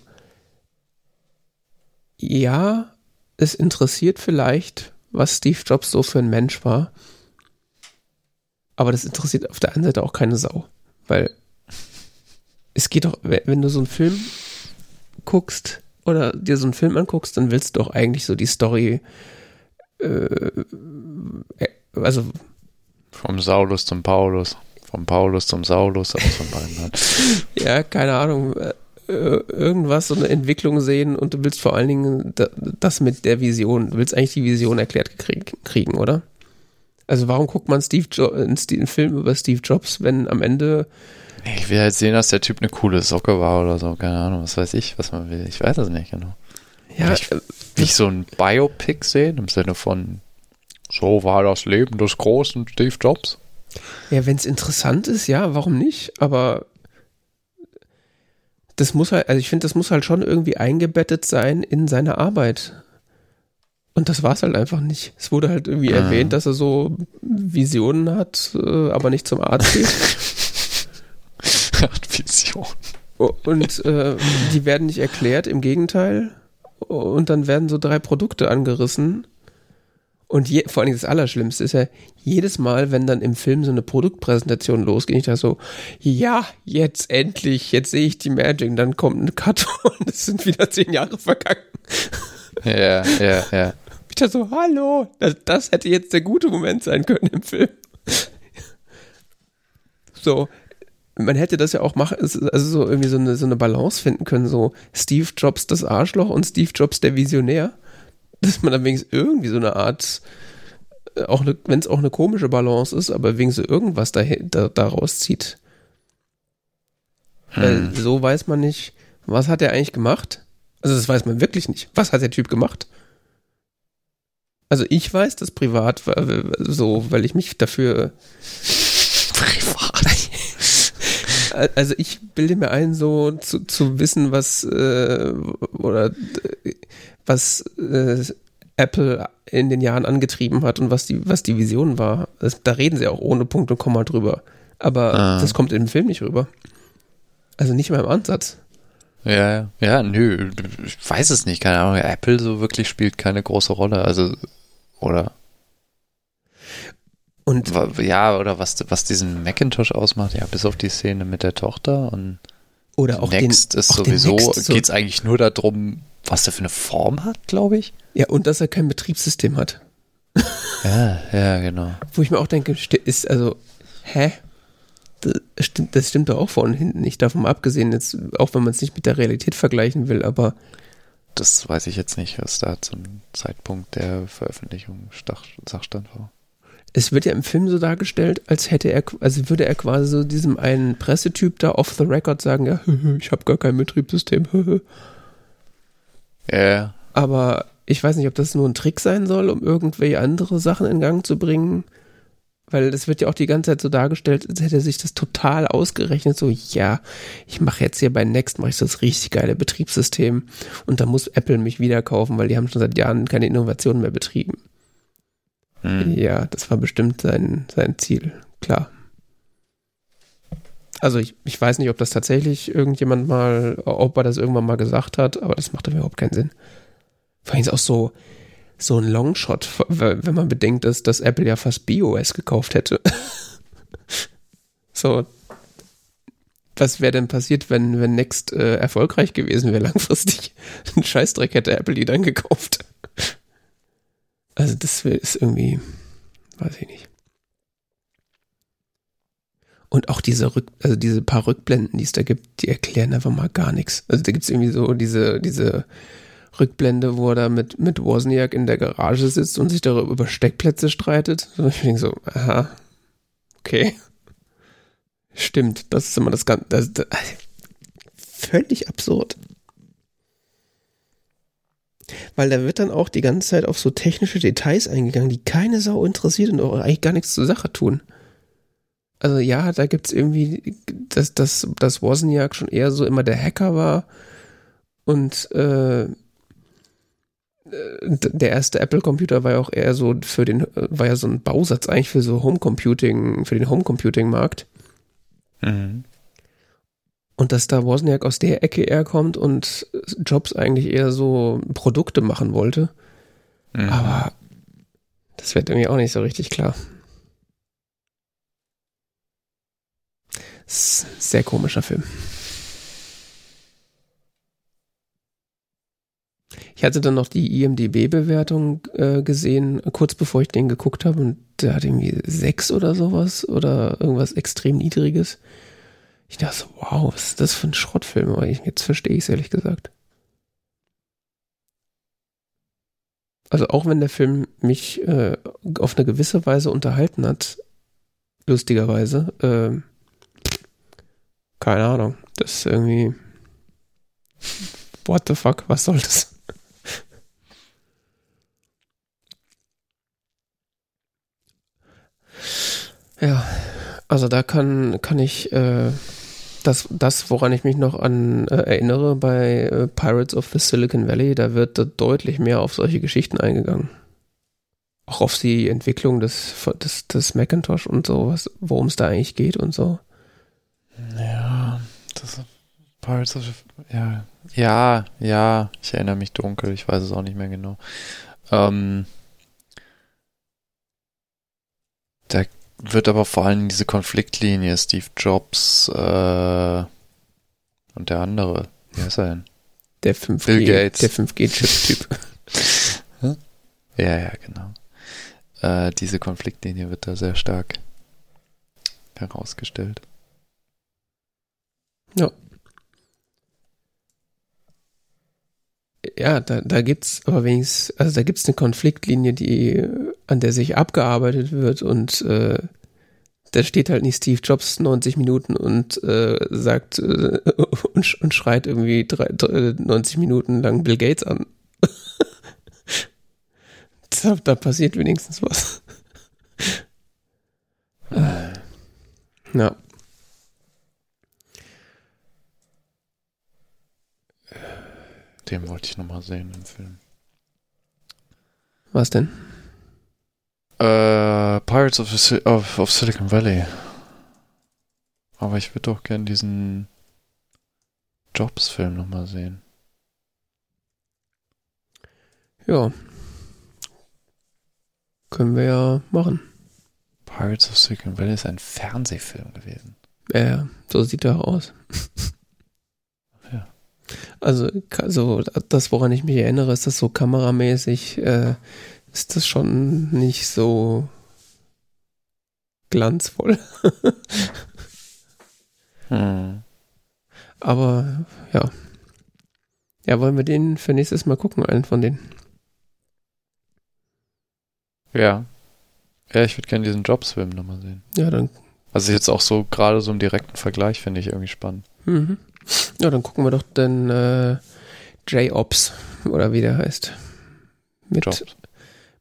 ja, es interessiert vielleicht was Steve Jobs so für ein Mensch war. Aber das interessiert auf der einen Seite auch keine Sau. Weil es geht doch, wenn du so einen Film guckst oder dir so einen Film anguckst, dann willst du doch eigentlich so die Story, äh, äh also vom Saulus zum Paulus, vom Paulus zum Saulus, aber von beiden. ja, keine Ahnung. Äh, äh, irgendwas, so eine Entwicklung sehen und du willst vor allen Dingen das mit der Vision, du willst eigentlich die Vision erklärt kriegen, oder? Also warum guckt man Steve jo einen Film über Steve Jobs, wenn am Ende ich will halt sehen, dass der Typ eine coole Socke war oder so, keine Ahnung, was weiß ich, was man will. Ich weiß das nicht genau. Ja, ich, äh, nicht so ein Biopic sehen im Sinne von so war das Leben des großen Steve Jobs. Ja, wenn es interessant ist, ja, warum nicht? Aber das muss halt, also ich finde, das muss halt schon irgendwie eingebettet sein in seine Arbeit. Und das war es halt einfach nicht. Es wurde halt irgendwie ah. erwähnt, dass er so Visionen hat, äh, aber nicht zum Arzt geht. hat Visionen. Und äh, die werden nicht erklärt, im Gegenteil. Und dann werden so drei Produkte angerissen. Und je, vor allem das Allerschlimmste ist ja, jedes Mal, wenn dann im Film so eine Produktpräsentation losgeht, ich da so, ja, jetzt endlich, jetzt sehe ich die Magic, dann kommt ein Cut und es sind wieder zehn Jahre vergangen. Ja, ja, ja. Ich da so, hallo, das, das hätte jetzt der gute Moment sein können im Film. So, man hätte das ja auch machen, also so irgendwie so eine, so eine Balance finden können, so Steve Jobs das Arschloch und Steve Jobs der Visionär dass man dann wenigstens irgendwie so eine Art, äh, auch wenn es auch eine komische Balance ist, aber wegen so irgendwas da, da, daraus zieht. Hm. Weil so weiß man nicht, was hat er eigentlich gemacht? Also das weiß man wirklich nicht. Was hat der Typ gemacht? Also ich weiß das privat, so, weil ich mich dafür privat. Also ich bilde mir ein, so zu, zu wissen, was äh, oder was äh, Apple in den Jahren angetrieben hat und was die, was die Vision war. Das, da reden sie auch ohne Punkt und Komma drüber. Aber ah. das kommt im Film nicht rüber. Also nicht mal im Ansatz. Ja, ja, nö, ich weiß es nicht, keine Ahnung. Apple so wirklich spielt keine große Rolle, also, oder? Und ja, oder was, was diesen Macintosh ausmacht, ja, bis auf die Szene mit der Tochter und oder auch Next den, ist auch sowieso, so. geht es eigentlich nur darum, was der für eine Form hat, glaube ich. Ja, und dass er kein Betriebssystem hat. Ja, ja, genau. Wo ich mir auch denke, ist also, hä? Das stimmt, das stimmt doch auch vorne und hinten nicht, davon abgesehen, jetzt, auch wenn man es nicht mit der Realität vergleichen will, aber. Das weiß ich jetzt nicht, was da zum Zeitpunkt der Veröffentlichung Sachstand war. Es wird ja im Film so dargestellt, als hätte er, also würde er quasi so diesem einen Pressetyp da off the record sagen, ja, ich habe gar kein Betriebssystem. Ja. Aber ich weiß nicht, ob das nur ein Trick sein soll, um irgendwelche andere Sachen in Gang zu bringen. Weil das wird ja auch die ganze Zeit so dargestellt, als hätte er sich das total ausgerechnet. So, ja, ich mache jetzt hier bei Next, mache ich das richtig geile Betriebssystem. Und da muss Apple mich wieder kaufen, weil die haben schon seit Jahren keine Innovationen mehr betrieben. Hm. Ja, das war bestimmt sein, sein Ziel, klar. Also ich, ich weiß nicht, ob das tatsächlich irgendjemand mal, ob er das irgendwann mal gesagt hat, aber das macht überhaupt keinen Sinn. Vor allem ist auch so, so ein Longshot, wenn man bedenkt, dass, dass Apple ja fast BOS gekauft hätte. so, was wäre denn passiert, wenn, wenn Next äh, erfolgreich gewesen wäre langfristig? Ein Scheißdreck hätte Apple die dann gekauft. Also das ist irgendwie, weiß ich nicht. Und auch diese Rück, also diese paar Rückblenden, die es da gibt, die erklären einfach mal gar nichts. Also da gibt es irgendwie so diese, diese Rückblende, wo er da mit, mit Wozniak in der Garage sitzt und sich darüber über Steckplätze streitet. Und ich denke so, aha, okay. Stimmt, das ist immer das Ganze. Das, das, völlig absurd. Weil da wird dann auch die ganze Zeit auf so technische Details eingegangen, die keine Sau interessiert und auch eigentlich gar nichts zur Sache tun. Also ja, da gibt's irgendwie, dass, dass, dass Wozniak schon eher so immer der Hacker war und äh, der erste Apple-Computer war ja auch eher so für den, war ja so ein Bausatz eigentlich für so Homecomputing, für den Homecomputing-Markt. Mhm. Und dass da Wozniak aus der Ecke eher kommt und Jobs eigentlich eher so Produkte machen wollte. Mhm. Aber das wird irgendwie auch nicht so richtig klar. Sehr komischer Film. Ich hatte dann noch die IMDB-Bewertung äh, gesehen, kurz bevor ich den geguckt habe, und der hat irgendwie sechs oder sowas oder irgendwas extrem Niedriges. Ich dachte so, wow, was ist das für ein Schrottfilm? Aber jetzt verstehe ich es ehrlich gesagt. Also auch wenn der Film mich äh, auf eine gewisse Weise unterhalten hat, lustigerweise, äh, keine Ahnung. Das ist irgendwie. What the fuck? Was soll das? ja, also da kann, kann ich äh, das, das, woran ich mich noch an äh, erinnere bei äh, Pirates of the Silicon Valley, da wird da deutlich mehr auf solche Geschichten eingegangen. Auch auf die Entwicklung des, des, des Macintosh und so, worum es da eigentlich geht und so. Ja, das Pirates of ja, ja, ja, ich erinnere mich dunkel, ich weiß es auch nicht mehr genau. Ähm, Da wird aber vor allem diese Konfliktlinie Steve Jobs äh, und der andere, wie heißt er denn? Der 5G, Bill Gates. Der 5G-Chip-Typ. Ja, ja, genau. Äh, diese Konfliktlinie wird da sehr stark herausgestellt. Ja. Ja, da, da gibt's aber wenigstens, also da gibt's eine Konfliktlinie, die, an der sich abgearbeitet wird und äh, da steht halt nicht Steve Jobs 90 Minuten und äh, sagt äh, und, und schreit irgendwie drei, drei, 90 Minuten lang Bill Gates an. da, da passiert wenigstens was. ja. Den wollte ich nochmal sehen im Film. Was denn? Äh, Pirates of, the of, of Silicon Valley. Aber ich würde doch gern diesen Jobs-Film nochmal sehen. Ja. Können wir ja machen. Pirates of Silicon Valley ist ein Fernsehfilm gewesen. Ja, ja, so sieht er aus. Also, ka- so, das, woran ich mich erinnere, ist das so kameramäßig, äh, ist das schon nicht so glanzvoll. Hm. Aber, ja. Ja, wollen wir den für nächstes Mal gucken, einen von denen? Ja. Ja, ich würde gerne diesen Jobs-Film nochmal sehen. Ja, dann, Also jetzt auch so, gerade so im direkten Vergleich finde ich irgendwie spannend. mhm. Ja, dann gucken wir doch den, äh, J-Ops, oder wie der heißt. Mit, Jobs.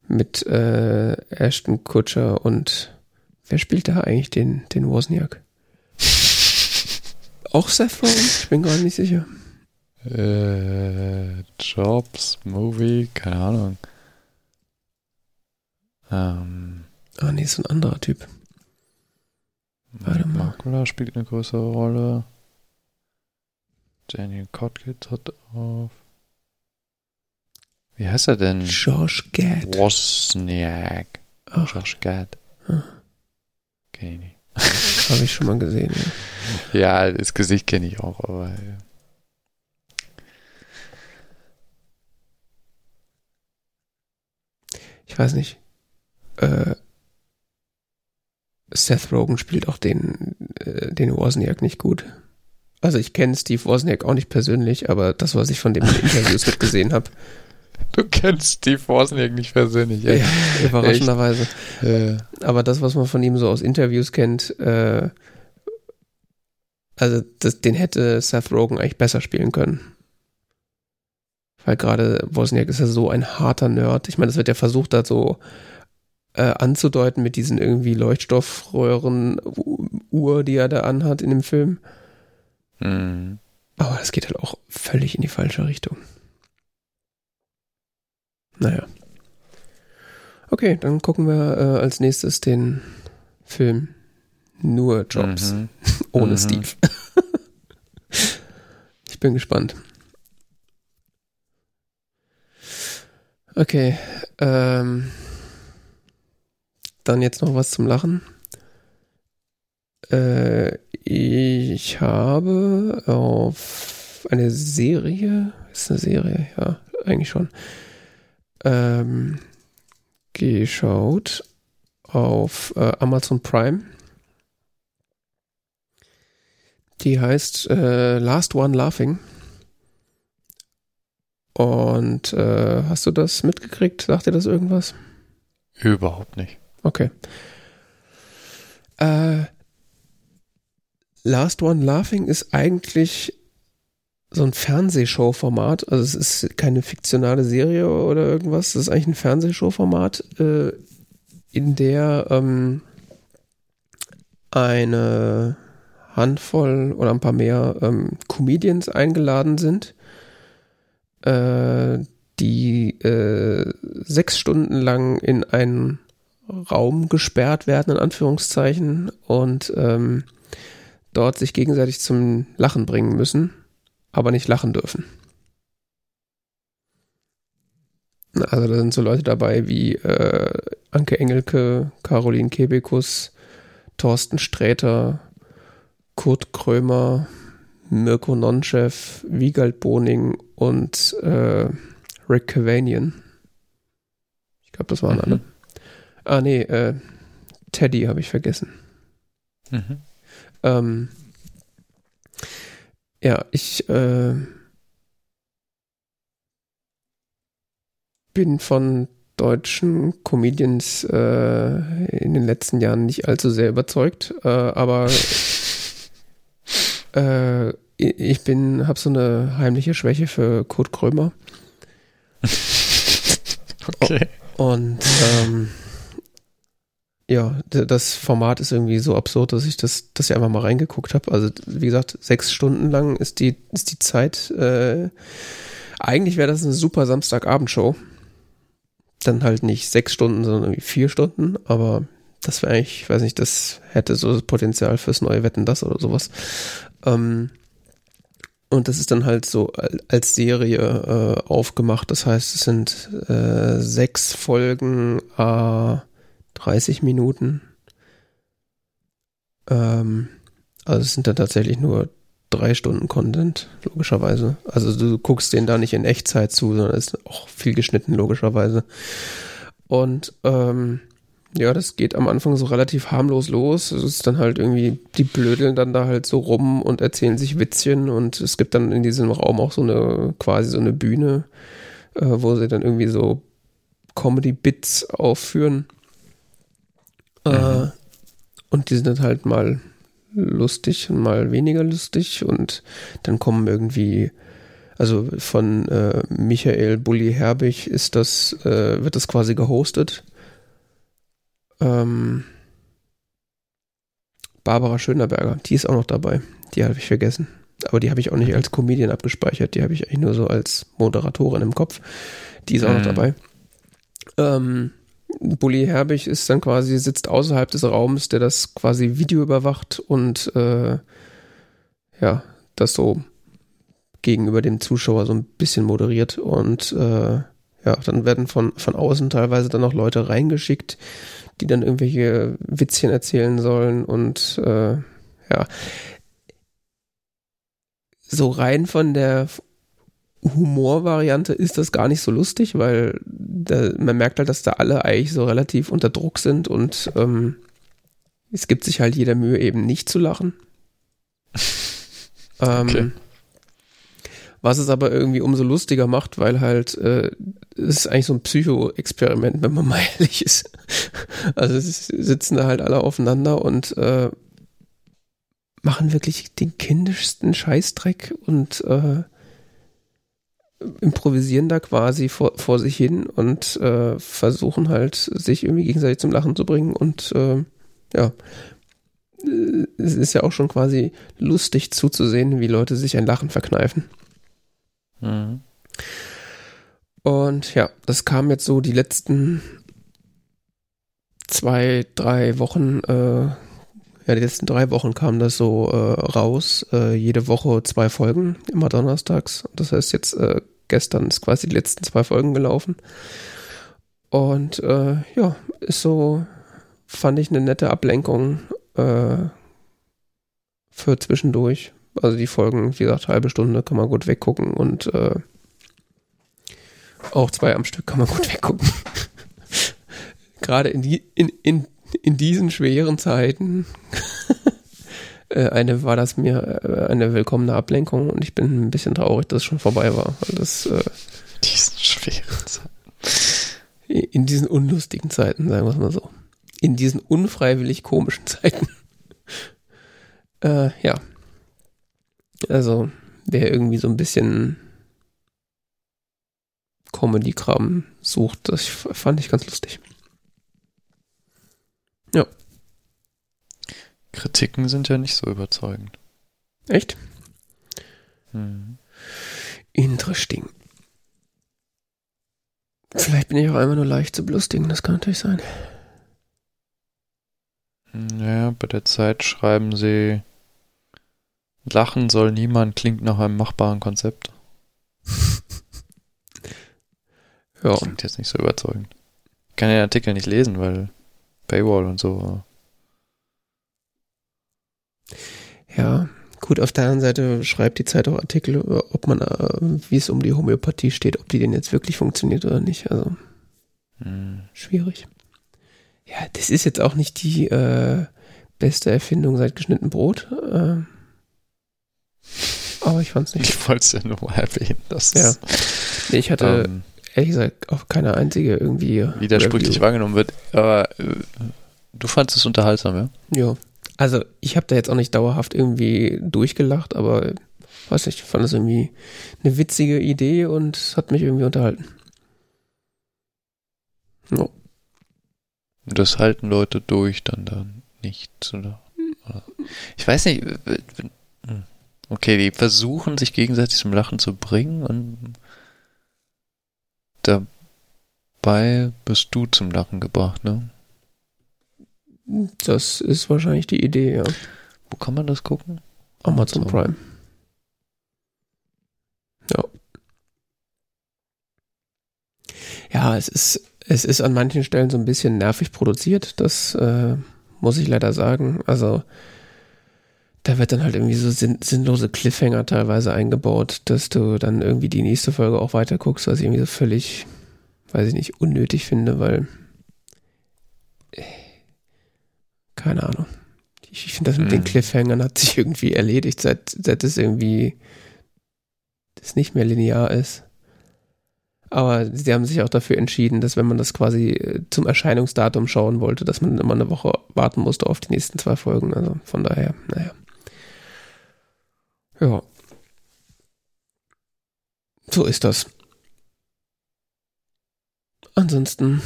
mit äh, Ashton Kutcher und wer spielt da eigentlich den, den Wozniak? Auch Seth Rogen? Ich bin gerade nicht sicher. Äh, Jobs, Movie, keine Ahnung. Ähm, Ah, nee, ist ein anderer Typ. Warte mal. Makula spielt eine größere Rolle. Daniel Cotkitt hat auf. Wie heißt er denn? Josh Gad. Wozniak. Ach, Josh Gad. Ah. Kenn ich nicht. habe ich schon mal gesehen. Ja. Ja, das Gesicht kenne ich auch, aber. Ja. Ich weiß nicht. Äh, Seth Rogen spielt auch den, äh, den Wozniak nicht gut. Also ich kenne Steve Wozniak auch nicht persönlich, aber das, was ich von dem in Interviews mitgesehen habe, Du kennst Steve Wozniak nicht persönlich, ja, überraschenderweise. Äh, Aber das, was man von ihm so aus Interviews kennt, äh, also das, den hätte Seth Rogen eigentlich besser spielen können. Weil gerade Wozniak ist ja so ein harter Nerd. Ich meine, das wird ja versucht, da so äh, anzudeuten mit diesen irgendwie Leuchtstoffröhren-Uhr, die er da anhat in dem Film. Mh. Aber das geht halt auch völlig in die falsche Richtung. Naja. Okay, dann gucken wir äh, als nächstes den Film Nur Jobs Mhm. ohne Mhm. Steve. ich bin gespannt. Okay, ähm, dann jetzt noch was zum Lachen. Äh, ich habe auf eine Serie, ist eine Serie, ja, eigentlich schon, ähm, geschaut auf äh, Amazon Prime. Die heißt äh, Last One Laughing. Und äh, hast du das mitgekriegt? Sagt dir das irgendwas? Überhaupt nicht. Okay. Äh, Last One Laughing ist eigentlich so ein Fernsehshow-Format. Also es ist keine fiktionale Serie oder irgendwas. Es ist eigentlich ein Fernsehshow-Format, äh, in der ähm, eine Handvoll oder ein paar mehr ähm, Comedians eingeladen sind, äh, die äh, sechs Stunden lang in einen Raum gesperrt werden, in Anführungszeichen, und ähm, dort sich gegenseitig zum Lachen bringen müssen, aber nicht lachen dürfen. Also da sind so Leute dabei wie äh, Anke Engelke, Caroline Kebekus, Thorsten Sträter, Kurt Krömer, Mirko Nonchev, Wiegald Boning und äh, Rick Cavanian. Ich glaube, das waren mhm. alle. Ah, nee, äh, Teddy habe ich vergessen. Mhm. Ähm, ja, ich äh, bin von deutschen Comedians äh, in den letzten Jahren nicht allzu sehr überzeugt, äh, aber äh, ich bin, habe so eine heimliche Schwäche für Kurt Krömer. okay. Und ähm, ja, das Format ist irgendwie so absurd, dass ich das, dass ich einfach mal reingeguckt habe. Also wie gesagt, sechs Stunden lang ist die, ist die Zeit. Äh, eigentlich wäre das eine super Samstagabendshow. Dann halt nicht sechs Stunden, sondern irgendwie vier Stunden. Aber das wäre eigentlich, ich weiß nicht, das hätte so das Potenzial fürs neue Wetten das oder sowas. Ähm, und das ist dann halt so als Serie äh, aufgemacht. Das heißt, es sind äh, sechs Folgen, äh, 30 Minuten. Ähm, also es sind dann tatsächlich nur drei Stunden Content, logischerweise. Also du guckst den da nicht in Echtzeit zu, sondern ist auch viel geschnitten, logischerweise. Und ähm, ja, das geht am Anfang so relativ harmlos los. Es ist dann halt irgendwie, die blödeln dann da halt so rum und erzählen sich Witzchen und es gibt dann in diesem Raum auch so eine, quasi so eine Bühne, äh, wo sie dann irgendwie so Comedy-Bits aufführen. Mhm. Und die sind dann halt mal lustig und mal weniger lustig und dann kommen irgendwie, also von äh, Michael Bulli Herbig ist das, äh, wird das quasi gehostet ähm, Barbara Schönerberger, die ist auch noch dabei. Die habe ich vergessen. Aber die habe ich auch nicht als Comedian abgespeichert. Die habe ich eigentlich nur so als Moderatorin im Kopf. Die ist auch mhm. noch dabei. Ähm, Bully Herbig ist dann quasi, sitzt außerhalb des Raums, der das quasi Video überwacht und äh, ja, das so gegenüber dem Zuschauer so ein bisschen moderiert und äh, ja, dann werden von, von außen teilweise dann noch Leute reingeschickt, die dann irgendwelche Witzchen erzählen sollen und äh, ja. So rein von der Humorvariante ist das gar nicht so lustig, weil da, man merkt halt, dass da alle eigentlich so relativ unter Druck sind und ähm, es gibt sich halt jeder Mühe, eben nicht zu lachen. ähm, okay. Was es aber irgendwie umso lustiger macht, weil halt äh, es ist eigentlich so ein Psycho-Experiment, wenn man mal ehrlich ist. Also es sitzen da halt alle aufeinander und äh, machen wirklich den kindischsten Scheißdreck und äh, improvisieren da quasi vor, vor sich hin und äh, versuchen halt, sich irgendwie gegenseitig zum Lachen zu bringen und äh, ja, es ist ja auch schon quasi lustig zuzusehen, wie Leute sich ein Lachen verkneifen. Mhm. Und ja, das kam jetzt so die letzten zwei, drei Wochen, äh, ja, die letzten drei Wochen kam das so äh, raus. Äh, jede Woche zwei Folgen, immer donnerstags. Das heißt, jetzt äh, gestern ist quasi die letzten zwei Folgen gelaufen. Und äh, ja, ist so, fand ich eine nette Ablenkung äh, für zwischendurch. Also die Folgen, wie gesagt, halbe Stunde kann man gut weggucken und äh, auch zwei am Stück kann man gut weggucken. Gerade in, die, in, in, in diesen schweren Zeiten äh, eine war das mir äh, eine willkommene Ablenkung und ich bin ein bisschen traurig, dass es schon vorbei war. Das, äh, diesen schweren Zeiten. In diesen unlustigen Zeiten, sagen wir es mal so. In diesen unfreiwillig komischen Zeiten. äh, ja. Also, wer irgendwie so ein bisschen Comedy-Kram sucht, das fand ich ganz lustig. Ja. Kritiken sind ja nicht so überzeugend. Echt? Hm. Interesting. Vielleicht bin ich auch einmal nur leicht zu belustigen, das kann natürlich sein. Ja, bei der Zeit schreiben sie, Lachen soll niemand klingt nach einem machbaren Konzept. ja. Klingt jetzt nicht so überzeugend. kann den Artikel nicht lesen, weil Paywall und so. Ja, gut, auf der anderen Seite schreibt die Zeit auch Artikel, ob man, äh, wie es um die Homöopathie steht, ob die denn jetzt wirklich funktioniert oder nicht. Also hm. schwierig. Ja, das ist jetzt auch nicht die äh, beste Erfindung seit geschnitten Brot. Äh, aber ich fand's nicht. Ich wollte es ja nur mal erwähnen. Das ja. Nee, ich hatte ähm, ehrlich gesagt auch keine einzige irgendwie. Widersprüchlich wahrgenommen wird. Aber äh, du fandest es unterhaltsam, ja? Ja. Also ich habe da jetzt auch nicht dauerhaft irgendwie durchgelacht, aber weiß nicht, ich fand es irgendwie eine witzige Idee und es hat mich irgendwie unterhalten. No. Das halten Leute durch dann dann nicht, oder? oder? Ich weiß nicht. Hm. Okay, die versuchen sich gegenseitig zum Lachen zu bringen und dabei bist du zum Lachen gebracht, ne? Das ist wahrscheinlich die Idee, ja. Wo kann man das gucken? Amazon. Prime. Ja. Ja, es ist, es ist an manchen Stellen so ein bisschen nervig produziert, das äh, muss ich leider sagen. Also, da wird dann halt irgendwie so sinn sinnlose Cliffhanger teilweise eingebaut, dass du dann irgendwie die nächste Folge auch weiter guckst, was ich irgendwie so völlig, weiß ich nicht, unnötig finde, weil äh, keine Ahnung. Ich, ich finde das mit hm. den Cliffhangern hat sich irgendwie erledigt, seit, seit es irgendwie das nicht mehr linear ist. Aber sie haben sich auch dafür entschieden, dass wenn man das quasi äh, zum Erscheinungsdatum schauen wollte, dass man immer eine Woche warten musste auf die nächsten zwei Folgen. Also von daher, naja. Ja. So ist das. Ansonsten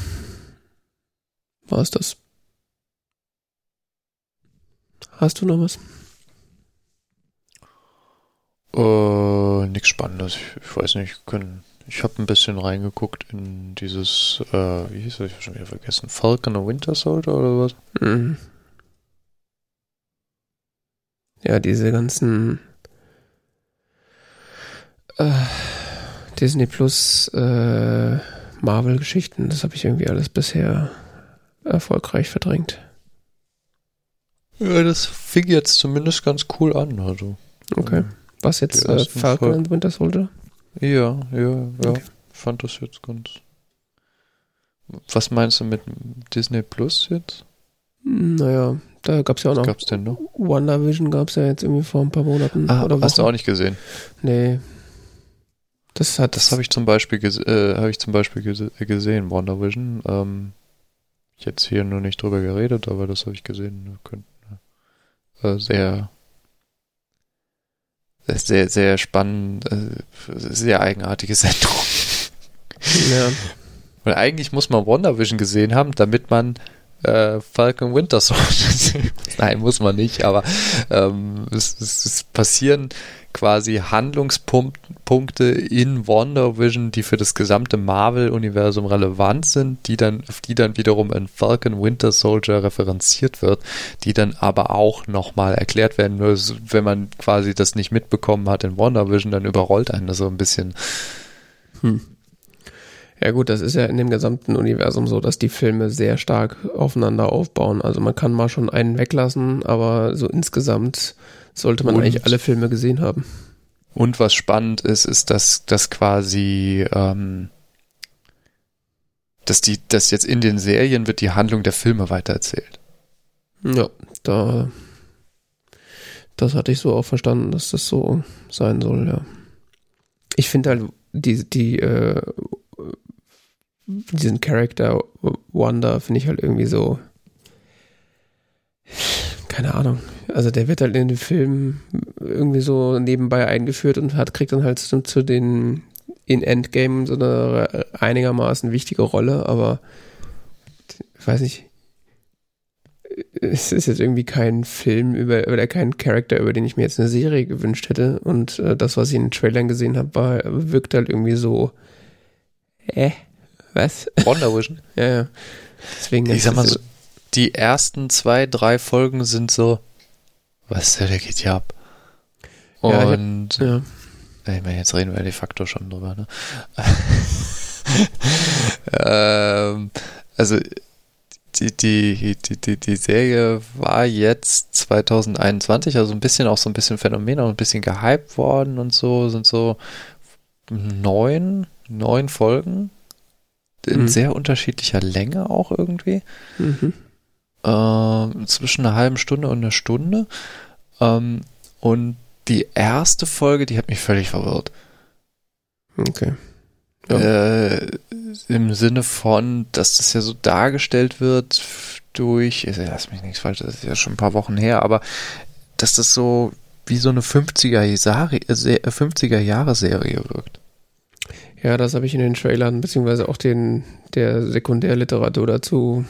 war es das. Hast du noch was? Äh, nichts Spannendes. Ich, ich weiß nicht, können. Ich habe ein bisschen reingeguckt in dieses, äh, wie hieß das? Ich habe schon wieder vergessen. Falcon and Winter Soldier oder was? Mhm. Ja, diese ganzen äh, Disney Plus äh, Marvel-Geschichten, das habe ich irgendwie alles bisher erfolgreich verdrängt. Ja, das fing jetzt zumindest ganz cool an. Also. Okay. Was jetzt äh, Falcon and Winter Soldier? Ja, ja, ja. Okay. Fand das jetzt ganz. Was meinst du mit Disney Plus jetzt? Naja, da gab es ja auch noch. Was gab's denn noch? WandaVision gab es ja jetzt irgendwie vor ein paar Monaten. Ah, oder hast du auch nicht gesehen? Nee. Das hat. Das habe ich zum Beispiel, äh, habe ich zum Beispiel gese gesehen, WandaVision. Ähm, jetzt hier nur nicht drüber geredet, aber das habe ich gesehen. Äh, sehr, sehr, sehr spannend, äh, sehr eigenartige Sendung. Ja. Weil eigentlich muss man WandaVision gesehen haben, damit man äh, Falcon Winter Soldier Nein, muss man nicht, aber ähm, es, es, es passieren quasi Handlungspunkte in Wonder Vision, die für das gesamte Marvel-Universum relevant sind, die dann, auf die dann wiederum in Falcon Winter Soldier referenziert wird, die dann aber auch nochmal erklärt werden. Nur wenn man quasi das nicht mitbekommen hat in Wonder Vision, dann überrollt einen das so ein bisschen. Hm. Ja gut, das ist ja in dem gesamten Universum so, dass die Filme sehr stark aufeinander aufbauen. Also man kann mal schon einen weglassen, aber so insgesamt sollte man und, eigentlich alle Filme gesehen haben. Und was spannend ist, ist, dass das quasi, ähm, dass die, dass jetzt in den Serien wird die Handlung der Filme weitererzählt. Ja, da, das hatte ich so auch verstanden, dass das so sein soll, ja. Ich finde halt die, die, äh, diesen Charakter Wanda finde ich halt irgendwie so, keine Ahnung. Also der wird halt in den Filmen irgendwie so nebenbei eingeführt und hat, kriegt dann halt zu, zu den in Endgame so eine einigermaßen wichtige Rolle, aber ich weiß nicht, es ist jetzt irgendwie kein Film über oder kein Charakter, über den ich mir jetzt eine Serie gewünscht hätte. Und äh, das, was ich in den Trailern gesehen habe, wirkt halt irgendwie so, äh, was? Wonder Vision? ja, ja. Deswegen ich sag mal so, die ersten zwei, drei Folgen sind so, was der geht hier ab? Und ja, ja. ich meine, jetzt reden wir de facto schon drüber, ne? ähm, also die, die, die, die, die Serie war jetzt 2021, also ein bisschen auch so ein bisschen Phänomen, auch ein bisschen gehypt worden und so, sind so neun, neun Folgen in mhm. sehr unterschiedlicher Länge auch irgendwie. Mhm. Äh, zwischen einer halben Stunde und einer Stunde. Ähm, und die erste Folge, die hat mich völlig verwirrt. Okay. Ja. Äh, Im Sinne von, dass das ja so dargestellt wird durch, lass mich nichts falsch, das ist ja schon ein paar Wochen her, aber dass das so wie so eine 50er, Jahre, 50er Jahre Serie wirkt. Ja, das habe ich in den Trailern, beziehungsweise auch den, der Sekundärliteratur dazu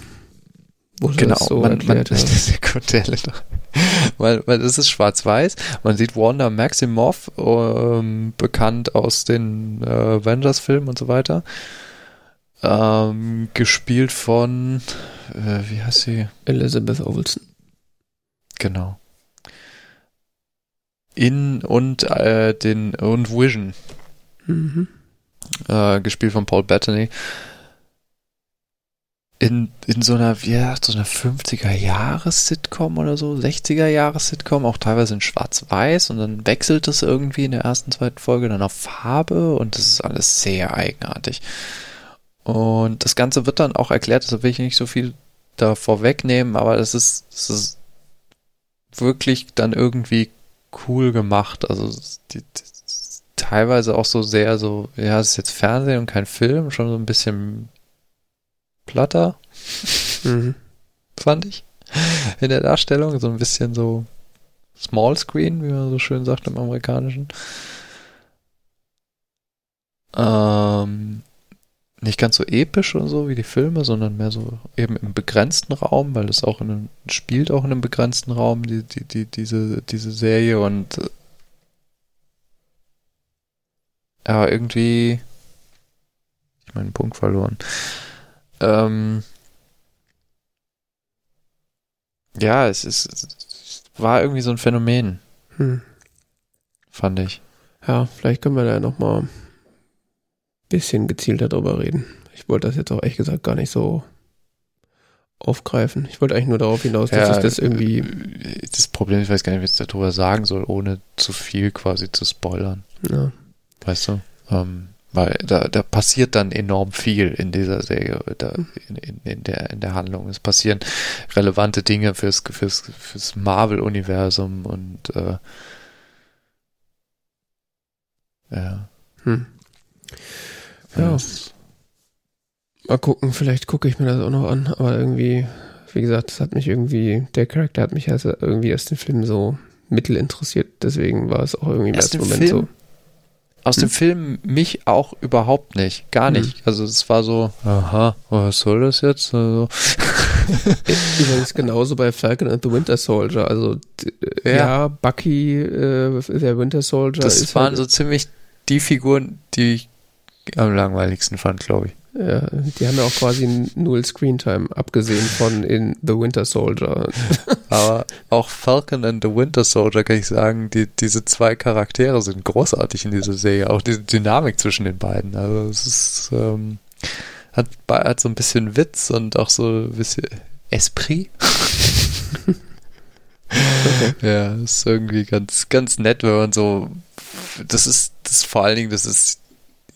genau, das so man. Man. Sekundärliteratur. weil, weil es ist schwarz-weiß. Man sieht Wanda Maximoff, ähm, bekannt aus den äh, Avengers-Filmen und so weiter. Ähm, gespielt von, äh, wie heißt sie? Elizabeth Olsen. Genau. In und äh, den und Vision. Mhm. Äh, gespielt von Paul Bettany in, in so einer, ja, so einer 50er-Jahres-Sitcom oder so, 60er-Jahres-Sitcom, auch teilweise in Schwarz-Weiß und dann wechselt es irgendwie in der ersten, zweiten Folge dann auf Farbe und das ist alles sehr eigenartig. Und das Ganze wird dann auch erklärt, deshalb will ich nicht so viel da vorwegnehmen, aber es ist, es ist wirklich dann irgendwie cool gemacht. Also die, die, teilweise auch so sehr so, ja, es ist jetzt Fernsehen und kein Film, schon so ein bisschen platter, mhm. fand ich. In der Darstellung, so ein bisschen so Small Screen, wie man so schön sagt im Amerikanischen. Ähm, nicht ganz so episch und so wie die Filme, sondern mehr so eben im begrenzten Raum, weil das auch in einem, spielt auch in einem begrenzten Raum, die, die, die, diese, diese Serie und äh, ja, irgendwie ich meinen Punkt verloren. Ähm, ja, es ist, es war irgendwie so ein Phänomen. Hm. Fand ich. Ja, vielleicht können wir da nochmal ein bisschen gezielter drüber reden. Ich wollte das jetzt auch ehrlich gesagt gar nicht so aufgreifen. Ich wollte eigentlich nur darauf hinaus, dass ja, ich das irgendwie. Äh, das Problem, ich weiß gar nicht, was ich darüber sagen soll, ohne zu viel quasi zu spoilern. Ja. Weißt du? Ähm, weil da, da passiert dann enorm viel in dieser Serie, da, in, in, in, der, in der Handlung. Es passieren relevante Dinge fürs, fürs, fürs Marvel-Universum und äh, ja. Hm. Ja. Mal gucken, vielleicht gucke ich mir das auch noch an, aber irgendwie, wie gesagt, das hat mich irgendwie, der Charakter hat mich also irgendwie erst den Film so mittel interessiert, deswegen war es auch irgendwie im ersten Moment Film? so aus hm. dem Film mich auch überhaupt nicht. Gar hm. nicht. Hm. Also es war so, aha, was soll das jetzt? Also. Übrigens genauso bei Falcon and the Winter Soldier. Also ja, ja Bucky, äh, der Winter Soldier. Das waren halt so ziemlich die Figuren, die ich am langweiligsten fand, glaube ich. Ja, die haben ja auch quasi null Screentime, abgesehen von in The Winter Soldier. Aber auch Falcon and the Winter Soldier kann ich sagen, die, diese zwei Charaktere sind großartig in dieser Serie. Auch diese Dynamik zwischen den beiden. Also es ist, ähm, hat, hat so ein bisschen Witz und auch so ein bisschen Esprit. okay. Ja, ist irgendwie ganz, ganz nett, wenn man so, das ist, das vor allen Dingen, das ist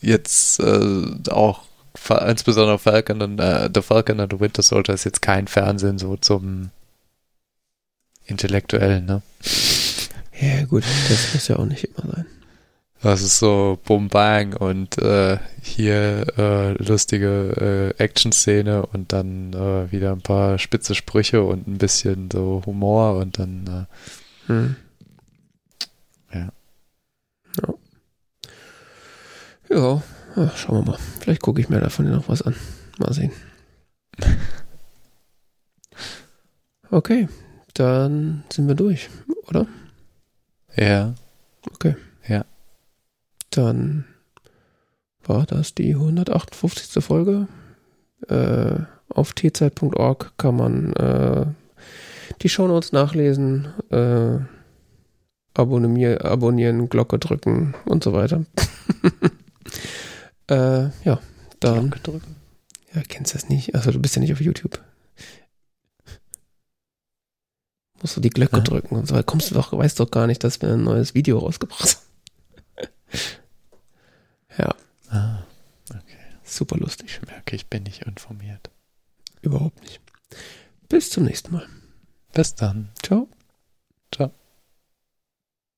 jetzt äh, auch insbesondere Falcon und äh, The Falcon and the Winter Soldier ist jetzt kein Fernsehen so zum Intellektuellen, ne? Ja, gut, das muss ja auch nicht immer sein. Das ist so Bum Bang und äh, hier äh, lustige äh, Action-Szene und dann äh, wieder ein paar spitze Sprüche und ein bisschen so Humor und dann äh, hm. ja. Ja. Ja, Ach, schauen wir mal. Vielleicht gucke ich mir davon noch was an. Mal sehen. Okay, dann sind wir durch, oder? Ja. Okay. Ja. Dann war das die 158. Folge. Äh, auf tzeit.org kann man äh, die Shownotes nachlesen, äh, abonnieren, Glocke drücken und so weiter. Äh, ja, dann. drücken. Ja, kennst du das nicht? Also du bist ja nicht auf YouTube. Musst du die Glocke ja. drücken und so. Kommst du doch, weißt doch gar nicht, dass wir ein neues Video rausgebracht haben. ja. Ah, okay. Super lustig. Ich merke, ich bin nicht informiert. Überhaupt nicht. Bis zum nächsten Mal. Bis dann. Ciao.